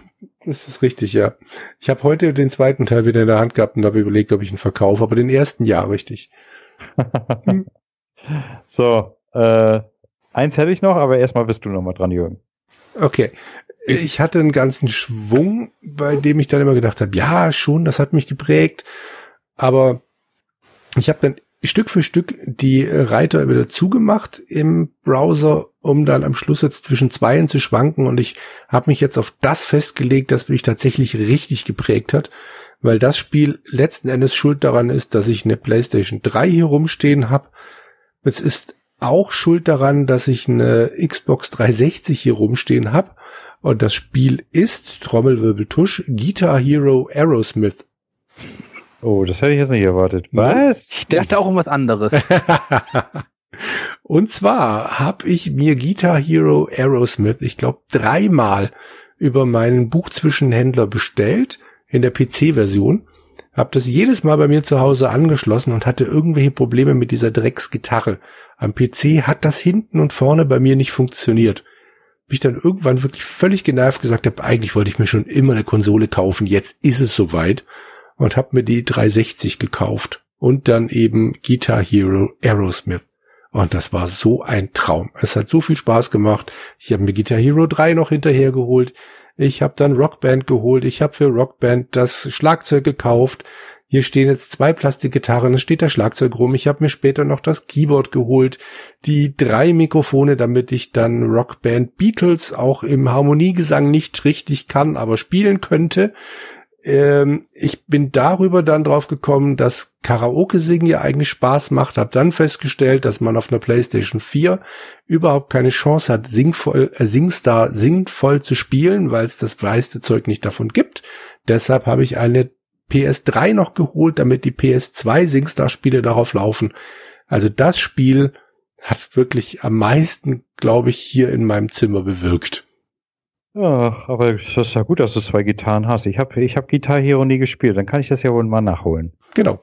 das ist richtig, ja. Ich habe heute den zweiten Teil wieder in der Hand gehabt und habe überlegt, ob ich ihn verkaufe, aber den ersten ja, richtig. so, äh, eins hätte ich noch, aber erstmal bist du noch mal dran, Jürgen. Okay. Ich hatte einen ganzen Schwung, bei dem ich dann immer gedacht habe, ja, schon, das hat mich geprägt. Aber ich habe dann Stück für Stück die Reiter wieder zugemacht im Browser, um dann am Schluss jetzt zwischen zweien zu schwanken. Und ich habe mich jetzt auf das festgelegt, das mich tatsächlich richtig geprägt hat, weil das Spiel letzten Endes schuld daran ist, dass ich eine PlayStation 3 hier rumstehen habe. Es ist auch schuld daran, dass ich eine Xbox 360 hier rumstehen habe. Und das Spiel ist, Trommelwirbeltusch, Guitar Hero Aerosmith. Oh, das hätte ich jetzt nicht erwartet. Was? Ich dachte auch um was anderes. Und zwar habe ich mir Guitar Hero Aerosmith, ich glaube, dreimal über meinen Buchzwischenhändler bestellt in der PC-Version. Hab das jedes Mal bei mir zu Hause angeschlossen und hatte irgendwelche Probleme mit dieser Drecksgitarre. Am PC hat das hinten und vorne bei mir nicht funktioniert. Bis ich dann irgendwann wirklich völlig genervt gesagt habe, eigentlich wollte ich mir schon immer eine Konsole kaufen, jetzt ist es soweit. Und habe mir die 360 gekauft. Und dann eben Guitar Hero Aerosmith. Und das war so ein Traum. Es hat so viel Spaß gemacht. Ich habe mir Guitar Hero 3 noch hinterher geholt. Ich habe dann Rockband geholt. Ich habe für Rockband das Schlagzeug gekauft. Hier stehen jetzt zwei Plastikgitarren, es steht das Schlagzeug rum. Ich habe mir später noch das Keyboard geholt, die drei Mikrofone, damit ich dann Rockband Beatles auch im Harmoniegesang nicht richtig kann, aber spielen könnte. Ähm, ich bin darüber dann drauf gekommen, dass Karaoke singen ja eigentlich Spaß macht, habe dann festgestellt, dass man auf einer PlayStation 4 überhaupt keine Chance hat, singvoll, äh, Singstar singvoll zu spielen, weil es das meiste Zeug nicht davon gibt. Deshalb habe ich eine PS3 noch geholt, damit die PS2 Singstar-Spiele darauf laufen. Also das Spiel hat wirklich am meisten, glaube ich, hier in meinem Zimmer bewirkt. Ach, aber das ist ja gut, dass du zwei Gitarren hast. Ich habe ich hab Guitar Hero nie gespielt. Dann kann ich das ja wohl mal nachholen. Genau.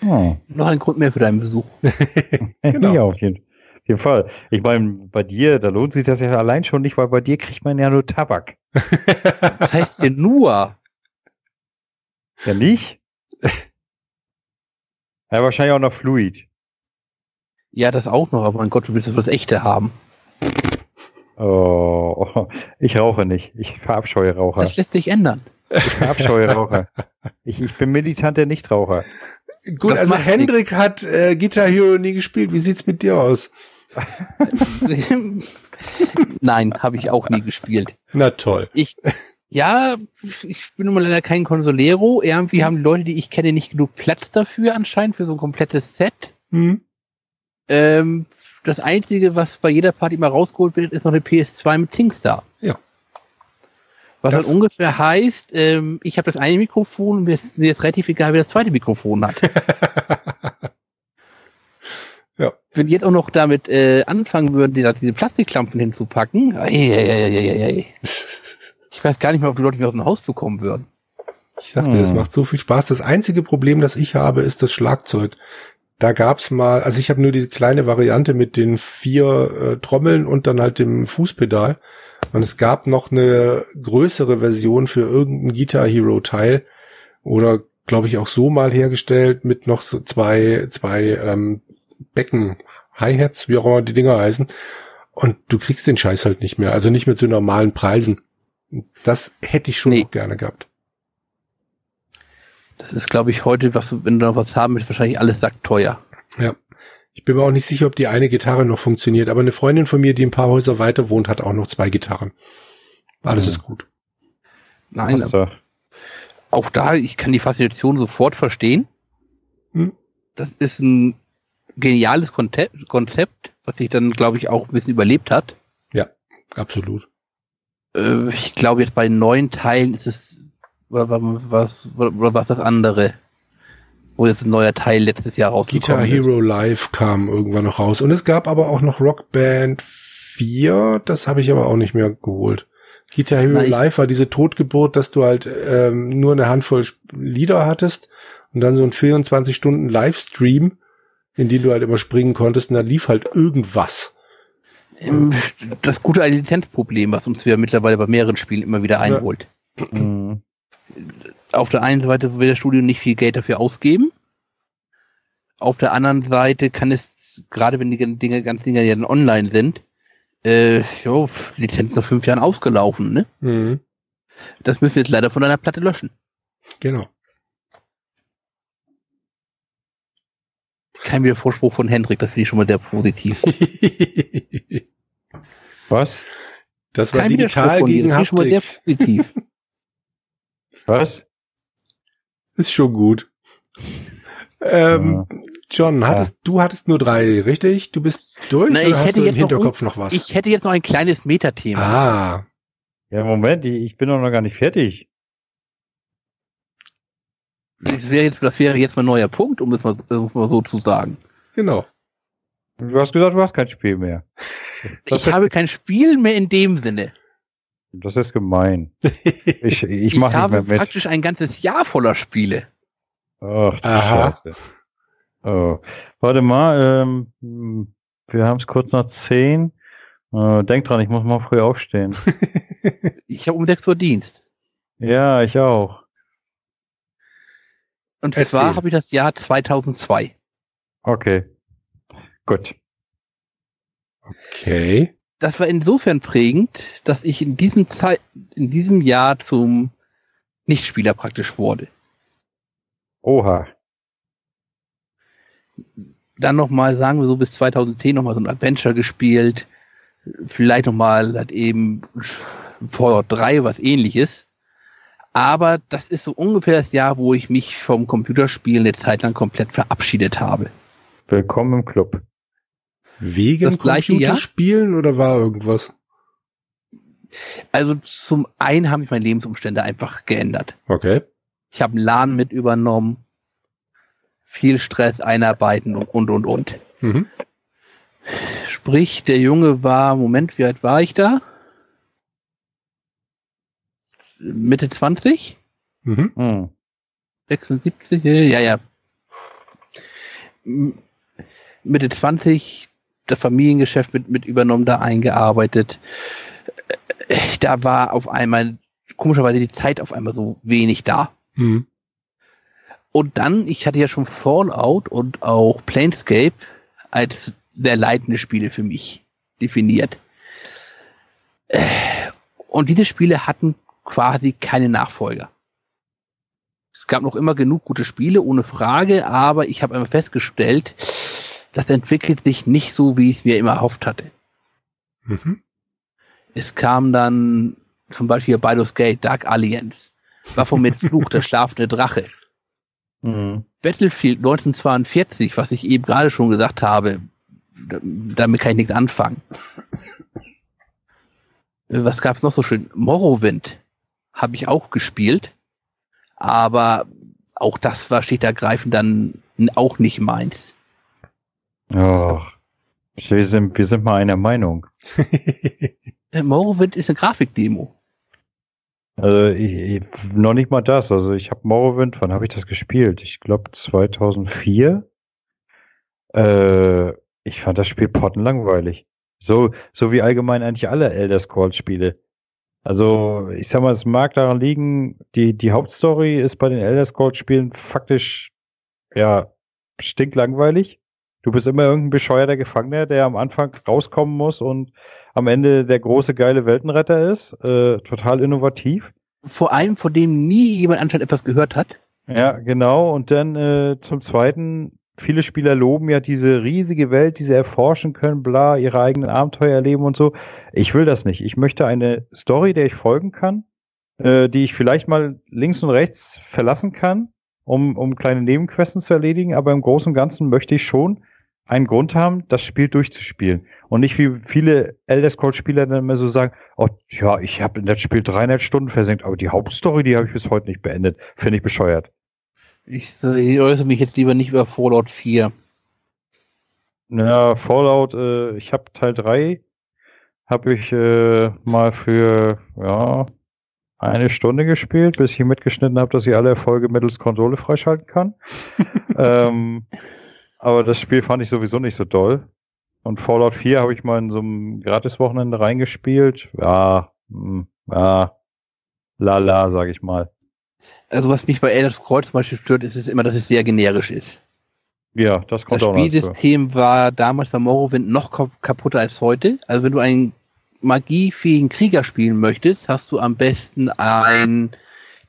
Hm. Noch ein Grund mehr für deinen Besuch. Genau. Ja, auf jeden, auf jeden Fall. Ich meine, bei dir, da lohnt sich das ja allein schon nicht, weil bei dir kriegt man ja nur Tabak. Was heißt hier nur? Ja, nicht? ja, wahrscheinlich auch noch Fluid. Ja, das auch noch, aber mein Gott, du willst das echte haben. Oh, ich rauche nicht. Ich verabscheue Raucher. Das lässt sich ändern. Ich verabscheue Raucher. Ich, ich bin militanter Nichtraucher. Gut, Das also Hendrik hat äh, Guitar Hero nie gespielt. Wie sieht's mit dir aus? Nein, habe ich auch nie gespielt. Na toll. Ich, ja, ich bin nun mal leider kein Consolero. Irgendwie haben die Leute, die ich kenne, nicht genug Platz dafür anscheinend, für so ein komplettes Set. Hm? Ähm, das Einzige, was bei jeder Party mal rausgeholt wird, ist noch eine PS2 mit Tingstar. Ja. Was Das- dann ungefähr heißt, ähm, ich habe das eine Mikrofon und mir ist mir ist relativ egal, wer das zweite Mikrofon hat. Ja. Wenn die jetzt auch noch damit äh, anfangen würden, die, diese Plastikklampen hinzupacken, ei, ei, ei, ich weiß gar nicht mehr, ob die Leute mich aus dem Haus bekommen würden. Ich sagte, das Hm. macht so viel Spaß. Das einzige Problem, das ich habe, ist das Schlagzeug. Da gab's mal, also ich habe nur diese kleine Variante mit den vier äh, Trommeln und dann halt dem Fußpedal. Und es gab noch eine größere Version für irgendein Guitar Hero Teil oder glaube ich auch so mal hergestellt mit noch so zwei zwei ähm, Becken Hi-Hats, wie auch immer die Dinger heißen. Und du kriegst den Scheiß halt nicht mehr, also nicht mehr zu normalen Preisen. Das hätte ich schon Nee. gerne gehabt. Das ist, glaube ich, heute, was, wenn du noch was haben willst, wahrscheinlich alles sackteuer. Ja. Ich bin mir auch nicht sicher, ob die eine Gitarre noch funktioniert, aber eine Freundin von mir, die ein paar Häuser weiter wohnt, hat auch noch zwei Gitarren. Alles Mhm. ist gut. Nein, du- auch da, ich kann die Faszination sofort verstehen. Hm. Das ist ein geniales Konzept, Konzept was sich dann, glaube ich, auch ein bisschen überlebt hat. Absolut. Äh, ich glaube, jetzt bei neuen Teilen ist es, oder was, oder was das andere, wo jetzt ein neuer Teil letztes Jahr Guitar rausgekommen Hero Live kam irgendwann noch raus. Und es gab aber auch noch Rock Band 4, das habe ich aber auch nicht mehr geholt. Guitar Hero Na, Live war diese Totgeburt, dass du halt ähm, nur eine Handvoll Lieder hattest und dann so ein 24 Stunden Livestream, in den du halt immer springen konntest und dann lief halt irgendwas. ist. Das gute Lizenzproblem, was uns ja mittlerweile bei mehreren Spielen immer wieder einholt. Mhm. Auf der einen Seite will das Studio nicht viel Geld dafür ausgeben. Auf der anderen Seite kann es, gerade wenn die Dinge, ganzen Dinge ja dann online sind, äh, jo, Lizenz nach fünf Jahren ausgelaufen, ne? Mhm. Das müssen wir jetzt leider von einer Platte löschen. Genau. Kein Widerspruch von Hendrik, das finde ich schon mal sehr positiv. Was? das war Kein digital gegen das finde ich schon mal sehr Haptik. positiv. Was? Ist schon gut. Ähm, John, hattest, du hattest nur drei, richtig? Du bist durch Na, ich oder hast hätte du im jetzt noch Hinterkopf noch, was? Ich hätte jetzt noch ein kleines Metathema. ah, Ja, Moment, ich ich bin doch noch gar nicht fertig. Das wäre jetzt, das wäre jetzt mein neuer Punkt, um das mal, um es mal so zu sagen. genau. Du hast gesagt, du hast kein Spiel mehr. Das ich habe kein Spiel mehr in dem Sinne. Das ist gemein. Ich, ich Ich, mach nicht habe mehr mit. praktisch ein ganzes Jahr voller Spiele. Ach, du Aha. Scheiße. Oh. Warte mal, ähm, hm, wir haben es kurz nach zehn. Äh, denk dran, ich muss mal früh aufstehen. Ich habe um 6 Uhr Dienst. ja, ich auch. Und Erzähl. zwar habe ich das Jahr 2002. Okay. Gut. Okay. Das war insofern prägend, dass ich in diesem Zeit, in diesem Jahr zum Nichtspieler praktisch wurde. Oha. Dann nochmal, sagen wir so, bis 2010 nochmal so ein Adventure gespielt. Vielleicht nochmal halt eben Fallout 3, was ähnliches. Aber das ist so ungefähr das Jahr, wo ich mich vom Computerspielen eine Zeit lang komplett verabschiedet habe. Willkommen im Club. Wegen Das gleiche Jahr? Computerspielen oder war irgendwas? Also zum einen haben sich meine Lebensumstände einfach geändert. Okay. Ich habe einen Laden mit übernommen, viel Stress einarbeiten und und und und. Mhm. Sprich, der Junge war, Moment, wie alt war ich da? Mitte 20? Mhm. Hm. 76? Ja, ja. M- Mitte 20, das Familiengeschäft mit, mit übernommen, da eingearbeitet. da war auf einmal komischerweise die Zeit auf einmal so wenig da. Mhm. Und dann, ich hatte ja schon Fallout und auch Planescape als sehr leitende Spiele für mich definiert. Und diese Spiele hatten quasi keine Nachfolger. Es gab noch immer genug gute Spiele, ohne Frage, aber ich habe einmal festgestellt, das entwickelt sich nicht so, wie ich es mir immer erhofft hatte. Mhm. Es kam dann zum Beispiel Baldur's Gate, Dark Alliance, Baphomet Fluch, der schlafende Drache. Mhm. Battlefield 1942, was ich eben gerade schon gesagt habe, da- damit kann ich nichts anfangen. Äh, Was gab's noch so schön? Morrowind habe ich auch gespielt, aber auch das war schlicht ergreifend dann auch nicht meins. Ach, wir sind, wir sind mal einer Meinung. Morrowind ist eine Grafikdemo. Also ich, ich, noch nicht mal das. Also ich habe Morrowind, wann habe ich das gespielt? Ich glaube 2004. Äh, ich fand das Spiel pottenlangweilig. So, so wie allgemein eigentlich alle Elder Scrolls Spiele. Also ich sag mal, es mag daran liegen, die, die Hauptstory ist bei den Elder Scrolls Spielen faktisch, ja, stinklangweilig. Du bist immer irgendein bescheuerter Gefangener, der am Anfang rauskommen muss und am Ende der große geile Weltenretter ist. Äh, total innovativ. Vor allem, von dem nie jemand anscheinend etwas gehört hat. Ja, genau. Und dann äh, zum Zweiten, viele Spieler loben ja diese riesige Welt, die sie erforschen können, bla, ihre eigenen Abenteuer erleben und so. Ich will das nicht. Ich möchte eine Story, der ich folgen kann, äh, die ich vielleicht mal links und rechts verlassen kann, um, um kleine Nebenquesten zu erledigen. Aber im Großen und Ganzen möchte ich schon einen Grund haben, das Spiel durchzuspielen. Und nicht wie viele Elder Scrolls Spieler dann immer so sagen, oh ja, ich habe in das Spiel 300 Stunden versenkt, aber die Hauptstory, die habe ich bis heute nicht beendet. Finde ich bescheuert. Ich, ich äußere mich jetzt lieber nicht über Fallout 4. Ja, Fallout, äh, ich habe Teil 3, habe ich äh, mal für ja, eine Stunde gespielt, bis ich mitgeschnitten habe, dass ich alle Erfolge mittels Konsole freischalten kann. ähm, aber das Spiel fand ich sowieso nicht so doll. Und Fallout 4 habe ich mal in so einem Gratis-Wochenende reingespielt. Ja, hm, ja, lala, sag ich mal. Also was mich bei Elder Scrolls zum Beispiel stört, ist es immer, dass es sehr generisch ist. Ja, das Das kommt auch noch dazu. Spielsystem war damals bei Morrowind noch kap- kaputter als heute. Also wenn du einen magiefähigen Krieger spielen möchtest, hast du am besten ein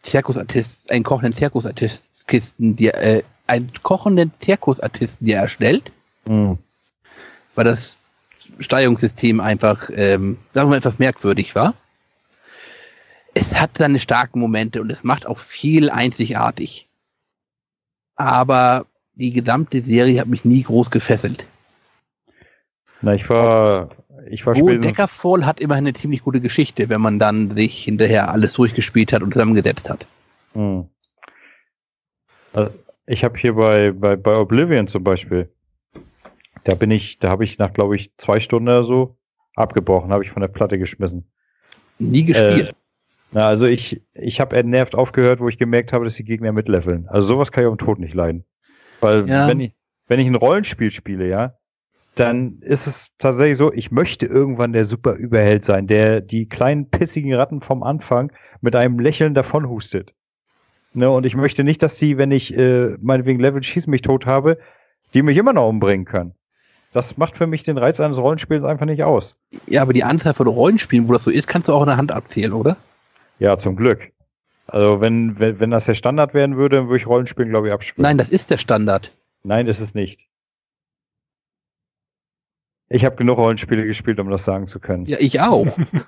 Zirkusartist, einen kochenden Zirkusartisten, dir, äh, einen kochenden Zirkusartisten dir erstellt, Hm. weil das Steuerungssystem einfach, ähm, sagen wir mal, etwas merkwürdig war. Es hat seine starken Momente und es macht auch viel einzigartig. Aber die gesamte Serie hat mich nie groß gefesselt. Na, ich war, ich war Wo Deckerfall hat immerhin eine ziemlich gute Geschichte, wenn man dann sich hinterher alles durchgespielt hat und zusammengesetzt hat. Hm. Also, ich habe hier bei, bei, bei Oblivion zum Beispiel, da bin ich, da habe ich nach, glaube ich, zwei Stunden oder so abgebrochen, habe ich von der Platte geschmissen. Nie gespielt. Äh, na, also ich, ich habe entnervt aufgehört, wo ich gemerkt habe, dass die Gegner mitleveln. Also sowas kann ich auf den Tod nicht leiden. Weil Ja. wenn ich, wenn ich ein Rollenspiel spiele, ja, dann ist es tatsächlich so, ich möchte irgendwann der super Überheld sein, der die kleinen pissigen Ratten vom Anfang mit einem Lächeln davonhustet. Ne, und ich möchte nicht, dass die, wenn ich äh, meinetwegen Level schießen mich tot habe, die mich immer noch umbringen können. Das macht für mich den Reiz eines Rollenspiels einfach nicht aus. ja, aber die Anzahl von Rollenspielen, wo das so ist, kannst du auch in der Hand abzählen, oder? Ja, zum Glück. Also wenn, wenn, wenn das der Standard werden würde, dann würde ich Rollenspielen, glaube ich, abspielen. Nein, das ist der Standard. Nein, ist es nicht. Ich habe genug Rollenspiele gespielt, um das sagen zu können. Ja, ich auch.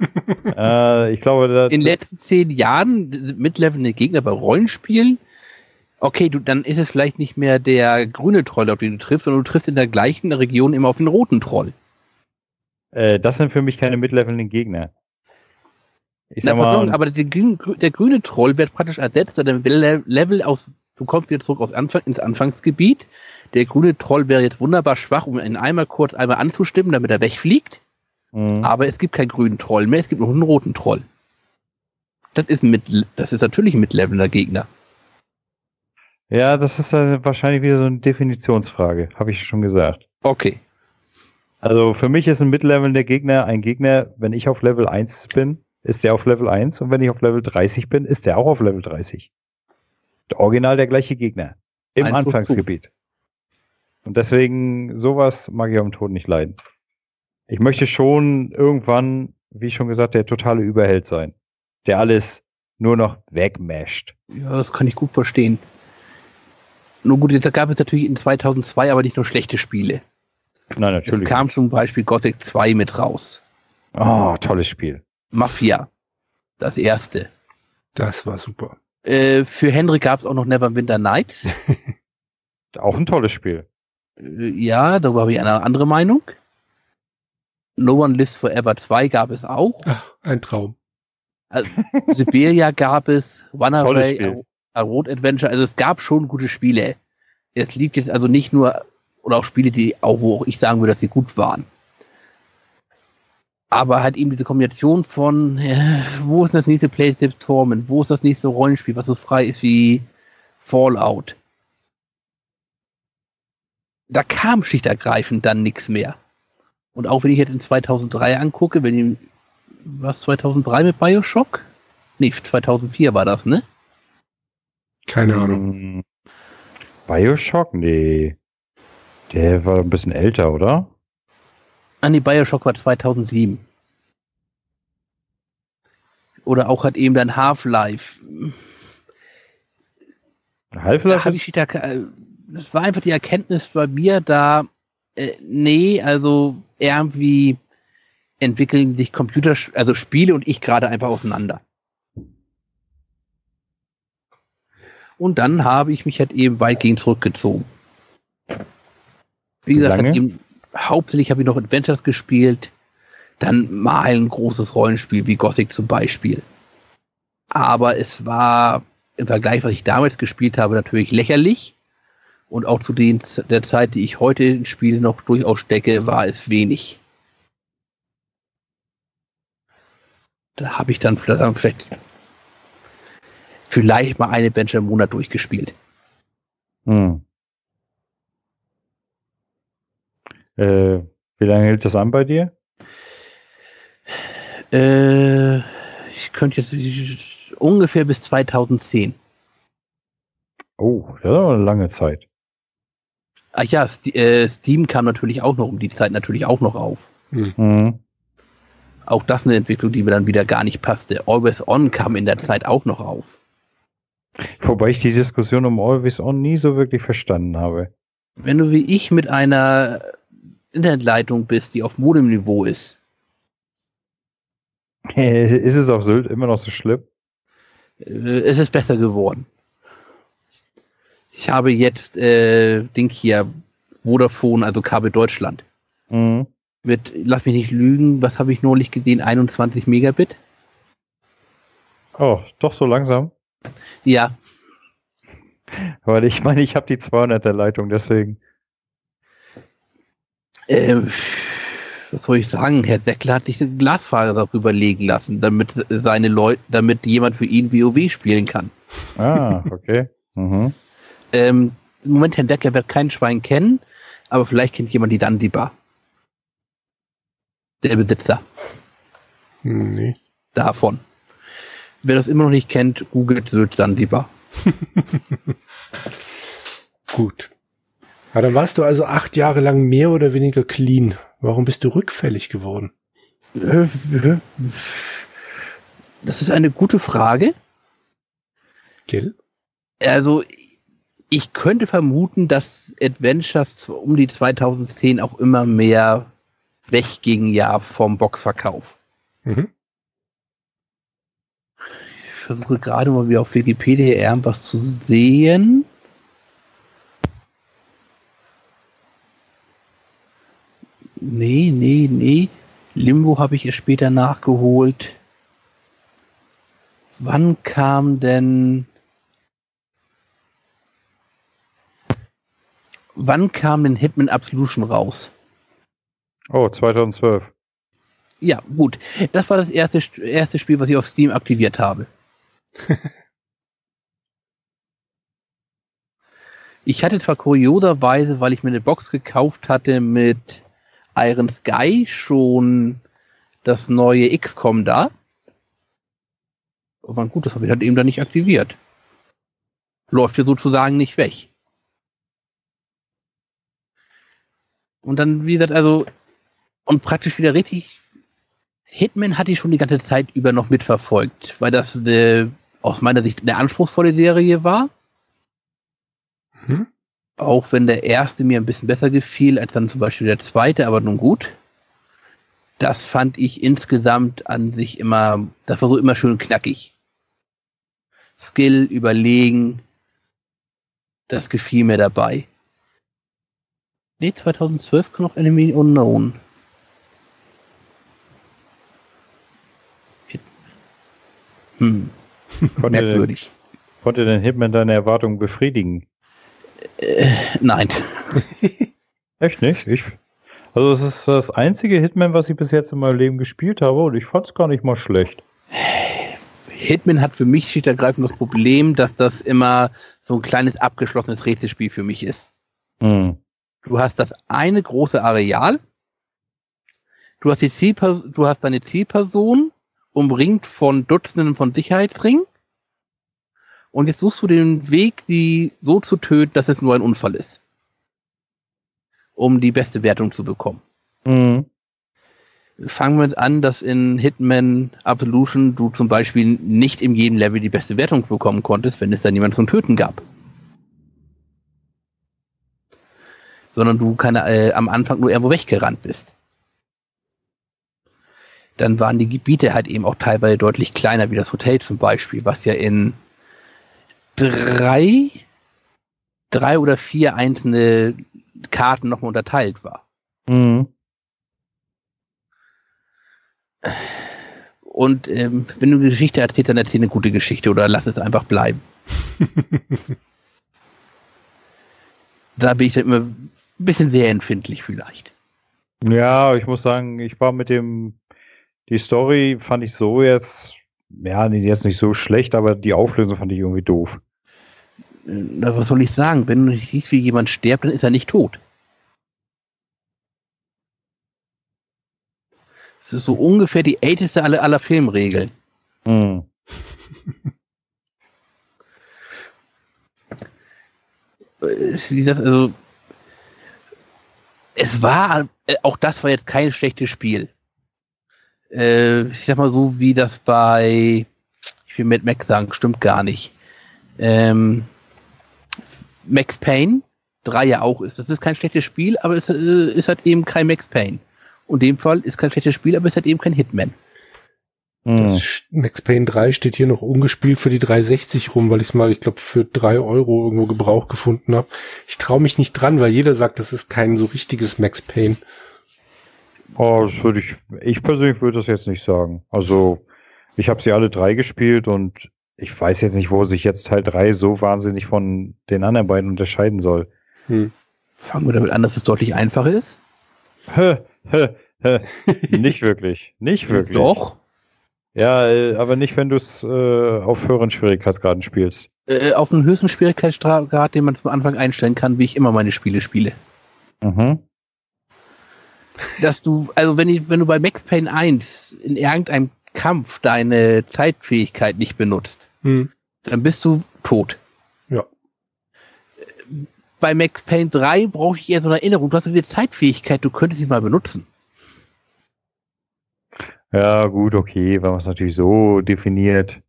äh, ich glaube, In den letzten zehn Jahren mitlevelnde Gegner bei Rollenspielen, okay, du, dann ist es vielleicht nicht mehr der grüne Troll, auf den du triffst, sondern du triffst in der gleichen Region immer auf den roten Troll. äh, das sind für mich keine mitlevelnden Gegner. Ich Na, sag mal, pardon, aber der, der grüne Troll wird praktisch ersetzt, oder der Level aus, du kommst wieder zurück aus Anfang, ins Anfangsgebiet. Der grüne Troll wäre jetzt wunderbar schwach, um ihn einmal kurz einmal anzustimmen, damit er wegfliegt. mh, Aber es gibt keinen grünen Troll mehr, es gibt nur einen roten Troll. Das ist, mit, das ist natürlich ein mitlevelnder Gegner. ja, das ist also wahrscheinlich wieder so eine Definitionsfrage, habe ich schon gesagt. Okay. Also für mich ist ein mitlevelnder Gegner ein Gegner, wenn ich auf Level 1 bin, ist der auf Level 1 und wenn ich auf Level 30 bin, ist der auch auf Level 30. Original der gleiche Gegner. Im Anfangsgebiet. Und deswegen, sowas mag ich am Tod nicht leiden. Ich möchte schon irgendwann, wie schon gesagt, der totale Überheld sein. Der alles nur noch wegmasht. Ja, das kann ich gut verstehen. Nur gut, jetzt gab es natürlich in 2002 aber nicht nur schlechte Spiele. Nein, Es natürlich. kam zum Beispiel Gothic 2 mit raus. Oh, tolles Spiel. Mafia. Das erste. Das war super. Äh, für Henrik gab es auch noch Neverwinter Nights. Auch ein tolles Spiel. Ja, darüber habe ich eine andere Meinung. No One Lives Forever 2 gab es auch. Ach, ein Traum. Siberia gab es. Runaway. A Road Adventure. Also es gab schon gute Spiele. Es liegt jetzt also nicht nur, oder auch Spiele, die auch, wo auch ich sagen würde, dass sie gut waren. Aber halt eben diese Kombination von, äh, wo ist das nächste Playtip Torment, wo ist das nächste Rollenspiel, was so frei ist wie Fallout. Da kam schlicht ergreifend dann nichts mehr. Und auch wenn ich jetzt in 2003 angucke, wenn ich, was 2003 mit Bioshock? Nee, 2004 war das, ne? Keine Ahnung. Hm, Bioshock? Nee. Der war ein bisschen älter, oder? Ah, nee, Bioshock war 2007. Oder auch hat eben dann Half-Life. Da Half-Life habe ich wieder, äh, das war einfach die Erkenntnis bei mir da, äh, nee, also irgendwie entwickeln sich Computer, also Spiele und ich gerade einfach auseinander. Und dann habe ich mich halt eben weitgehend zurückgezogen. Wie gesagt, halt eben, hauptsächlich habe ich noch Adventures gespielt, dann mal ein großes Rollenspiel wie Gothic zum Beispiel. Aber es war im Vergleich, was ich damals gespielt habe, natürlich lächerlich. Und auch zu den, der Zeit, die ich heute in Spiele noch durchaus stecke, war es wenig. Da habe ich dann vielleicht, vielleicht, vielleicht mal eine Bench im Monat durchgespielt. Hm. Äh, wie lange hält das an bei dir? Äh, ich könnte jetzt ungefähr bis 2010. Oh, das ist aber eine lange Zeit. Ach ja, St äh, Steam kam natürlich auch noch um die Zeit natürlich auch noch auf. Hm. Auch das eine Entwicklung, die mir dann wieder gar nicht passte. Always On kam in der Zeit auch noch auf. Wobei ich die Diskussion um Always On nie so wirklich verstanden habe. Wenn du wie ich mit einer Internetleitung bist, die auf Modemniveau ist, ist es auf Sylt immer noch so schlimm? äh, es ist besser geworden. Ich habe jetzt äh, Ding hier, Vodafone, also Kabel Deutschland. Mhm. Mit, lass mich nicht lügen, was habe ich neulich gesehen? 21 Megabit? Oh, doch so langsam. Ja, Weil ich meine, ich habe die 200er Leitung, deswegen. ähm, was soll ich sagen? Herr Seckler hat sich eine Glasfaser darüber legen lassen, damit seine Leute, damit jemand für ihn WoW spielen kann. Ah, okay. mhm. Ähm, Im Moment, Herrn Decker wird kein Schwein kennen, aber vielleicht kennt jemand die Dandibar. Der Besitzer Hm, Nee. davon. Wer das immer noch nicht kennt, googelt Sylt Dandibar. Gut. Ja, dann warst du also acht Jahre lang mehr oder weniger clean. Warum bist du rückfällig geworden? Das ist eine gute Frage. Gell? Also, ich könnte vermuten, dass Adventures um die 2010 auch immer mehr wegging ja vom Boxverkauf. Mhm. Ich versuche gerade mal wieder auf Wikipedia irgendwas zu sehen. Nee, nee, nee. Limbo habe ich erst später nachgeholt. Wann kam denn. Wann kam denn Hitman Absolution raus? Oh, 2012. Ja, gut. Das war das erste, erste Spiel, was ich auf Steam aktiviert habe. ich hatte zwar kurioserweise, weil ich mir eine Box gekauft hatte mit Iron Sky, schon das neue XCOM da. Aber gut, das habe ich halt eben dann nicht aktiviert. Läuft ja sozusagen nicht weg. Und dann, wie gesagt, also, und praktisch wieder richtig. Hitman hatte ich schon die ganze Zeit über noch mitverfolgt, weil das eine, aus meiner Sicht eine anspruchsvolle Serie war. Hm? Auch wenn der erste mir ein bisschen besser gefiel als dann zum Beispiel der zweite, aber nun gut. Das fand ich insgesamt an sich immer, das war so immer schön knackig. Skill, überlegen, das gefiel mir dabei. Nee, 2012 kam noch Enemy Unknown. Hm. Konnte Merkwürdig. Den, konnte denn Hitman deine Erwartungen befriedigen? Äh, nein. Echt nicht? Ich, also es ist das einzige Hitman, was ich bis jetzt in meinem Leben gespielt habe und ich fand es gar nicht mal schlecht. Hitman hat für mich schlicht ergreifend das Problem, dass das immer so ein kleines abgeschlossenes Rätselspiel für mich ist. Hm. Du hast das eine große Areal, du hast, die Zielperson, du hast deine Zielperson umringt von Dutzenden von Sicherheitsringen und jetzt suchst du den Weg, die so zu töten, dass es nur ein Unfall ist. Um die beste Wertung zu bekommen. Mhm. Fangen wir an, dass in Hitman Absolution du zum Beispiel nicht in jedem Level die beste Wertung bekommen konntest, wenn es da niemand zum Töten gab. Sondern du keine, äh, am Anfang nur irgendwo weggerannt bist. Dann waren die Gebiete halt eben auch teilweise deutlich kleiner, wie das Hotel zum Beispiel, was ja in drei, drei oder vier einzelne Karten nochmal unterteilt war. Mhm. Und ähm, wenn du eine Geschichte erzählst, dann erzähl eine gute Geschichte oder lass es einfach bleiben. da bin ich dann immer ein bisschen sehr empfindlich vielleicht. Ja, ich muss sagen, ich war mit dem, die Story fand ich so jetzt, ja, jetzt nicht so schlecht, aber die Auflösung fand ich irgendwie doof. Na, was soll ich sagen? Wenn du nicht siehst, wie jemand stirbt, dann ist er nicht tot. Das ist so ungefähr die älteste aller, aller Filmregeln. Hm. also, es war, äh, auch das war jetzt kein schlechtes Spiel. Äh, ich sag mal so, wie das bei, ich will mit Mac sagen, stimmt gar nicht. Ähm, Max Payne 3 ja auch ist. Das ist kein schlechtes Spiel, aber es äh, ist halt eben kein Max Payne. Und in dem Fall ist kein schlechtes Spiel, aber es halt eben kein Hitman. Hm. Das Max Payne 3 steht hier noch ungespielt für die 360 rum, weil ich es mal, ich glaube, für drei Euro irgendwo Gebrauch gefunden habe. Ich traue mich nicht dran, weil jeder sagt, das ist kein so richtiges Max Payne. Oh, das würde ich, ich persönlich würde das jetzt nicht sagen. Also, ich habe sie alle drei gespielt und ich weiß jetzt nicht, wo sich jetzt Teil 3 so wahnsinnig von den anderen beiden unterscheiden soll. Hm. Fangen wir damit an, dass es deutlich einfacher ist? Hä, hä, hä. nicht wirklich. Nicht wirklich. Doch. Ja, äh, aber nicht, wenn du es äh, auf höheren Schwierigkeitsgraden spielst. Äh, auf einem höchsten Schwierigkeitsgrad, den man zum Anfang einstellen kann, wie ich immer meine Spiele spiele. Mhm. Dass du, also wenn, ich, wenn du bei Max Payne 1 in irgendeinem Kampf deine Zeitfähigkeit nicht benutzt, hm. dann bist du tot. Ja. Bei Max Payne 3 brauche ich eher so eine Erinnerung. Du hast eine Zeitfähigkeit, du könntest sie mal benutzen. Ja, gut, okay, wenn man es natürlich so definiert.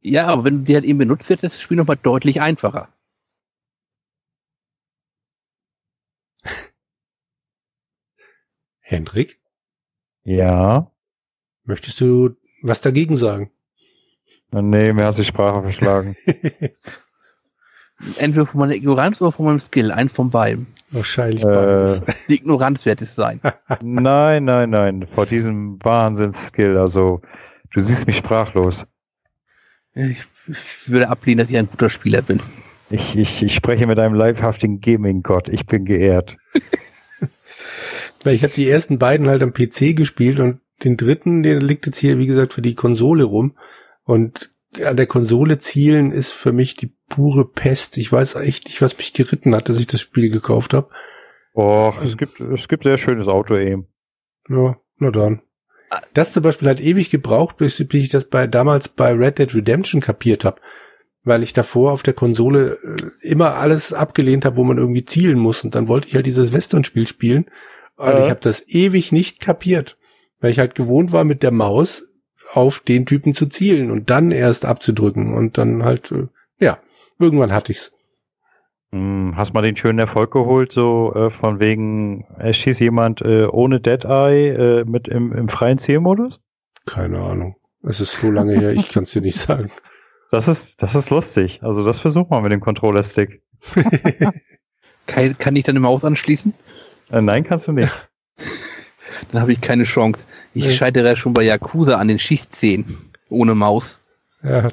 Ja, aber wenn die halt eben benutzt wird, ist das Spiel nochmal deutlich einfacher. Hendrik? Ja. Möchtest du was dagegen sagen? Nee, mir hat die Sprache verschlagen. Entweder von meiner Ignoranz oder von meinem Skill, eins von beiden. Wahrscheinlich äh, beides. Die Ignoranz wird es sein. nein, nein, nein. Vor diesem Wahnsinns-Skill, also du siehst mich sprachlos. Ich, ich, würde ablehnen, dass ich ein guter Spieler bin. Ich, ich, ich spreche mit einem leibhaftigen Gaming-Gott. Ich bin geehrt. ich habe die ersten beiden halt am PC gespielt und den dritten, der liegt jetzt hier, wie gesagt, für die Konsole rum. Und an der Konsole zielen ist für mich die pure Pest. Ich weiß echt nicht, was mich geritten hat, dass ich das Spiel gekauft habe. Och, es gibt, es gibt sehr schönes Auto-Aim. Ja, na dann. das zum Beispiel hat ewig gebraucht, bis, bis ich das bei damals bei Red Dead Redemption kapiert habe. Weil ich davor auf der Konsole äh, immer alles abgelehnt habe, wo man irgendwie zielen muss. Und dann wollte ich halt dieses Western-Spiel spielen. Und Ja. ich habe das ewig nicht kapiert. Weil ich halt gewohnt war, mit der Maus auf den Typen zu zielen und dann erst abzudrücken. Und dann halt, äh, ja, irgendwann hatte ich's. Hm, Hast mal den schönen Erfolg geholt, so äh, von wegen, es schießt jemand äh, ohne Dead Eye äh, mit im, im freien Zielmodus? Keine Ahnung. Es ist so lange her, ich kann es dir nicht sagen. Das ist, das ist lustig. Also das versuch mal mit dem Controller-Stick. Kann, kann ich dann eine Maus anschließen? Äh, nein, kannst du nicht. Dann habe ich keine Chance. Ich Nee. scheitere ja schon bei Yakuza an den Schießszenen. Ohne Maus. ja,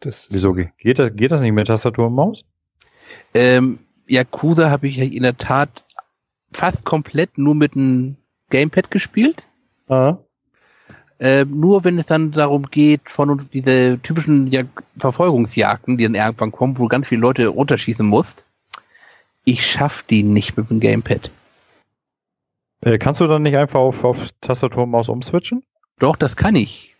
das Wieso ge- geht das, geht das nicht mit Tastatur und Maus? Ähm, Yakuza habe ich ja in der Tat fast komplett nur mit einem Gamepad gespielt. Ah. Ähm, nur wenn es dann darum geht, von diese typischen ja Verfolgungsjagden, die dann irgendwann kommen, wo du ganz viele Leute runterschießen musst. Ich schaff die nicht mit dem Gamepad. Äh, kannst du dann nicht einfach auf, auf Tastatur und Maus umswitchen? Doch, das kann ich.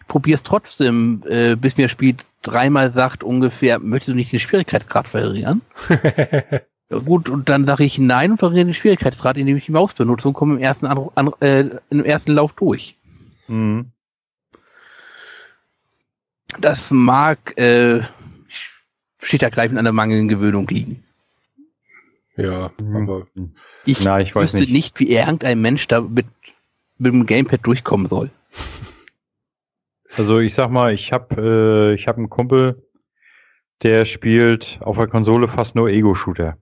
Ich probiere es trotzdem, äh, bis mir das Spiel dreimal sagt ungefähr, möchtest du nicht den Schwierigkeitsgrad verringern? Gut, und dann sage ich nein und verringere den Schwierigkeitsgrad, indem ich die Maus benutze und komme im ersten, Anru an, äh, im ersten Lauf durch. Mhm. Das mag äh, schlicht ergreifend an der mangelnden Gewöhnung liegen. Ja, aber Ich Na, ich weiß wüsste nicht. nicht, wie irgendein Mensch da mit, mit dem Gamepad durchkommen soll. Also ich sag mal, ich habe äh, ich hab einen Kumpel, der spielt auf der Konsole fast nur Ego-Shooter.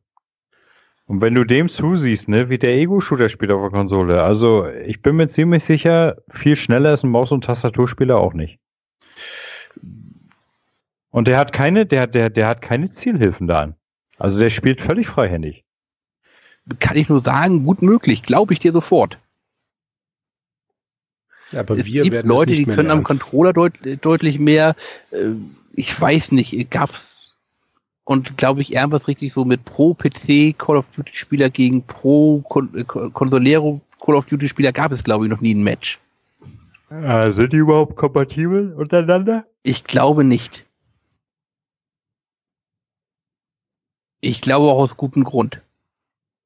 Und wenn du dem zusiehst, ne, wie der Ego-Shooter spielt auf der Konsole, also ich bin mir ziemlich sicher, viel schneller ist ein Maus- und Tastaturspieler auch nicht. Und der hat keine, der, der, der hat keine Zielhilfen da an. Also der spielt völlig freihändig. Kann ich nur sagen, gut möglich, glaube ich dir sofort. aber es wir gibt werden Leute, die können am lernen. Controller deut deutlich mehr. Äh, ich weiß nicht, gab's und glaube ich irgendwas richtig so mit Pro PC Call of Duty Spieler gegen Pro Kon äh, Consolero Call of Duty Spieler gab es glaube ich noch nie ein Match. Äh, sind die überhaupt kompatibel untereinander? Ich glaube nicht. Ich glaube auch aus gutem Grund.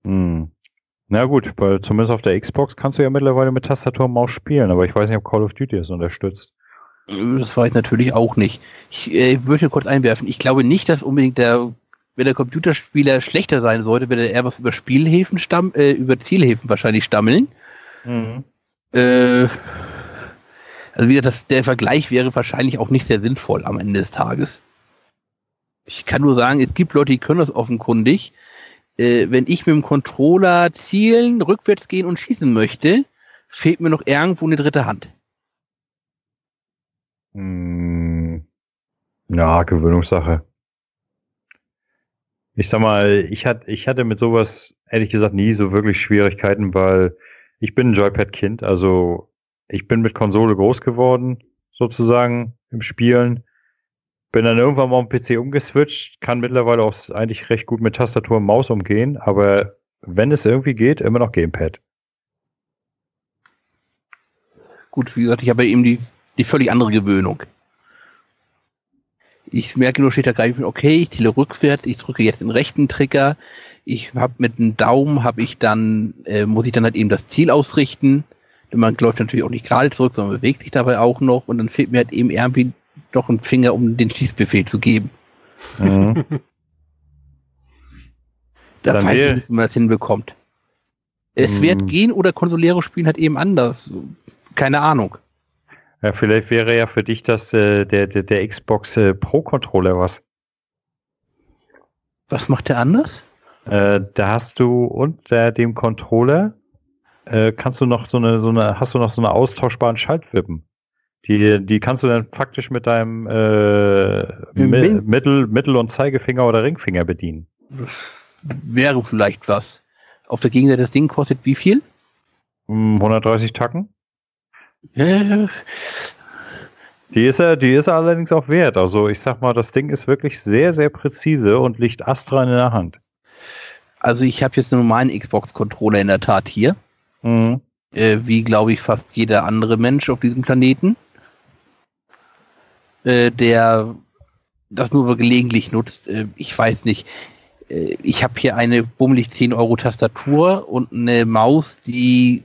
Hm. Na gut, weil zumindest auf der Xbox kannst du ja mittlerweile mit Tastatur und Maus spielen, aber ich weiß nicht, ob Call of Duty es unterstützt. Das weiß ich natürlich auch nicht. Ich äh, würde kurz einwerfen. Ich glaube nicht, dass unbedingt der, wenn der Computerspieler schlechter sein sollte, würde er was über Spielhäfen stamm, äh, über Zielhäfen wahrscheinlich stammeln. Äh, also wieder das, der Vergleich wäre wahrscheinlich auch nicht sehr sinnvoll am Ende des Tages. Ich kann nur sagen, es gibt Leute, die können das offenkundig. Äh, wenn ich mit dem Controller zielen, rückwärts gehen und schießen möchte, fehlt mir noch irgendwo eine dritte Hand. Hm. Ja, Gewöhnungssache. Ich sag mal, ich hatte, ich hatte mit sowas ehrlich gesagt nie so wirklich Schwierigkeiten, weil ich bin ein Joypad-Kind, also ich bin mit Konsole groß geworden, sozusagen im Spielen. Bin dann irgendwann mal den PC umgeswitcht, kann mittlerweile auch eigentlich recht gut mit Tastatur und Maus umgehen, aber wenn es irgendwie geht, immer noch Gamepad. Gut, wie gesagt, ich habe eben die, die völlig andere Gewöhnung. Ich merke nur steht da gleich, okay, ich ziele rückwärts, ich drücke jetzt den rechten Trigger, ich habe mit dem Daumen habe ich dann, äh, muss ich dann halt eben das Ziel ausrichten. Denn man läuft natürlich auch nicht gerade zurück, sondern bewegt sich dabei auch noch und dann fehlt mir halt eben irgendwie doch ein Finger, um den Schießbefehl zu geben. Mhm. Da weiß ich nicht, wie man das hinbekommt. Es Hm. wird gehen oder Consolero spielen halt eben anders. Keine Ahnung. Ja, vielleicht wäre ja für dich das äh, der, der, der Xbox äh, Pro Controller was. Was macht der anders? Äh, da hast du unter dem Controller äh, kannst du noch so eine, so eine, hast du noch so eine austauschbaren Schaltwippen. Die, die kannst du dann faktisch mit deinem äh, Mi? Mittel, Mittel- und Zeigefinger oder Ringfinger bedienen. Wäre vielleicht was. Auf der Gegenseite das Ding kostet wie viel? Hm, 130 Tacken. Äh, Die ist er, die ist er allerdings auch wert. Also ich sag mal, das Ding ist wirklich sehr, sehr präzise und liegt astrein in der Hand. Also ich habe jetzt einen normalen Xbox-Controller in der Tat hier. Mhm. äh, wie glaube ich fast jeder andere Mensch auf diesem Planeten, äh, der das nur gelegentlich nutzt. Äh, ich weiß nicht. Äh, ich habe hier eine bummelig 10 Euro Tastatur und eine Maus, die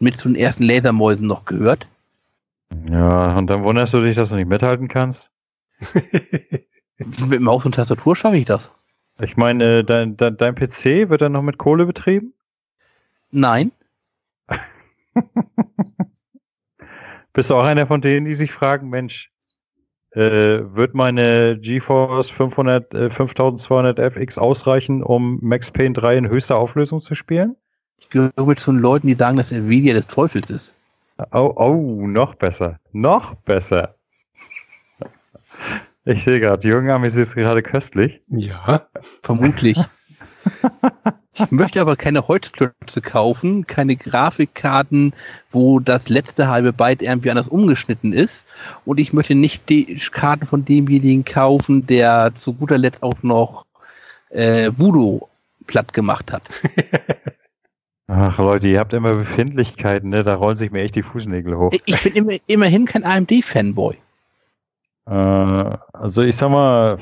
mit zu den ersten Lasermäusen noch gehört. Ja, und dann wunderst du dich, dass du nicht mithalten kannst? mit Maus und Tastatur schaffe ich das. Ich meine, äh, dein, dein, dein PC wird dann noch mit Kohle betrieben? Nein. Bist du auch einer von denen, die sich fragen, Mensch, wird meine GeForce 500, äh, 5200 FX ausreichen, um Max Payne 3 in höchster Auflösung zu spielen? Ich gehöre mit zu den Leuten, die sagen, dass Nvidia des Teufels ist. Oh, oh, noch besser. Noch besser. Ich sehe gerade, Jürgen amüsiert gerade köstlich. Ja. Vermutlich. Ich möchte aber keine Holzklötze kaufen, keine Grafikkarten, wo das letzte halbe Byte irgendwie anders umgeschnitten ist. Und ich möchte nicht die Karten von demjenigen kaufen, der zu guter Letzt auch noch äh, Voodoo platt gemacht hat. Ach Leute, ihr habt immer Befindlichkeiten, ne? Da rollen sich mir echt die Fußnägel hoch. Ich bin immer, immerhin kein AMD-Fanboy. Äh, also ich sag mal,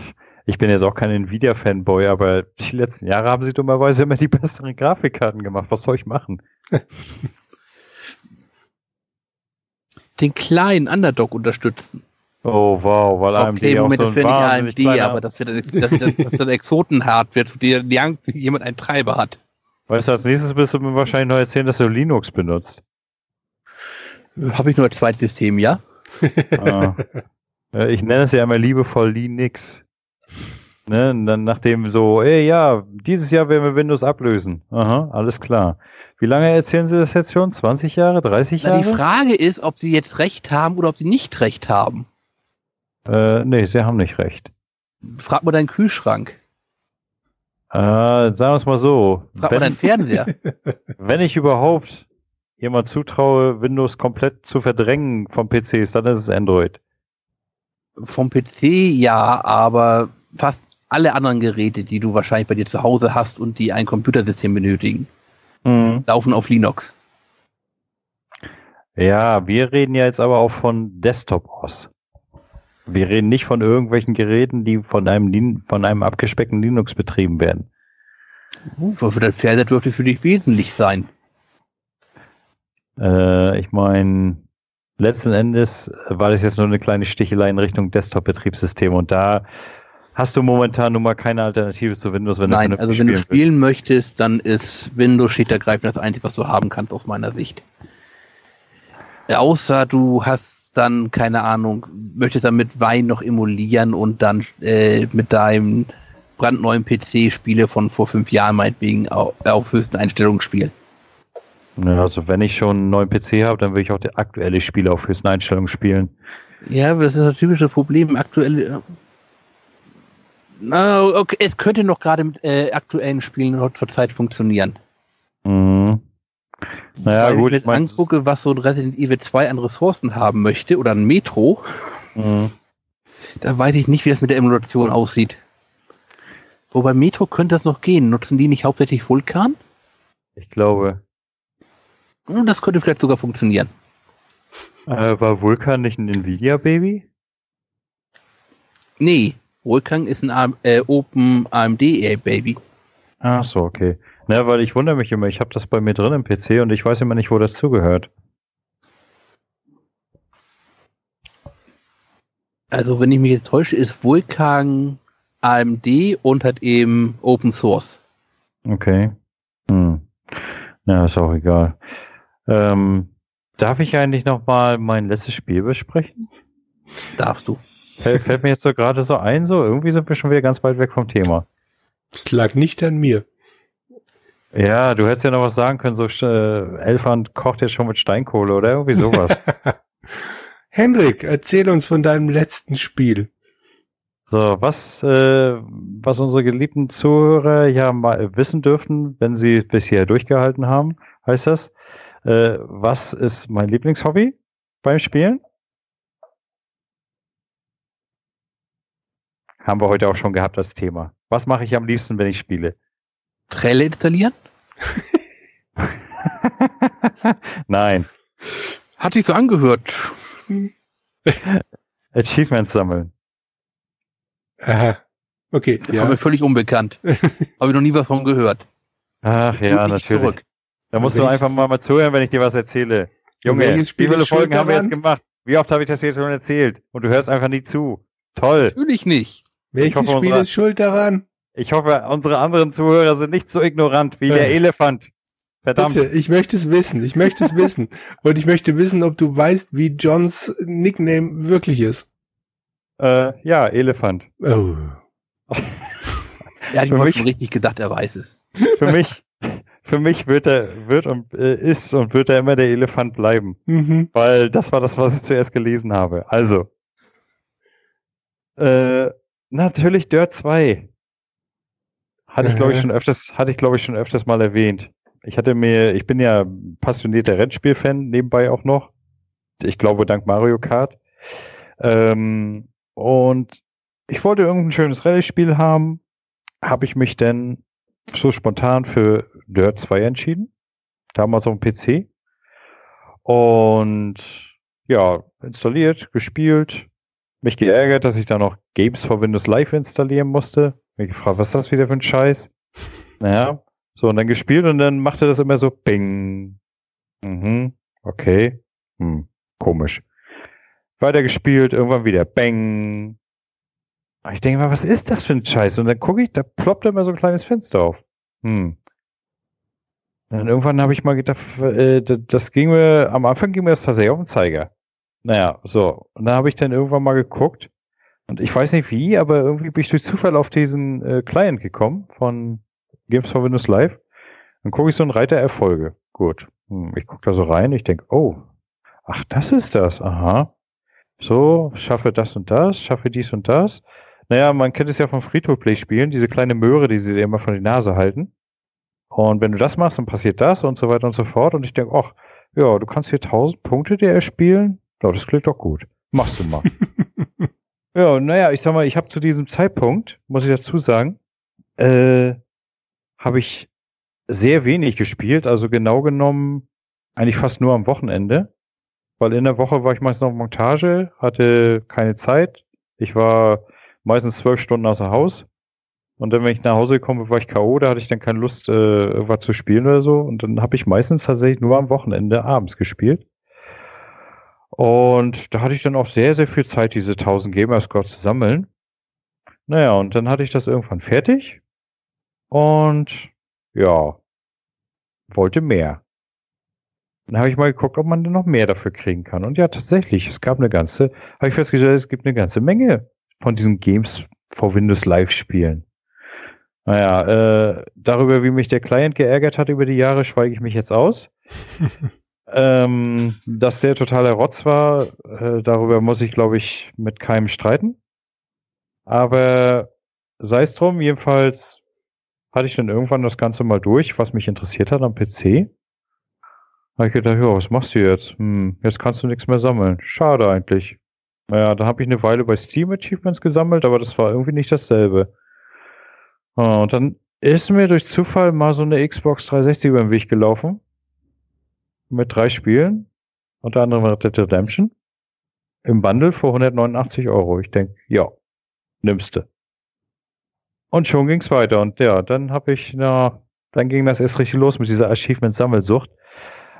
ich bin jetzt auch kein Nvidia-Fanboy, aber die letzten Jahre haben sie dummerweise immer die besseren Grafikkarten gemacht. Was soll ich machen? Den kleinen Underdog unterstützen. Oh wow, weil AMD okay, Moment, auch das so ein wäre nicht AMD, aber das das, das, das, das ist eine Exoten-Hardware, zu der jemand einen Treiber hat. Weißt du, als nächstes wirst du mir wahrscheinlich noch erzählen, dass du Linux benutzt. Habe ich nur ein zweites System, ja? Ah. Äh, ich nenne es ja immer liebevoll Linux. Ne? Und dann nachdem so, ey, ja, dieses Jahr werden wir Windows ablösen. Aha, alles klar. Wie lange erzählen Sie das jetzt schon? 20 Jahre? 30 Na, Jahre? die Frage ist, ob sie jetzt recht haben oder ob sie nicht recht haben. Äh, nee, Sie haben nicht recht. Frag mal deinen Kühlschrank. Äh, sagen wir es mal so. Frag mal deinen Wenn, Fernseher. wenn ich überhaupt jemand zutraue, Windows komplett zu verdrängen vom PCs, dann ist es Android. Vom PC ja, aber fast alle anderen Geräte, die du wahrscheinlich bei dir zu Hause hast und die ein Computersystem benötigen, laufen auf Linux. Ja, wir reden ja jetzt aber auch von Desktop aus. Wir reden nicht von irgendwelchen Geräten, die von einem, Lin von einem abgespeckten Linux betrieben werden. Uh, für dein Fernseher dürfte für dich wesentlich sein. Äh, ich meine, letzten Endes war das jetzt nur eine kleine Stichelei in Richtung Desktop-Betriebssystem und da hast du momentan nun mal keine Alternative zu Windows, wenn Nein, du also wenn du willst. spielen möchtest, dann ist Windows schlicht ergreifend das Einzige, was du haben kannst, aus meiner Sicht. Außer du hast dann, keine Ahnung, möchtest dann mit Wein noch emulieren und dann äh, mit deinem brandneuen PC Spiele von vor fünf Jahren meinetwegen auf, auf höchsten Einstellungen spielen. Ja, also wenn ich schon einen neuen PC habe, dann will ich auch die aktuelle Spiele auf höchsten Einstellungen spielen. Ja, aber das ist das typische Problem. Aktuell. Okay, es könnte noch gerade mit äh, aktuellen Spielen zur Zeit funktionieren. Mhm. Naja, Weil gut, ich jetzt angucke, was so ein Resident Evil 2 an Ressourcen haben möchte oder ein Metro, Mhm. da weiß ich nicht, wie das mit der Emulation aussieht. Wobei Metro könnte das noch gehen. Nutzen die nicht hauptsächlich Vulkan? Ich glaube, Das könnte vielleicht sogar funktionieren. äh, war Vulkan nicht ein Nvidia-Baby? Nee, Vulkan ist ein äh, Open AMD Baby. Ach so, okay. Na, weil ich wundere mich immer, ich habe das bei mir drin im PC und ich weiß immer nicht, wo das zugehört. Also wenn ich mich jetzt täusche, ist Vulkan AMD und hat eben Open Source. Okay. Hm. Na, ist auch egal. Ähm, darf ich eigentlich noch mal mein letztes Spiel besprechen? Darfst du. Fällt, fällt mir jetzt so gerade so ein, so irgendwie sind wir schon wieder ganz weit weg vom Thema. Das lag nicht an mir. Ja, du hättest ja noch was sagen können, so äh, Elfand kocht jetzt schon mit Steinkohle oder irgendwie sowas. Hendrik, erzähl uns von deinem letzten Spiel. So, was, äh, was unsere geliebten Zuhörer ja mal wissen dürften, wenn sie bisher durchgehalten haben, heißt das, äh, was ist mein Lieblingshobby beim Spielen? Haben wir heute auch schon gehabt als Thema. Was mache ich am liebsten, wenn ich spiele? Trelle installieren? Nein. Hat sich so angehört. Achievements sammeln. Aha. Okay, Das war mir ja. völlig unbekannt. Habe ich noch nie was von gehört. Ach ja, natürlich. Zurück. Da musst du einfach mal, mal zuhören, wenn ich dir was erzähle. Junge, wie viele Folgen haben wir jetzt gemacht? Wie oft habe ich das jetzt schon erzählt? Und du hörst einfach nie zu. Toll. Natürlich nicht. Welches hoffe, Spiel unsere- ist schuld daran? Ich hoffe, unsere anderen Zuhörer sind nicht so ignorant wie der Äh. Elefant. Verdammt. Bitte, ich möchte es wissen. Ich möchte es wissen. Und ich möchte wissen, ob du weißt, wie Johns Nickname wirklich ist. Äh, ja, Elefant. Oh. Er hat Für mal mich- schon richtig gedacht, er weiß es. Für mich, für mich wird er, wird und äh, ist und wird er immer der Elefant bleiben. Mhm. Weil das war das, was ich zuerst gelesen habe. Also. Äh, natürlich Dirt 2. Hatte ich, glaube ich, Aha. schon öfters, hatte ich, glaube ich, schon öfters mal erwähnt. Ich hatte mir, ich bin ja passionierter Rennspiel-Fan, nebenbei auch noch. Ich glaube, dank Mario Kart. Ähm, und ich wollte irgendein schönes Rallye-Spiel haben. Habe ich mich denn so spontan für Dirt 2 entschieden. Damals auf dem PC. Und ja, installiert, gespielt, mich geärgert, dass ich da noch Games for Windows Live installieren musste. Mich gefragt, was ist das wieder für ein Scheiß? Naja, so und dann gespielt und dann machte das immer so Bing. Mhm, okay. Hm, komisch. Weiter gespielt, irgendwann wieder Bang. Ich denke mal, was ist das für ein Scheiß? Und dann gucke ich, da ploppt immer so ein kleines Fenster auf. Hm. Und dann irgendwann habe ich mal gedacht, äh, das ging mir, am Anfang ging mir das tatsächlich auf den Zeiger. Naja, so. Und dann habe ich dann irgendwann mal geguckt. Und ich weiß nicht wie, aber irgendwie bin ich durch Zufall auf diesen äh, Client gekommen von Games for Windows Live. Dann gucke ich so einen Reiter Erfolge. Gut. Hm, ich gucke da so rein, ich denke, oh, ach, das ist das. Aha. So, schaffe das und das, schaffe dies und das. Naja, man kennt es ja von Free-to-Play-Spielen, diese kleine Möhre, die sie dir immer von die Nase halten. Und wenn du das machst, dann passiert das und so weiter und so fort. Und ich denke, ach, ja, du kannst hier 1000 Punkte dir erspielen. Ja, das klingt doch gut. Machst du mal. ja, naja, ich sag mal, ich habe zu diesem Zeitpunkt, muss ich dazu sagen, äh, habe ich sehr wenig gespielt. Also genau genommen eigentlich fast nur am Wochenende. Weil in der Woche war ich meistens auf Montage, hatte keine Zeit. Ich war meistens zwölf Stunden außer Haus. Und dann, wenn ich nach Hause gekommen bin, war ich K.O., da hatte ich dann keine Lust, äh, irgendwas zu spielen oder so. Und dann habe ich meistens tatsächlich nur am Wochenende abends gespielt. Und da hatte ich dann auch sehr, sehr viel Zeit, diese 1000 Gamerscore zu sammeln. Naja, und dann hatte ich das irgendwann fertig. Und ja, wollte mehr. Dann habe ich mal geguckt, ob man denn noch mehr dafür kriegen kann. Und ja, tatsächlich, es gab eine ganze, habe ich festgestellt, es gibt eine ganze Menge von diesen Games for Windows Live Spielen. Naja, äh, darüber, wie mich der Client geärgert hat über die Jahre, schweige ich mich jetzt aus. ähm, dass der totaler Rotz war, äh, darüber muss ich, glaube ich, mit keinem streiten. Aber sei es drum, jedenfalls hatte ich dann irgendwann das Ganze mal durch, was mich interessiert hat am PC. Habe ich gedacht, ja, was machst du jetzt? Hm, jetzt kannst du nichts mehr sammeln. Schade eigentlich. Naja, da habe ich eine Weile bei Steam Achievements gesammelt, aber das war irgendwie nicht dasselbe. Ah, Und dann ist mir durch Zufall mal so eine Xbox 360 über den Weg gelaufen. Mit drei Spielen. Unter anderem Red Dead Redemption. Im Bundle für 189 Euro. Ich denke, ja, nimmste. Und schon ging's weiter. Und ja, dann habe ich, na, dann ging das erst richtig los mit dieser Achievement-Sammelsucht.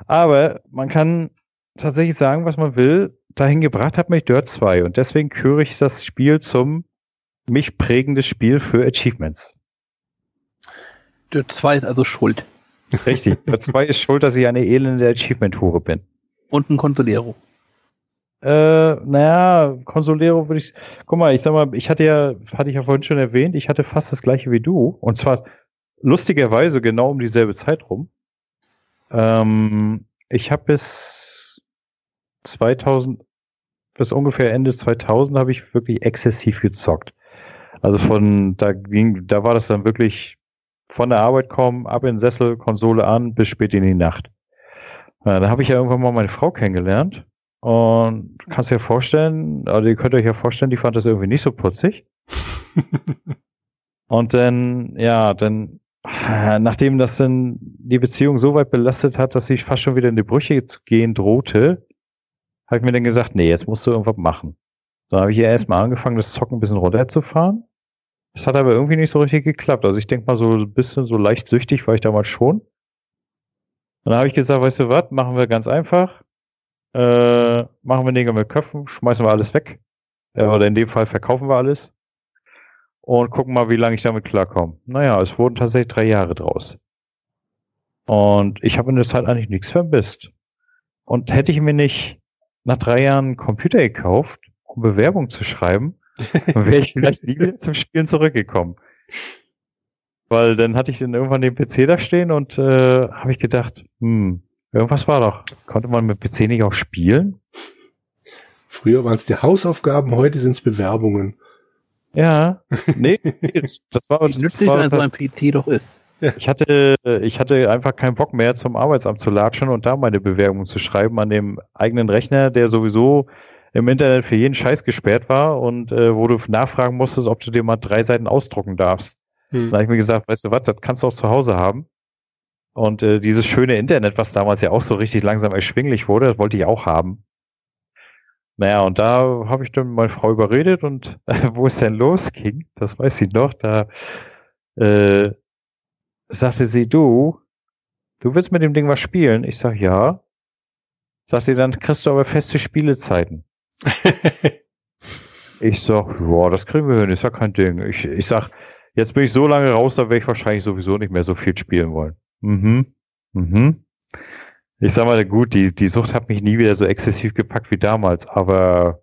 Aber man kann tatsächlich sagen, was man will. Dahin gebracht hat mich Dirt 2. Und deswegen küre ich das Spiel zum mich prägendes Spiel für Achievements. Dirt 2 ist also schuld. Richtig. Dirt 2 ist schuld, dass ich eine elende Achievement-Hure bin. Und ein Consolero. Äh, naja, Consolero würde ich. Guck mal, ich sag mal, ich hatte ja, hatte ich ja vorhin schon erwähnt, ich hatte fast das gleiche wie du. Und zwar lustigerweise genau um dieselbe Zeit rum. Ähm, ich habe bis 2000, bis ungefähr Ende 2000 habe ich wirklich exzessiv gezockt. Also von, da ging, da war das dann wirklich von der Arbeit kommen, ab in den Sessel, Konsole an, bis spät in die Nacht. Ja, da habe ich ja irgendwann mal meine Frau kennengelernt. Und du kannst dir vorstellen, also ihr könnt euch ja vorstellen, die fand das irgendwie nicht so putzig. und dann, ja, dann nachdem das dann die Beziehung so weit belastet hat, dass sie fast schon wieder in die Brüche zu gehen drohte, habe ich mir dann gesagt, nee, jetzt musst du irgendwas machen. Dann habe ich ja erstmal angefangen, das Zocken ein bisschen runterzufahren. Das hat aber irgendwie nicht so richtig geklappt. Also ich denke mal so ein bisschen so leicht süchtig war ich damals schon. Und dann habe ich gesagt, weißt du was, machen wir ganz einfach. Äh, machen wir Nägel mit Köpfen, schmeißen wir alles weg. Äh, oder in dem Fall verkaufen wir alles. Und gucken mal, wie lange ich damit klarkomme. Naja, es wurden tatsächlich drei Jahre draus. Und ich habe in der Zeit eigentlich nichts vermisst. Und hätte ich mir nicht nach drei Jahren einen Computer gekauft, um Bewerbung zu schreiben, dann wäre ich vielleicht nie wieder zum Spielen zurückgekommen. Weil dann hatte ich dann irgendwann den PC da stehen und äh, habe ich gedacht, hm, irgendwas war doch. Konnte man mit PC nicht auch spielen? Früher waren es die Hausaufgaben, heute sind es Bewerbungen. Ja, nee, das war, Wie nützlich war, ein so ein PC doch ist. ich hatte, ich hatte einfach keinen Bock mehr zum Arbeitsamt zu latschen und da meine Bewerbung zu schreiben an dem eigenen Rechner, der sowieso im Internet für jeden Scheiß gesperrt war und äh, wo du nachfragen musstest, ob du dir mal drei Seiten ausdrucken darfst. Hm. Da habe ich mir gesagt, weißt du was, das kannst du auch zu Hause haben. Und äh, dieses schöne Internet, was damals ja auch so richtig langsam erschwinglich wurde, das wollte ich auch haben. Naja, und da habe ich dann meine Frau überredet und äh, wo es denn losging, das weiß ich noch, da äh, sagte sie, du, du willst mit dem Ding was spielen? Ich sag, ja. Sagt sie, dann kriegst du aber feste Spielezeiten. Ich sag, ja, das kriegen wir hin, ist ja kein Ding. Ich, ich sag, jetzt bin ich so lange raus, da werde ich wahrscheinlich sowieso nicht mehr so viel spielen wollen. Mhm. Mhm. Ich sag mal, gut, die, die Sucht hat mich nie wieder so exzessiv gepackt wie damals, aber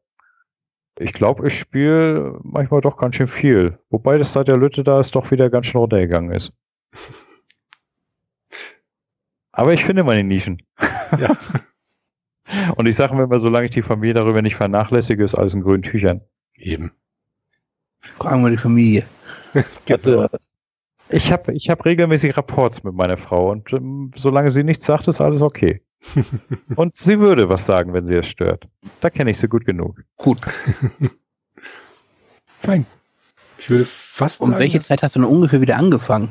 ich glaube, ich spiele manchmal doch ganz schön viel. Wobei das seit der Lütte da ist doch wieder ganz schön runtergegangen ist. Aber ich finde meine Nischen. Ja. Und ich sage mir immer, solange ich die Familie darüber nicht vernachlässige, ist alles in grünen Tüchern. Eben. Fragen wir die Familie. Genau. Ich habe ich hab regelmäßig Rapports mit meiner Frau und ähm, solange sie nichts sagt, ist alles okay. und sie würde was sagen, wenn sie es stört. Da kenne ich sie gut genug. Gut. Fein. Ich würde fast Und sagen, welche dass- Zeit hast du denn ungefähr wieder angefangen?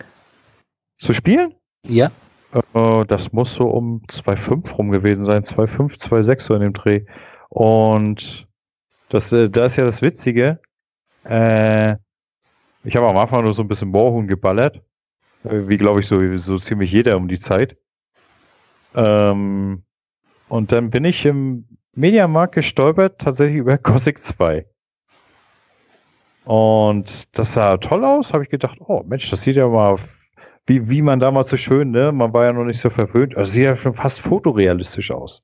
Zu spielen? Ja. Äh, das muss so um 2,5 rum gewesen sein. 2,5, 2,6 so in dem Dreh. Und das, äh, da ist ja das Witzige. Äh, ich habe am Anfang nur so ein bisschen Moorhuhn geballert. Äh, wie glaube ich so, so ziemlich jeder um die Zeit. Ähm, und dann bin ich im Mediamarkt gestolpert, tatsächlich über Gothic 2. Und das sah toll aus, habe ich gedacht, oh Mensch, das sieht ja mal wie, wie man damals so schön, ne? Man war ja noch nicht so verwöhnt. Also sieht ja schon fast fotorealistisch aus.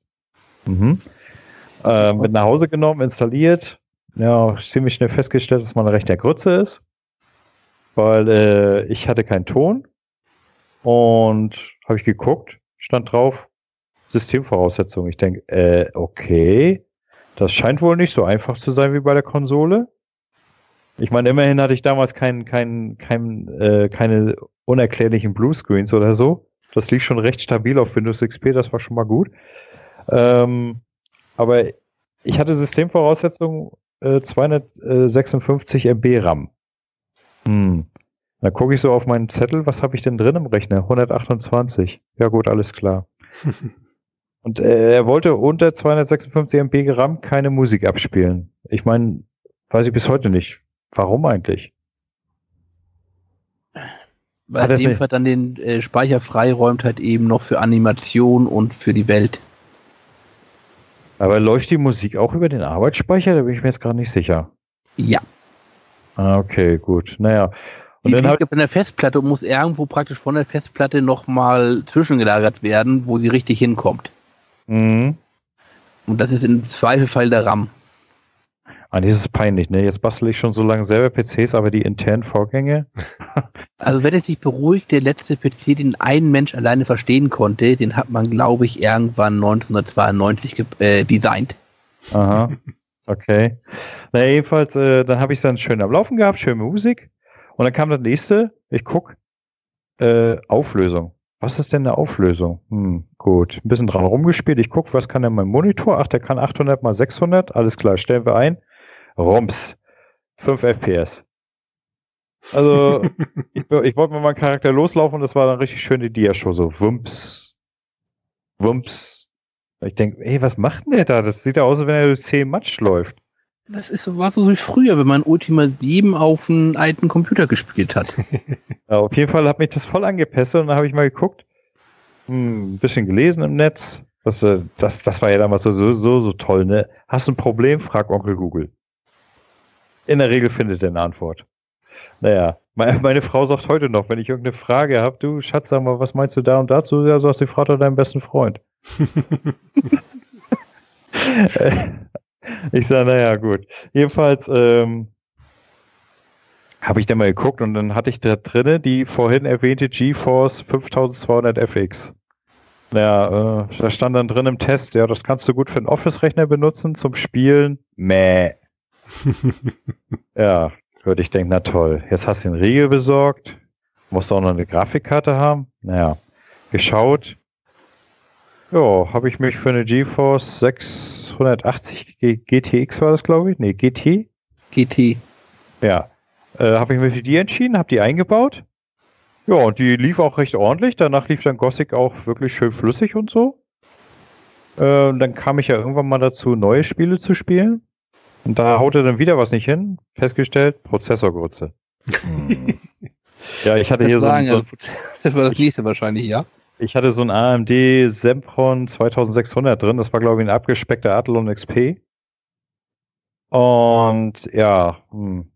Mhm. Äh, mit nach Hause genommen, installiert. Ja, ziemlich schnell festgestellt, dass man recht der Grütze ist. Weil äh, ich hatte keinen Ton. Und habe ich geguckt, stand drauf, Systemvoraussetzungen. Ich denke, äh, okay. Das scheint wohl nicht so einfach zu sein wie bei der Konsole. Ich meine, immerhin hatte ich damals kein, kein, kein, äh, keine unerklärlichen Bluescreens oder so. Das lief schon recht stabil auf Windows XP, das war schon mal gut. Ähm, aber ich hatte Systemvoraussetzungen äh, 256 MB RAM. Hm. Dann gucke ich so auf meinen Zettel, was habe ich denn drin im Rechner? 128. Ja gut, alles klar. Und äh, er wollte unter 256 MB RAM keine Musik abspielen. Ich meine, weiß ich bis heute nicht. Warum eigentlich? Weil Hat er dem. Fall dann den äh, Speicher freiräumt halt eben noch für Animation und für die Welt. Aber läuft die Musik auch über den Arbeitsspeicher? Da bin ich mir jetzt gerade nicht sicher. Ja. Ah, okay, gut. Naja. Und Die dann liegt auf einer Festplatte und muss irgendwo praktisch von der Festplatte nochmal zwischengelagert werden, wo sie richtig hinkommt. mh, Und das ist im Zweifelfall der RAM. Ah, das ist peinlich, ne? Jetzt bastel ich schon so lange selber PCs, aber die internen Vorgänge. Also wenn es sich beruhigt, der letzte PC, den ein Mensch alleine verstehen konnte, den hat man, glaube ich, irgendwann 1992 ge- äh, designt. Aha. Okay. Na, jedenfalls, äh, dann habe ich dann schön am Laufen gehabt, schöne Musik. Und dann kam das nächste, ich guck, äh, Auflösung. Was ist denn eine Auflösung? Hm, gut. Ein bisschen dran rumgespielt. Ich guck, was kann denn mein Monitor? Ach, der kann 800 mal 600. Alles klar, stellen wir ein. Rums. 5 FPS. Also, ich, ich wollte mit meinem Charakter loslaufen und das war dann richtig schön die Dia-Show, so Wumps, Wumps. Ich denke, ey, was macht denn der da? Das sieht ja aus, als wenn er durch 10 Matsch läuft. Das ist so, war so wie früher, wenn man Ultima 7 auf einem alten Computer gespielt hat. Ja, auf jeden Fall hat mich das voll angepesselt und dann habe ich mal geguckt, hm, ein bisschen gelesen im Netz. Das, äh, das, das war ja damals so, so, so, so toll, ne? Hast du ein Problem? Frag Onkel Google. In der Regel findet er eine Antwort. Naja, meine, Frau sagt heute noch, wenn ich irgendeine Frage habe, du Schatz, sag mal, was meinst du da und dazu? Ja, sagst du, frag doch deinen besten Freund. ich sage, naja, gut. Jedenfalls ähm, habe ich dann mal geguckt und dann hatte ich da drinne die vorhin erwähnte GeForce 5200 FX. Naja, äh, da stand dann drin im Test, ja, das kannst du gut für einen Office-Rechner benutzen, zum Spielen. Mäh. ja, würde ich denken, na toll. Jetzt hast du den Riegel besorgt, musst auch noch eine Grafikkarte haben. Naja, geschaut. Ja, habe ich mich für eine GeForce 680 GTX war das, glaube ich. Nee, GT. GT. Ja, äh, habe ich mich für die entschieden, habe die eingebaut. Ja, und die lief auch recht ordentlich. Danach lief dann Gothic auch wirklich schön flüssig und so. Äh, und dann kam ich ja irgendwann mal dazu, neue Spiele zu spielen. Und da haute dann wieder was nicht hin. Festgestellt, Prozessorgrütze. ja, ich hatte hier sagen, so, also, das war das nächste wahrscheinlich, ja. ich hatte so ein AMD Sempron 2600 drin. Das war, glaube ich, ein abgespeckter Athlon XP. Und ja, hm,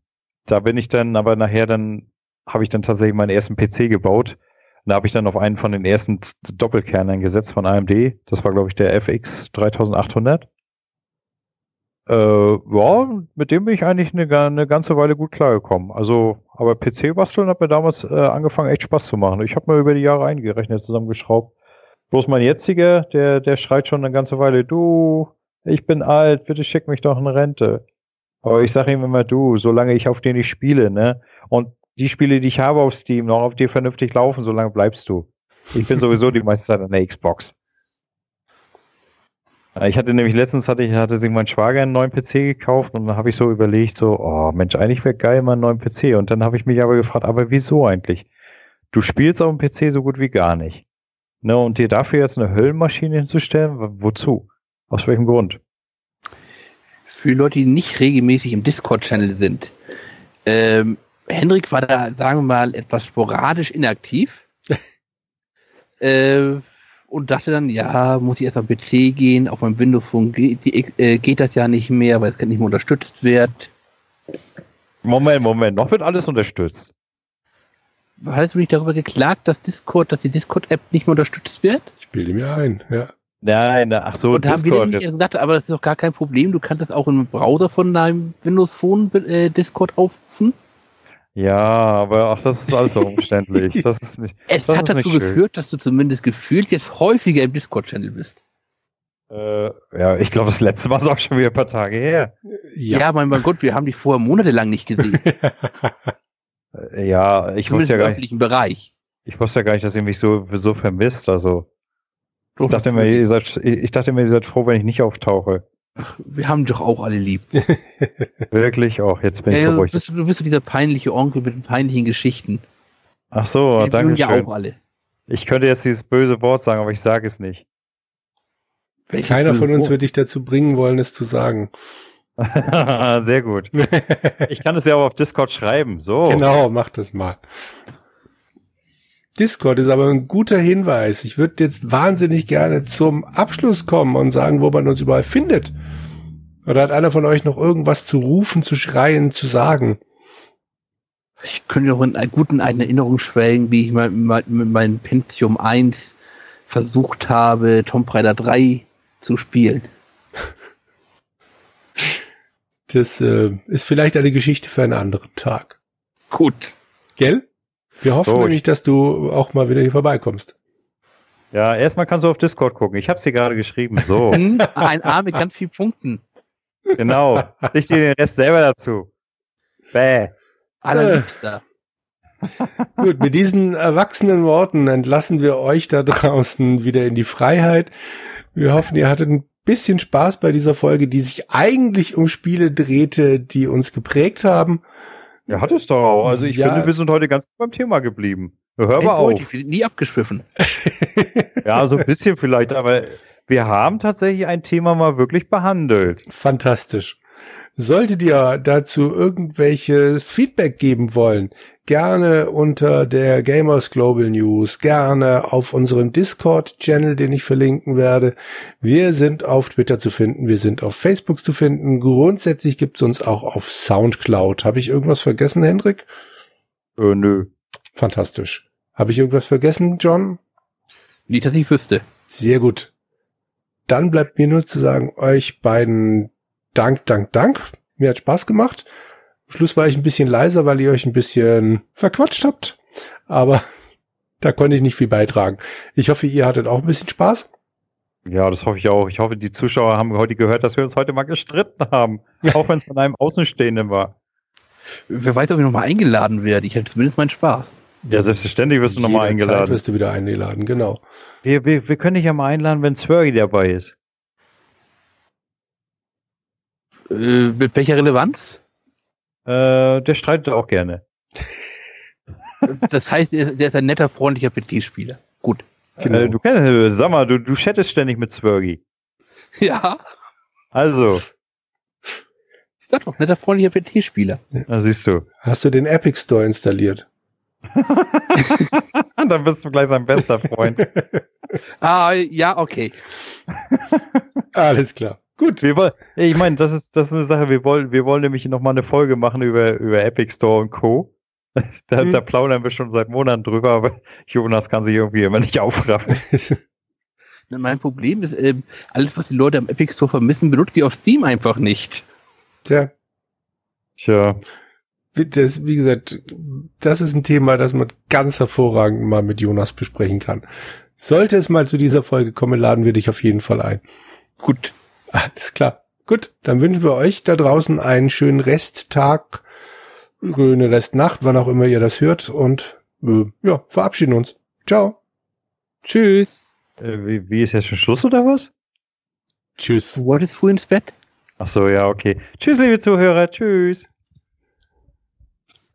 da bin ich dann, aber nachher dann habe ich dann tatsächlich meinen ersten PC gebaut. Und da habe ich dann auf einen von den ersten Doppelkernern gesetzt von AMD. Das war, glaube ich, der FX 3800. Äh, ja, mit dem bin ich eigentlich eine, eine ganze Weile gut klargekommen. Also, aber PC-Basteln hat mir damals äh, angefangen, echt Spaß zu machen. Ich habe mir über die Jahre eingerechnet, zusammengeschraubt. Bloß mein jetziger, der, der schreit schon eine ganze Weile, du, ich bin alt, bitte schick mich doch in Rente. Aber ich sage ihm immer, du, solange ich auf den nicht spiele, ne? Und die Spiele, die ich habe auf Steam, noch auf dir vernünftig laufen, solange bleibst du. Ich bin sowieso die meiste Zeit an der Xbox. Äh, Ich hatte nämlich letztens hatte ich hatte sich mein Schwager einen neuen PC gekauft und dann habe ich so überlegt so, oh Mensch, eigentlich wäre geil mal einen neuen PC und dann habe ich mich aber gefragt, aber wieso eigentlich? Du spielst auf dem PC so gut wie gar nicht. Ne, und dir dafür jetzt eine Höllenmaschine hinzustellen, wo- wozu? Aus welchem Grund? Für Leute, die nicht regelmäßig im Discord-Channel sind. Ähm, Henrik war da, sagen wir mal, etwas sporadisch inaktiv. äh, und dachte dann, ja, muss ich erst am PC gehen, auf meinem Windows-Phone geht, die, äh, geht das ja nicht mehr, weil es nicht mehr unterstützt wird. Moment, Moment, noch wird alles unterstützt. Hattest du nicht darüber geklagt, dass Discord, dass die Discord-App nicht mehr unterstützt wird? Ich bilde mir ein, ja. Nein, na, ach so, und da haben wir Discord. nicht gesagt, aber das ist doch gar kein Problem. Du kannst das auch im Browser von deinem Windows-Phone äh, Discord aufrufen. Ja, aber ach, das ist alles so umständlich. Das ist nicht. Es Das hat ist dazu geführt, dass du zumindest gefühlt jetzt häufiger im Discord-Channel bist. Äh, ja, ich glaube, das letzte Mal ist auch schon wieder ein paar Tage her. Ja, mein, mein Gott, wir haben dich vorher monatelang nicht gesehen. Äh, Ja, ich zumindest wusste ja im gar nicht, öffentlichen Bereich. ich wusste ja gar nicht, dass ihr mich so, so vermisst. Also, Doch, ich dachte mir, ihr seid, ich dachte mir, ihr seid froh, wenn ich nicht auftauche. Wir haben doch auch alle lieb. Wirklich auch. Jetzt bin Ja, ich ja, beruhigt. bist, du bist so dieser peinliche Onkel mit den peinlichen Geschichten. Ach so, wir danke ja schön. auch alle. Ich könnte jetzt dieses böse Wort sagen, aber ich sage es nicht. Welches Keiner von uns wird dich dazu bringen wollen, es zu sagen. Sehr gut. Ich kann es ja auch auf Discord schreiben. So. Genau, mach das mal. Discord ist aber ein guter Hinweis. Ich würde jetzt wahnsinnig gerne zum Abschluss kommen und sagen, wo man uns überall findet. Oder hat einer von euch noch irgendwas zu rufen, zu schreien, zu sagen? Ich könnte noch in einer guten alten Erinnerung schwelgen, wie ich mal, mal mit meinem Pentium 1 versucht habe, Tomb Raider 3 zu spielen. Das äh, ist vielleicht eine Geschichte für einen anderen Tag. Gut. Gell? Wir hoffen So, nämlich, dass du auch mal wieder hier vorbeikommst. Ja, erstmal kannst du auf Discord gucken. Ich habe es dir gerade geschrieben. So, Hm, Ein A mit ganz vielen Punkten. Genau. Dicht dir den Rest selber dazu. Bäh. Allerliebster. Gut, mit diesen erwachsenen Worten entlassen wir euch da draußen wieder in die Freiheit. Wir hoffen, ihr hattet ein bisschen Spaß bei dieser Folge, die sich eigentlich um Spiele drehte, die uns geprägt haben. Ja, hat es doch auch. Also ich Ja. finde, wir sind heute ganz gut beim Thema geblieben. Hör aber auf. Eindeutig, wir sind nie abgeschwiffen. Ja, so ein bisschen vielleicht, aber wir haben tatsächlich ein Thema mal wirklich behandelt. Fantastisch. Solltet ihr dazu irgendwelches Feedback geben wollen, gerne unter der Gamers Global News, gerne auf unserem Discord-Channel, den ich verlinken werde. Wir sind auf Twitter zu finden, wir sind auf Facebook zu finden. Grundsätzlich gibt's uns auch auf Soundcloud. Habe ich irgendwas vergessen, Hendrik? Äh, nö. Fantastisch. Habe ich irgendwas vergessen, John? Nicht, dass ich wüsste. Sehr gut. Dann bleibt mir nur zu sagen, euch beiden Dank, Dank, Dank. Mir hat Spaß gemacht. Am Schluss war ich ein bisschen leiser, weil ihr euch ein bisschen verquatscht habt. Aber da konnte ich nicht viel beitragen. Ich hoffe, ihr hattet auch ein bisschen Spaß. Ja, das hoffe ich auch. Ich hoffe, die Zuschauer haben heute gehört, dass wir uns heute mal gestritten haben. Auch wenn es von einem Außenstehenden war. Wer weiß, ob ich nochmal eingeladen werde. Ich hatte zumindest meinen Spaß. Ja, selbstverständlich wirst du nochmal eingeladen. wirst du wieder eingeladen, genau. Wir, wir, wir können dich ja mal einladen, wenn Swergy dabei ist. Äh, mit welcher Relevanz? Äh, der streitet auch gerne. Das heißt, er der ist ein netter, freundlicher PC-Spieler. Gut. genau. Äh, du kennst, äh, sag mal, du, du chattest ständig mit Swergy. Ja. Also, Ich sag doch, netter, freundlicher PC-Spieler. da siehst du. Hast du den Epic Store installiert? Dann bist du gleich sein bester Freund. Ah, ja, okay. Alles klar. Gut. Wir wollen, ich meine, das ist, das ist eine Sache, wir wollen, wir wollen nämlich noch mal eine Folge machen über, über Epic Store und Co. Da, Hm. da plaudern wir schon seit Monaten drüber, aber Jonas kann sich irgendwie immer nicht aufraffen. Mein Problem ist, ähm, alles, was die Leute am Epic Store vermissen, benutzt die auf Steam einfach nicht. Tja, Tja, das, wie gesagt, das ist ein Thema, das man ganz hervorragend mal mit Jonas besprechen kann. Sollte es mal zu dieser Folge kommen, laden wir dich auf jeden Fall ein. Gut. Alles klar. Gut, dann wünschen wir euch da draußen einen schönen Resttag, schöne Restnacht, wann auch immer ihr das hört und äh, ja, verabschieden uns. Ciao. Tschüss. äh, wie, wie ist jetzt schon Schluss oder was? Tschüss. Du wolltest früh ins Bett? Ach so, ja, okay. Tschüss, liebe Zuhörer, tschüss.